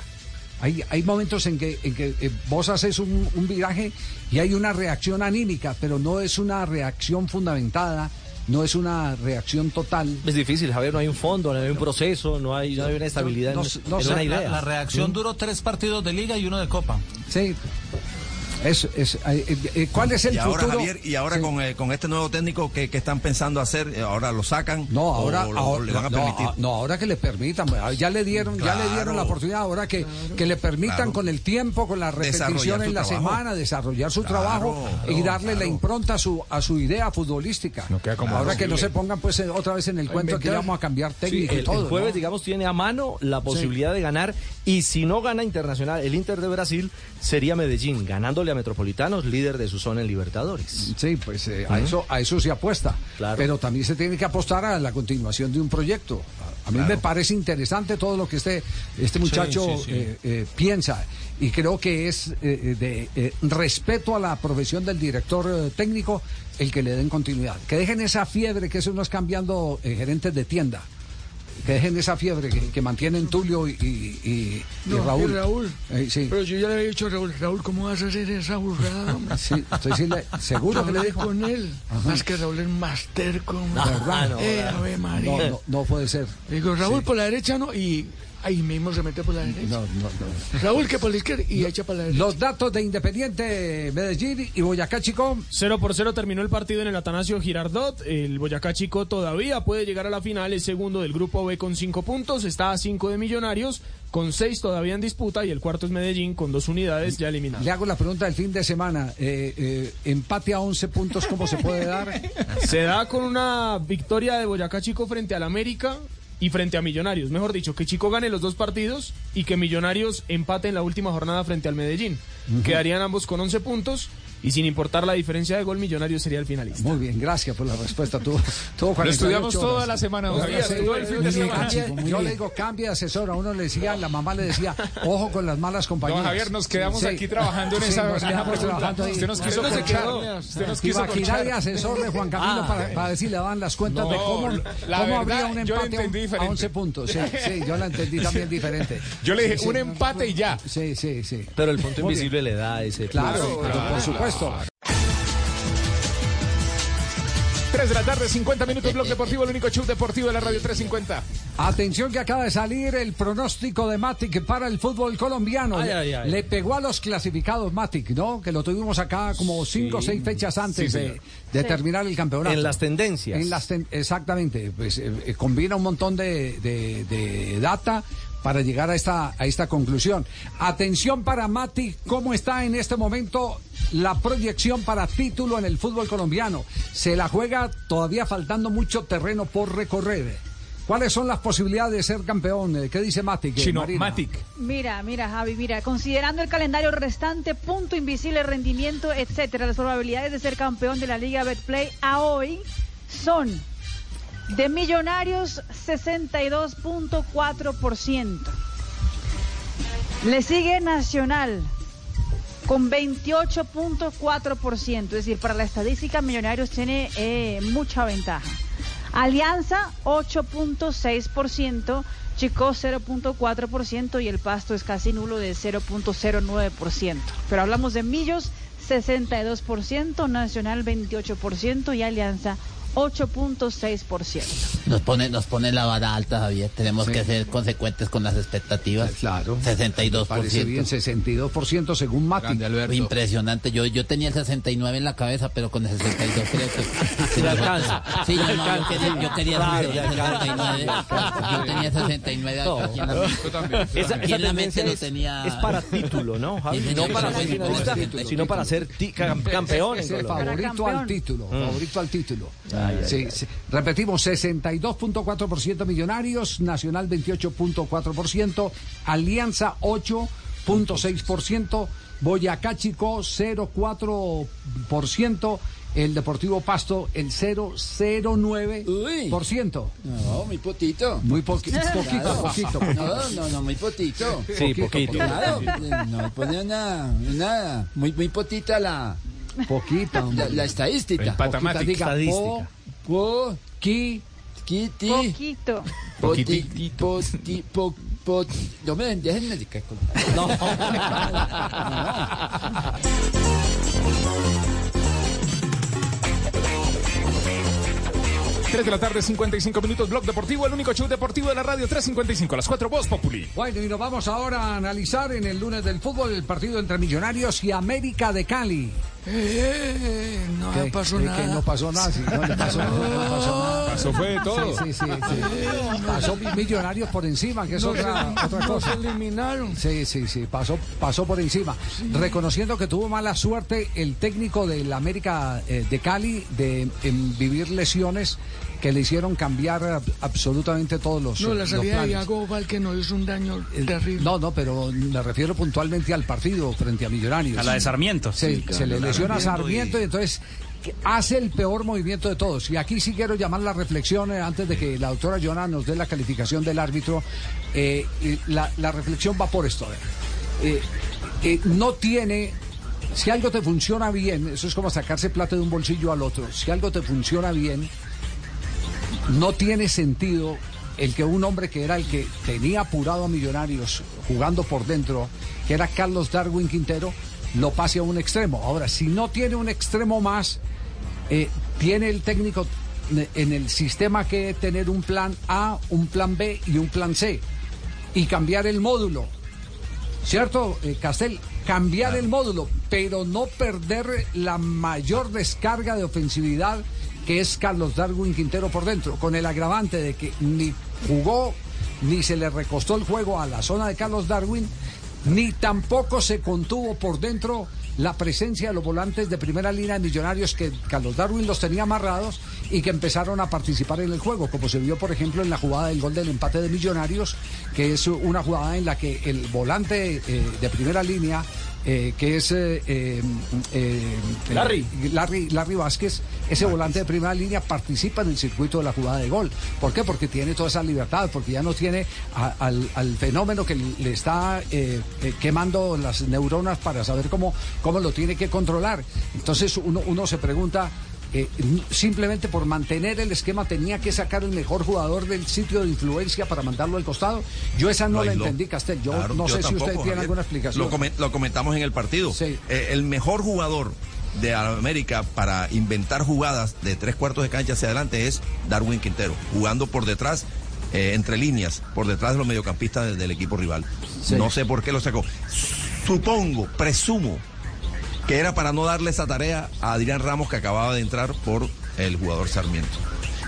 Hay, hay momentos en que, en que eh, vos haces un, un viraje y hay una reacción anímica, pero no es una reacción fundamentada, no es una reacción total. Es difícil, Javier, no hay un fondo, no hay un proceso, no hay, no hay una estabilidad No- no en sé, una idea. La reacción ¿Mm? duró tres partidos de liga y uno de copa. Sí. Es, es, eh, eh, ¿Cuál es el y ahora, futuro? Javier, y ahora Sí. con, eh, con este nuevo técnico que, que están pensando hacer, ahora lo sacan. No, ahora, o ahora- le van a no, permitir. a- no, ahora que le permitan, pues, ya le dieron, ya le dieron la oportunidad, ahora que, que le permitan Claro. con el tiempo, con la repetición en la trabajo. semana, desarrollar su Claro, trabajo y claro, darle la impronta a su, a su idea futbolística. como ahora que no se pongan pues otra vez en el cuento que vamos a cambiar Sí, técnico el, y todo. el jueves, ¿no? digamos, tiene a mano la posibilidad de ganar. Y si no gana Internacional, el Inter de Brasil sería Medellín, ganándole Metropolitanos, líder de su zona en Libertadores. Sí, pues eh, a, eso, a eso se apuesta. Claro. Pero también se tiene que apostar a la continuación de un proyecto. A, a mí me parece interesante todo lo que este, este muchacho sí, sí. eh, eh, piensa. Y creo que es de eh, respeto a la profesión del director eh, técnico el que le den continuidad. Que dejen esa fiebre que es unos cambiando eh, gerentes de tienda. Que dejen esa fiebre que, que mantienen Tulio y, y- y- y No, Raúl. y Raúl. Eh, sí. Pero yo ya le había dicho a Raúl, Raúl, ¿cómo vas a hacer esa burrada? Sí, estoy sí le- seguro que le dijo. con él. Ajá. Más que Raúl es más terco. hombre. ¿Verdad? Eh, Ave María. No, no, no puede ser. Le digo, Raúl por la derecha no, y ahí mismo se mete por la derecha. No, no, no. Raúl que por la izquierda y echa para la derecha. Los datos de Independiente Medellín y Boyacá Chico. 0 por 0 terminó el partido en el Atanasio Girardot. El Boyacá Chico todavía puede llegar a la final. Es segundo del grupo B con 5 puntos. Está a 5 de Millonarios, con 6 todavía en disputa. Y el cuarto es Medellín, con 2 unidades ya eliminadas. Le hago la pregunta del fin de semana. Eh, eh, empate a 11 puntos, ¿cómo se puede dar? Se da con una victoria de Boyacá Chico frente al América y frente a Millonarios. Mejor dicho, que Chico gane los dos partidos y que Millonarios empate en la última jornada frente al Medellín. Quedarían ambos con 11 puntos y sin importar la diferencia de gol, Millonarios sería el finalista. Muy bien, gracias por la respuesta. Tuvo, tuvo Lo estudiamos 48 toda horas. la semana, Javier, días, todo el fin de muy bien, semana. Chico, muy Yo le digo, cambia de asesor. A uno le decía, la mamá le decía, ojo con las malas compañías. Don Javier, nos quedamos Sí. aquí trabajando en Sí, esa- nos en esa quedamos trabajando ahí. Usted nos quiso Usted corchar. nos quiso corchar. de asesor de Juan Camilo Ah. para, para ver si le daban las cuentas de No, cómo, la cómo habría verdad, un yo la empate a, un- a diferente. 11 puntos. Sí, sí, yo la entendí también diferente. Yo le dije, Sí, sí. un empate y ya. Sí, sí, sí. Pero el punto invisible le da ese Claro, por supuesto. 3 de la tarde, 50 minutos, Blog Deportivo, el único show deportivo de la Radio 350. Atención que acaba de salir el pronóstico de Matic para el fútbol colombiano. Ay, Le- ay, ay. Le pegó a los clasificados Matic, ¿no? Que lo tuvimos acá como cinco o Sí. seis fechas antes Sí, de, señor. de Sí. terminar el campeonato. En las tendencias. En las ten- exactamente. Pues eh, eh, combina un montón de, de- de data para llegar a esta, a esta conclusión. Atención para Matic, ¿cómo está en este momento la proyección para título en el fútbol colombiano? Se la juega todavía faltando mucho terreno por recorrer. ¿Cuáles son las posibilidades de ser campeón? Eh, ¿Qué dice Matic? Chino? Matic. Mira, mira, Javi, mira, considerando el calendario restante, punto invisible, rendimiento, etcétera, las probabilidades de ser campeón de la Liga Betplay a hoy son de Millonarios 62.4%. Le sigue Nacional con 28.4%, es decir, para la estadística Millonarios tiene eh, mucha ventaja. Alianza 8.6%, Chico 0.4% y el Pasto es casi nulo de 0.09%. Pero hablamos de Millos 62%, Nacional 28% y Alianza 8.6%. Nos pone, nos pone la vara alta, Javier. Tenemos que ser consecuentes con las expectativas. Claro. 62%. Parece bien, 62% según Matic. Impresionante. Yo, yo tenía el 69 en la cabeza, pero con el 62 creo que... Le alcanza. Sí, yo, no, yo quería, sí. yo quería Claro, el le alcanza. 69. Yo tenía 69 No. aquí en la mente. Esa, Aquí esa en la mente es, tenía... es para título, ¿no, Javi? Sí, No para sí, ser sí, finalista, título, sino para ser campeón Es el Colombia. favorito al título. Mm. Favorito al título. Ay, ay, Sí, ay. sí. Repetimos, 62.4% Millonarios, Nacional 28.4%, Alianza 8.6%, Boyacá Chico 0.4% el Deportivo Pasto el 0,09%. No, muy potito. Muy poqui- poquito, Claro. poquito, No, poquito. no, no, muy potito. Sí, poquito. Claro, no pone nada, nada. Muy, muy potita la, Poquito. la, la estadística. Poquita, diga, Estadística. Po, po, Qui, quiti, Poquito. poti, poti, po, po- No me déjenme No. 3 de la tarde, 55 minutos, Blog Deportivo, el único show deportivo de la radio 355, a las 4 Voz Populi. Bueno, y nos vamos ahora a analizar en el lunes del fútbol el partido entre Millonarios y América de Cali. Eh, no pasó ¿Qué- nada. qué? No pasó nada, sí, no le pasó, no le pasó nada. Pasó fue de todo. Sí, sí, sí, sí. Pasó Millonarios por encima, que es No otra, se- otra no cosa. se eliminaron. Sí, sí, sí, pasó, pasó por encima. Reconociendo que tuvo mala suerte el técnico del América eh, de Cali de en vivir lesiones que le hicieron cambiar ab- absolutamente todos los No, la los salida de. Iago Valque nos hizo un daño terrible. No, no, pero me refiero puntualmente al partido frente a Millonarios. A la de Sarmiento. Se, Sí, se le lesiona a Sarmiento y entonces que hace el peor movimiento de todos. Y aquí sí quiero llamar la reflexión eh, antes de que la doctora Jonah nos dé la calificación del árbitro. Eh, la, la reflexión va por esto. Eh, eh, no tiene... Si algo te funciona bien, eso es como sacarse plata de un bolsillo al otro. Si algo te funciona bien, no tiene sentido el que un hombre que era el que tenía apurado a Millonarios jugando por dentro, que era Carlos Darwin Quintero, lo pase a un extremo. Ahora, si no tiene un extremo más, eh, tiene el técnico en el sistema que tener un plan A, un plan B y un plan C y cambiar el módulo. ¿Cierto, eh, Castel? Cambiar el módulo, pero no perder la mayor descarga de ofensividad que es Carlos Darwin Quintero por dentro, con el agravante de que ni jugó ni se le recostó el juego a la zona de Carlos Darwin, ni tampoco se contuvo por dentro la presencia de los volantes de primera línea de Millonarios que Carlos Darwin los tenía amarrados y que empezaron a participar en el juego, como se vio por ejemplo en la jugada del gol del empate de Millonarios, que es una jugada en la que el volante eh, de primera línea eh, que es eh, Larry. Larry, Larry Vázquez, ese volante de primera línea participa en el circuito de la jugada de gol. ¿Por qué? Porque tiene toda esa libertad, porque ya no tiene a- al, al fenómeno que le está quemando las neuronas para saber cómo, cómo lo tiene que controlar. Entonces uno, uno se pregunta, eh, simplemente por mantener el esquema tenía que sacar el mejor jugador del sitio de influencia para mandarlo al costado. Yo esa no la entendí, Castel. Yo Claro, no yo sé si tampoco, usted tiene alguna explicación. Lo, comen- lo comentamos en el partido. Eh, el mejor jugador de América para inventar jugadas de tres cuartos de cancha hacia adelante es Darwin Quintero, jugando por detrás, eh, entre líneas, por detrás de los mediocampistas del, del equipo rival. Sí. No sé por qué lo sacó. Supongo, presumo, que era para no darle esa tarea a Adrián Ramos que acababa de entrar por el jugador Sarmiento.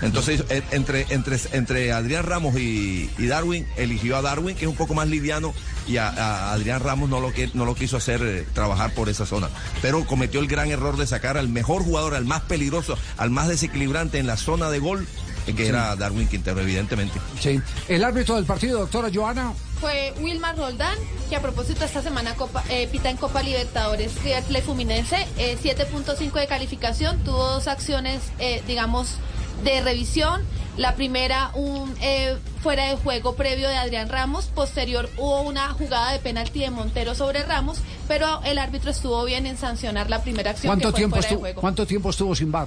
Entonces, entre, entre, entre Adrián Ramos y, Darwin, eligió a Darwin, que es un poco más liviano, y a, Adrián Ramos no lo, que, no lo quiso hacer eh, trabajar por esa zona. Pero cometió el gran error de sacar al mejor jugador, al más peligroso, al más desequilibrante en la zona de gol, que Sí. era Darwin Quintero, evidentemente. Sí. El árbitro del partido, doctora Joana. Fue Wilmar Roldán, que a propósito esta semana Copa- eh, pita en Copa Libertadores River Plate Fluminense, eh, 7.5 de calificación, tuvo dos acciones, eh, digamos, de revisión. La primera, un eh, fuera de juego previo de Adrián Ramos, posterior hubo una jugada de penalti de Montero sobre Ramos, pero el árbitro estuvo bien en sancionar la primera acción que ¿Cuánto fue tiempo, fuera de estuvo, juego. ¿Cuánto tiempo estuvo sin bar?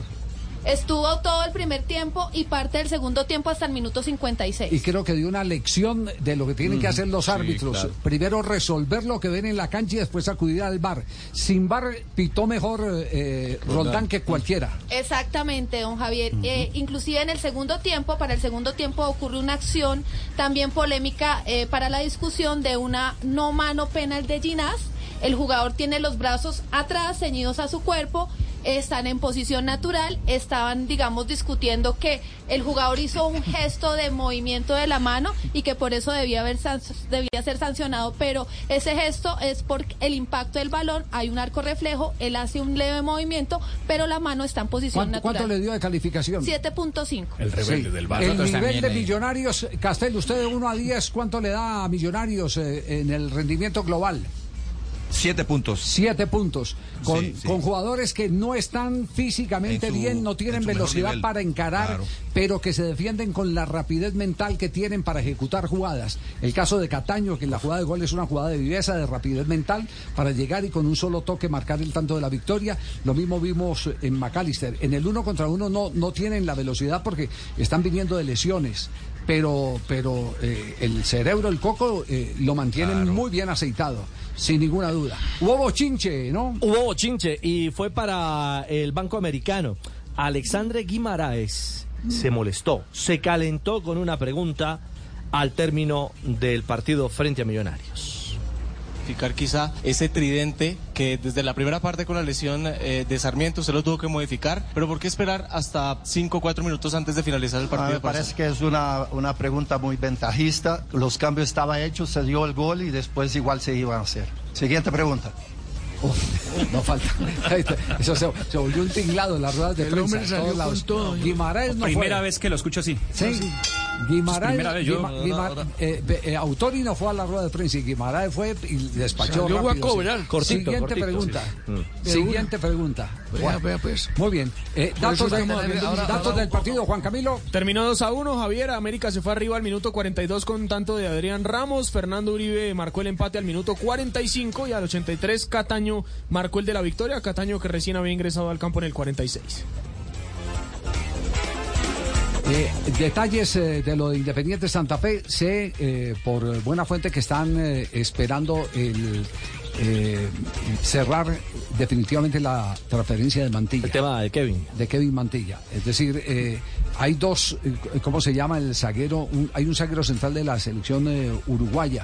Estuvo todo el primer tiempo y parte del segundo tiempo hasta el minuto 56. Y creo que dio una lección de lo que tienen que hacer los sí, árbitros. claro. Primero resolver lo que ven en la cancha y después acudir al bar. Sin bar pitó mejor eh, Roldán. Roldán. que cualquiera. Exactamente, don Javier. Eh, inclusive en el segundo tiempo, para el segundo tiempo ocurre una acción también polémica eh, para la discusión de una no mano penal de Ginás. El jugador tiene los brazos atrás, ceñidos a su cuerpo, están en posición natural, estaban, digamos, discutiendo que el jugador hizo un gesto de movimiento de la mano y que por eso debía, haber debía ser sancionado, pero ese gesto es por el impacto del balón, hay un arco reflejo, él hace un leve movimiento, pero la mano está en posición ¿Cuánto, natural. cuánto le dio de calificación? 7.5. El rebelde Sí. del bar. El nivel de ahí. Millonarios, Castel, usted de 1 a 10, ¿cuánto le da a Millonarios eh, en el rendimiento global? Siete puntos. Siete puntos. Con, Sí, sí. con jugadores que no están físicamente En su- bien, no tienen en velocidad nivel. para encarar, Claro. pero que se defienden con la rapidez mental que tienen para ejecutar jugadas. El caso de Cataño, que la jugada de gol es una jugada de viveza, de rapidez mental, para llegar y con un solo toque marcar el tanto de la victoria. Lo mismo vimos en McAllister. En el uno contra uno no, no tienen la velocidad porque están viniendo de lesiones. Pero, pero eh, el cerebro, el coco, eh, lo mantienen muy bien aceitado, sin ninguna duda. Hubo bochinche, ¿no? Hubo bochinche y fue para el Banco Americano. Alexandre Guimaraes se molestó, se calentó con una pregunta al término del partido frente a Millonarios. Modificar quizá ese tridente que desde la primera parte con la lesión eh, de Sarmiento se lo tuvo que modificar, pero ¿por qué esperar hasta 5 o 4 minutos antes de finalizar el partido? me parece que es una, una pregunta muy ventajista. Los cambios estaban hechos, se dio el gol y después igual se iban a hacer. Siguiente pregunta. No falta. Eso se, se volvió un tinglado en las ruedas de El prensa. hombre en salió todos con lados. todo. Guimaraes no Primera fue. vez que lo escucho así. Sí. Guimaraes, vez, yo- Guima- Guima- eh, eh, Autori no fue a la rueda de prensa y Guimaraes fue y despachó Salió a rápido, sí. cobrar. Cortito, Siguiente cortito, pregunta. sí. Mm. Siguiente pregunta. Vea, vea, pues. Muy bien. Eh, datos eso de- estamos hablando- ahora- datos ahora- del partido, Juan Camilo. Terminó 2 a 1, Javier. América se fue arriba al minuto 42 con tanto de Adrián Ramos. Fernando Uribe marcó el empate al minuto 45 y al 83 Cataño marcó el de la victoria. Cataño que recién había ingresado al campo en el 46. Eh, detalles eh, de lo de Independiente Santa Fe. Sé eh, por buena fuente que están eh, esperando el cerrar definitivamente la transferencia de Mantilla. El tema de Kevin. De Kevin Mantilla. Es decir, hay dos, ¿cómo se llama el zaguero? Un- hay un zaguero central de la selección uruguaya.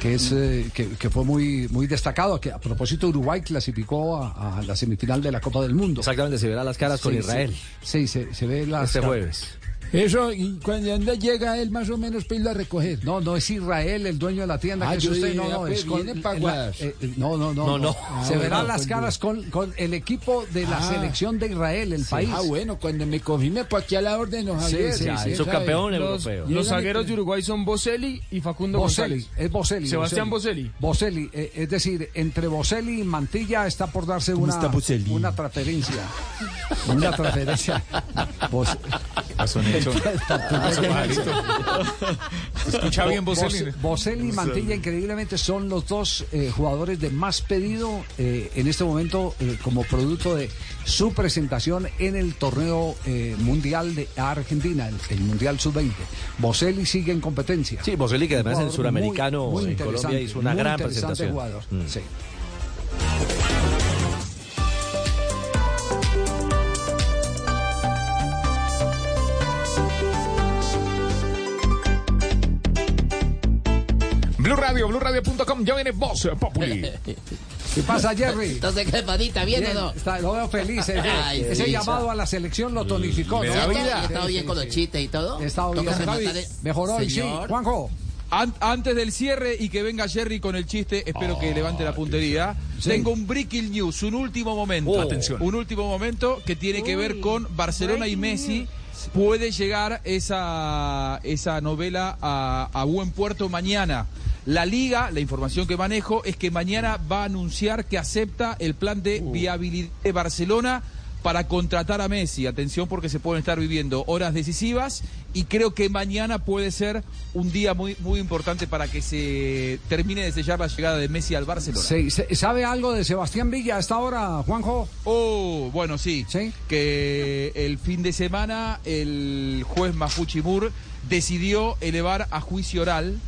Que, es, eh, que, que fue muy, muy destacado, que a propósito Uruguay clasificó a, a la semifinal de la Copa del Mundo. Exactamente, se verá las caras con Israel. Sí, sí, se, se ve las Este caras. jueves. Eso, y cuando llega él más o menos para irlo a recoger. No, no es Israel el dueño de la tienda, Ah, que es usted, no, no, ah, pues, es con, viene pa' la- Guadas. eh, eh, no, no, no, No, no. Ah, Se verán bueno, las pues, caras con, con el equipo de la Ah. selección de Israel, el país. Ah, bueno, cuando me confirme, pues aquí a la orden, no Sí, sí, sí, subcampeón Los, europeo. los zagueros de Uruguay son Boselli y Facundo Boselli, González. es Boselli. Sebastián Boselli. Boselli, eh, es decir, entre Boselli y Mantilla está por darse una, una transferencia. Una transferencia. Bos- Escucha bien, Bos- Boselli. Boselli y Mantilla, increíblemente, son los dos eh, jugadores de más pedido eh, en este momento eh, como producto de su presentación en el torneo eh, mundial de Argentina, el, el Mundial Sub-20. Boselli sigue en competencia. Sí, Boselli, que además Un el suramericano muy- muy en Colombia hizo una muy gran presentación. jugador, Mm. sí. Radio, BlueRadio.com, ya viene Voz Populi. ¿Qué pasa, Jerry? Entonces, ¿qué panita? ¿Bien, o no? está- lo veo feliz. Ese, Ay, ese sí, llamado a la selección lo tonificó. ¿no? da ¿He vida. estado bien con los chistes y todo? He estado bien. El- Mejoró hoy, sí. Juanjo. An- antes del cierre y que venga Jerry con el chiste, espero que levante la puntería. Tengo un breaking news, un último momento. Oh. Atención. Un último momento que tiene que ver con Barcelona y Messi. Puede llegar esa, esa novela a, a buen puerto mañana. La liga, la información que manejo es que mañana va a anunciar que acepta el plan de viabilidad de Barcelona para contratar a Messi. Atención porque se pueden estar viviendo horas decisivas y creo que mañana puede ser un día muy, muy importante para que se termine de sellar la llegada de Messi al Barcelona. Se- ¿Sabe algo de Sebastián Villa a esta hora, Juanjo? Oh, bueno, sí. Que el fin de semana el juez Mafuchimur decidió elevar a juicio oral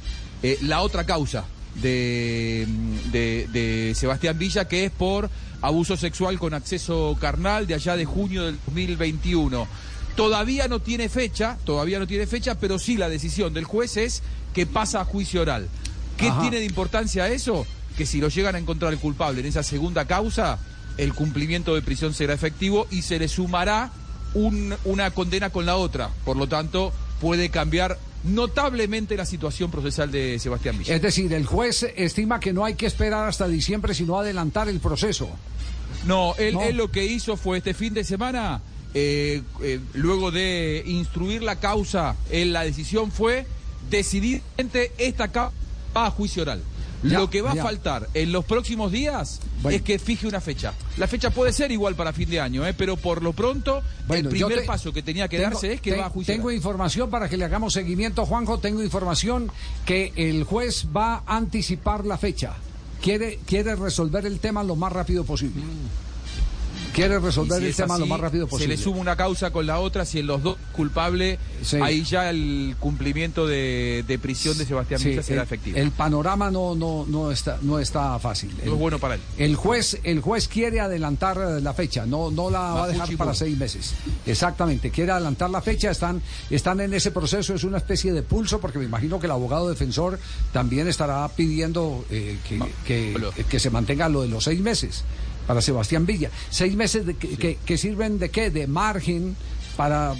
eh, la otra causa de, de- de Sebastián Villa, que es por abuso sexual con acceso carnal de allá de junio del 2021. Todavía no tiene fecha, todavía no tiene fecha, pero sí la decisión del juez es que pasa a juicio oral. ¿Qué Ajá. tiene de importancia eso? Que si lo llegan a encontrar el culpable en esa segunda causa, el cumplimiento de prisión será efectivo y se le sumará un- una condena con la otra. Por lo tanto, puede cambiar notablemente la situación procesal de Sebastián Villa. Es decir, el juez estima que no hay que esperar hasta diciembre, sino adelantar el proceso. No, él, No. él lo que hizo fue este fin de semana, eh, eh, luego de instruir la causa, él, la decisión fue decidir entre esta causa a juicio oral. Lo que va ya. a faltar en los próximos días es que fije una fecha. La fecha puede ser igual para fin de año, ¿eh? pero por lo pronto Bueno, el primer te- paso que tenía que tengo- darse es que te- va a juiciar. Tengo información para que le hagamos seguimiento, Juanjo. Tengo información que el juez va a anticipar la fecha. Quiere, quiere resolver el tema lo más rápido posible. Quiere resolver si el tema lo más rápido Se posible. le suma una causa con la otra, si en los dos culpable, ahí ya el cumplimiento de, de prisión de Sebastián Sí, será el, efectivo. el panorama no, no, no, está, no está fácil. No es bueno para él. El juez, el juez quiere adelantar eh, la fecha, no, no la va a dejar para seis meses. Exactamente, quiere adelantar la fecha, están, están en ese proceso, es una especie de pulso, porque me imagino que el abogado defensor también estará pidiendo eh, que, que- que se mantenga lo de los seis meses para Sebastián Villa. Seis meses de que, que- que sirven de qué? De margen para, eh,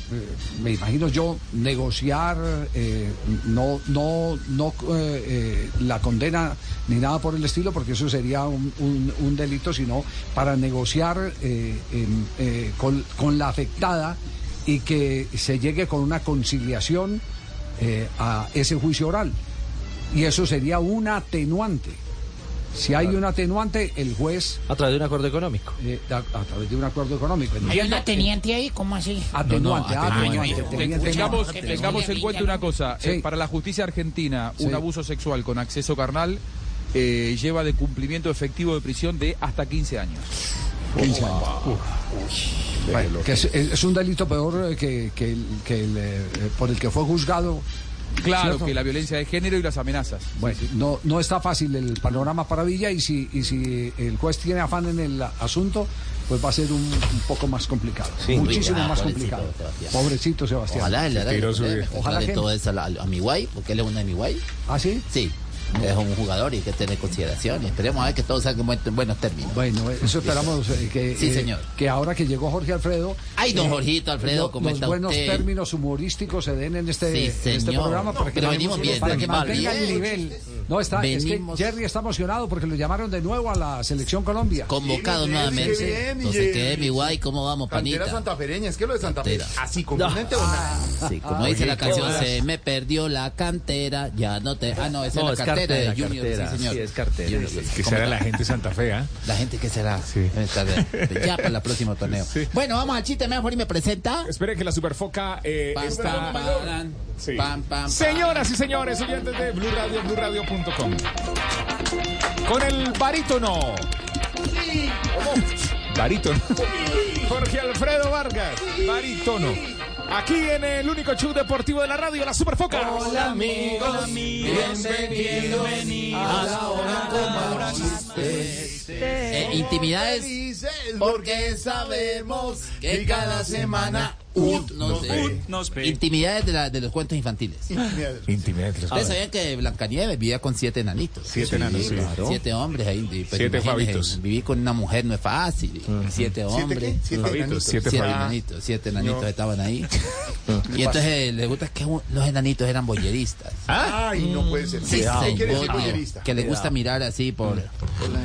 me imagino yo, negociar, eh, no, no, no eh, la condena ni nada por el estilo, porque eso sería un, un- un delito, sino para negociar con, con la afectada y que se llegue con una conciliación a ese juicio oral. Y eso sería un atenuante. Si hay un atenuante, el juez... A través de un acuerdo económico. eh, a, a través de un acuerdo económico. ¿Hay Entiendo una que- teniente ahí? ¿Cómo así? Atenuante, No, no, atenuante, atenuante. teniente- Tengamos, en cuenta una cosa, Sí. eh, para la justicia argentina, un Sí. abuso sexual con acceso carnal eh, lleva de cumplimiento efectivo de prisión de hasta 15 años. 15 años. Bueno, que es, es un delito peor que, que el- que el, eh, por el que fue juzgado. Claro, ¿cierto? que la violencia de género y las amenazas. Bueno, no, no está fácil el panorama para Villa y si, y si el juez tiene afán en el asunto, pues va a ser un, un poco más complicado. Sí. Muchísimo Ah, más pobrecito, complicado. Sebastián. Pobrecito Sebastián. Ojalá le haga Ojalá Ojalá que- todo eso a, a mi guay, porque él es uno de mi guay. ¿Ah, sí? Sí. Es un jugador y hay que tener consideración. y Esperemos a ver que todo salga en buen- en buenos términos. Bueno, eso esperamos eh, que, Sí, eh, señor. que ahora que llegó Jorge Alfredo. Ay, don eh, Jorgito Alfredo, lo- ¿cómo los está buenos usted? términos humorísticos se den en este, Sí, en este programa para que, Pero venimos bien, para que venimos mantenga bien. el nivel. No, está, Venimos- es que Jerry está emocionado porque lo llamaron de nuevo a la selección Colombia. Convocado Sí, nuevamente. qué bien, Entonces, Jerry. ¿qué es mi guay? ¿Cómo vamos, Cantera panita? santafereña, es que lo de Santa Fe, Cantera. así componente o nada. Sí, como Ah, dice la canción, se me perdió la cantera, ya no te... Ah, no, esa No, es la es cartera, cartera, de Junior, cartera, sí, señor. sí, es cartera. Junior, Sí, sí, Que ¿cómo será la gente de Santa Fe, ¿ah? La gente que será. De- ya para el próximo torneo. Bueno, vamos al chiste, mejor y me presenta. Espere que la superfoca eh, Pam, está- Sí. pam, pam, Señoras y señores, oyentes de Blue Radio, BlueRadio.com. Con el barítono. Barítono. Jorge Alfredo Vargas, barítono. Aquí en el único show deportivo de la radio, la Superfoca. Hola amigos, bienvenido a la hora como chistes. Eh, intimidades. Porque sabemos que cada semana no sé, intimidades de, la- de los cuentos infantiles. Intimidad. Ustedes sabían que Blancanieves vivía con siete enanitos. Siete enanos, sí. claro. Siete hombres ahí. Siete fabitos. Vivir con una mujer no es fácil. Siete hombres. Siete Fabitos, enanitos. siete Siete fabitos. enanitos, siete enanitos No. estaban ahí. y entonces les gusta que los enanitos eran boyeristas. Ay, no. Que le gusta mirar así por.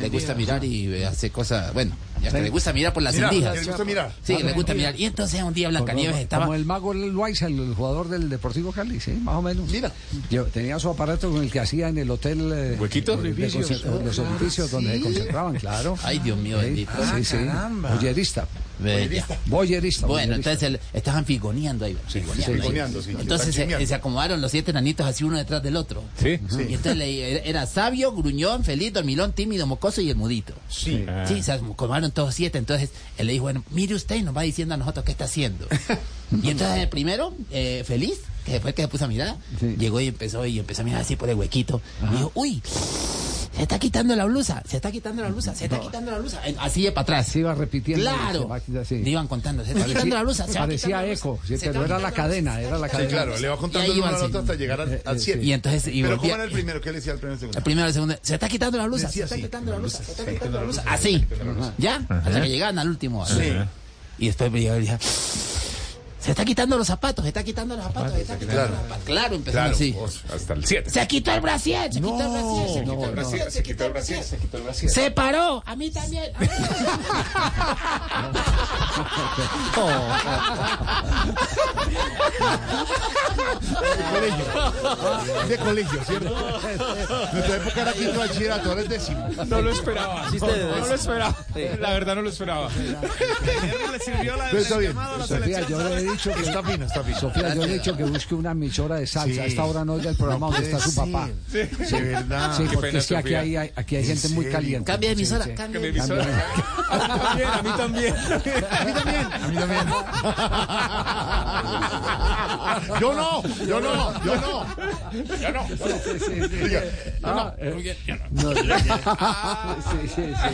Le gusta mirar y eh, hacer cosas. Bueno, ya que le gusta mirar por las Mira, endijas. le gusta mirar. Sí, que le gusta Ah, mirar. Y entonces un día Blancanieves estaba. como el mago Loaiza, el, el jugador del Deportivo Cali, sí, más o menos. Mira. Yo tenía su aparato con el que hacía en el hotel. eh, ¿Huequito? de- de Orificios. conce- los edificios donde se concentraban, claro. Ay, Dios mío, Sí, bendito. Sí, sí. Boyerista. Bella. Boyerista. Bueno, boyerista. entonces el- estaban figoneando ahí. figoneando ahí. figoneando, sí. Entonces se, acomodaron los siete enanitos así uno detrás del otro. Sí. Y entonces le- era sabio, gruñón, feliz, dormilón, tímido, mocoso y el mudito. Sí. Ah. Sí, se acomodaron todos siete. Entonces él le dijo, bueno, mire usted y nos va diciendo a nosotros qué está haciendo. y entonces el primero, eh, feliz, que después que se puso a mirar, Sí. llegó y empezó y empezó a mirar así por el huequito. Y dijo, uy, se está quitando la blusa, se está quitando la blusa, se está quitando la blusa. Eh, Así de para atrás. Se iba repitiendo. Claro. se. Le iban contando, se está Parecía- quitando la blusa. se parecía eco, blusa, sí, se pero está era la cadena, era la se Sí, cadena. claro, le va contando el sí. otro hasta llegar al, al 100. Y entonces, y Pero volvía- ¿cómo era el primero? ¿Qué le decía al primero y segundo? El primero, el segundo, se está quitando la blusa, se está así. quitando la blusa, se está quitando la blusa. Así, ¿ya? Hasta que llegaban al último. Sí. Y después me llegaba y decía, Se está quitando los zapatos, se está quitando los zapatos, se está quitando Claro. los zapatos. Claro, empezó Claro, así. vos, hasta el 7. Se quitó el brasier, se quitó el brasier, se quitó el brasier. Se quitó el brasier, se quitó el brasier. Se paró, a mí también. a mí colegio. De colegio, ¿cierto? Nuestra época era quinto bachillerato, ahora es décimo. No lo esperaba. De No, no lo esperaba. La verdad no lo esperaba. le sirvió la llamado a la selección. Yo le he dicho que Está fino, está fino. Sofía, yo le he dicho que busque una emisora de salsa. Sí. A esta hora no oiga el programa donde está su papá. De verdad. Sí, porque pena, es que aquí hay, hay- aquí hay ¿En gente muy caliente. Cambia de Sí, emisora, sí. cambia de emisora. A mí también, a mí también. A mí también. A mí también. Yo no, yo no, yo no. Yo no. Yo no. No, sí, sí, sí.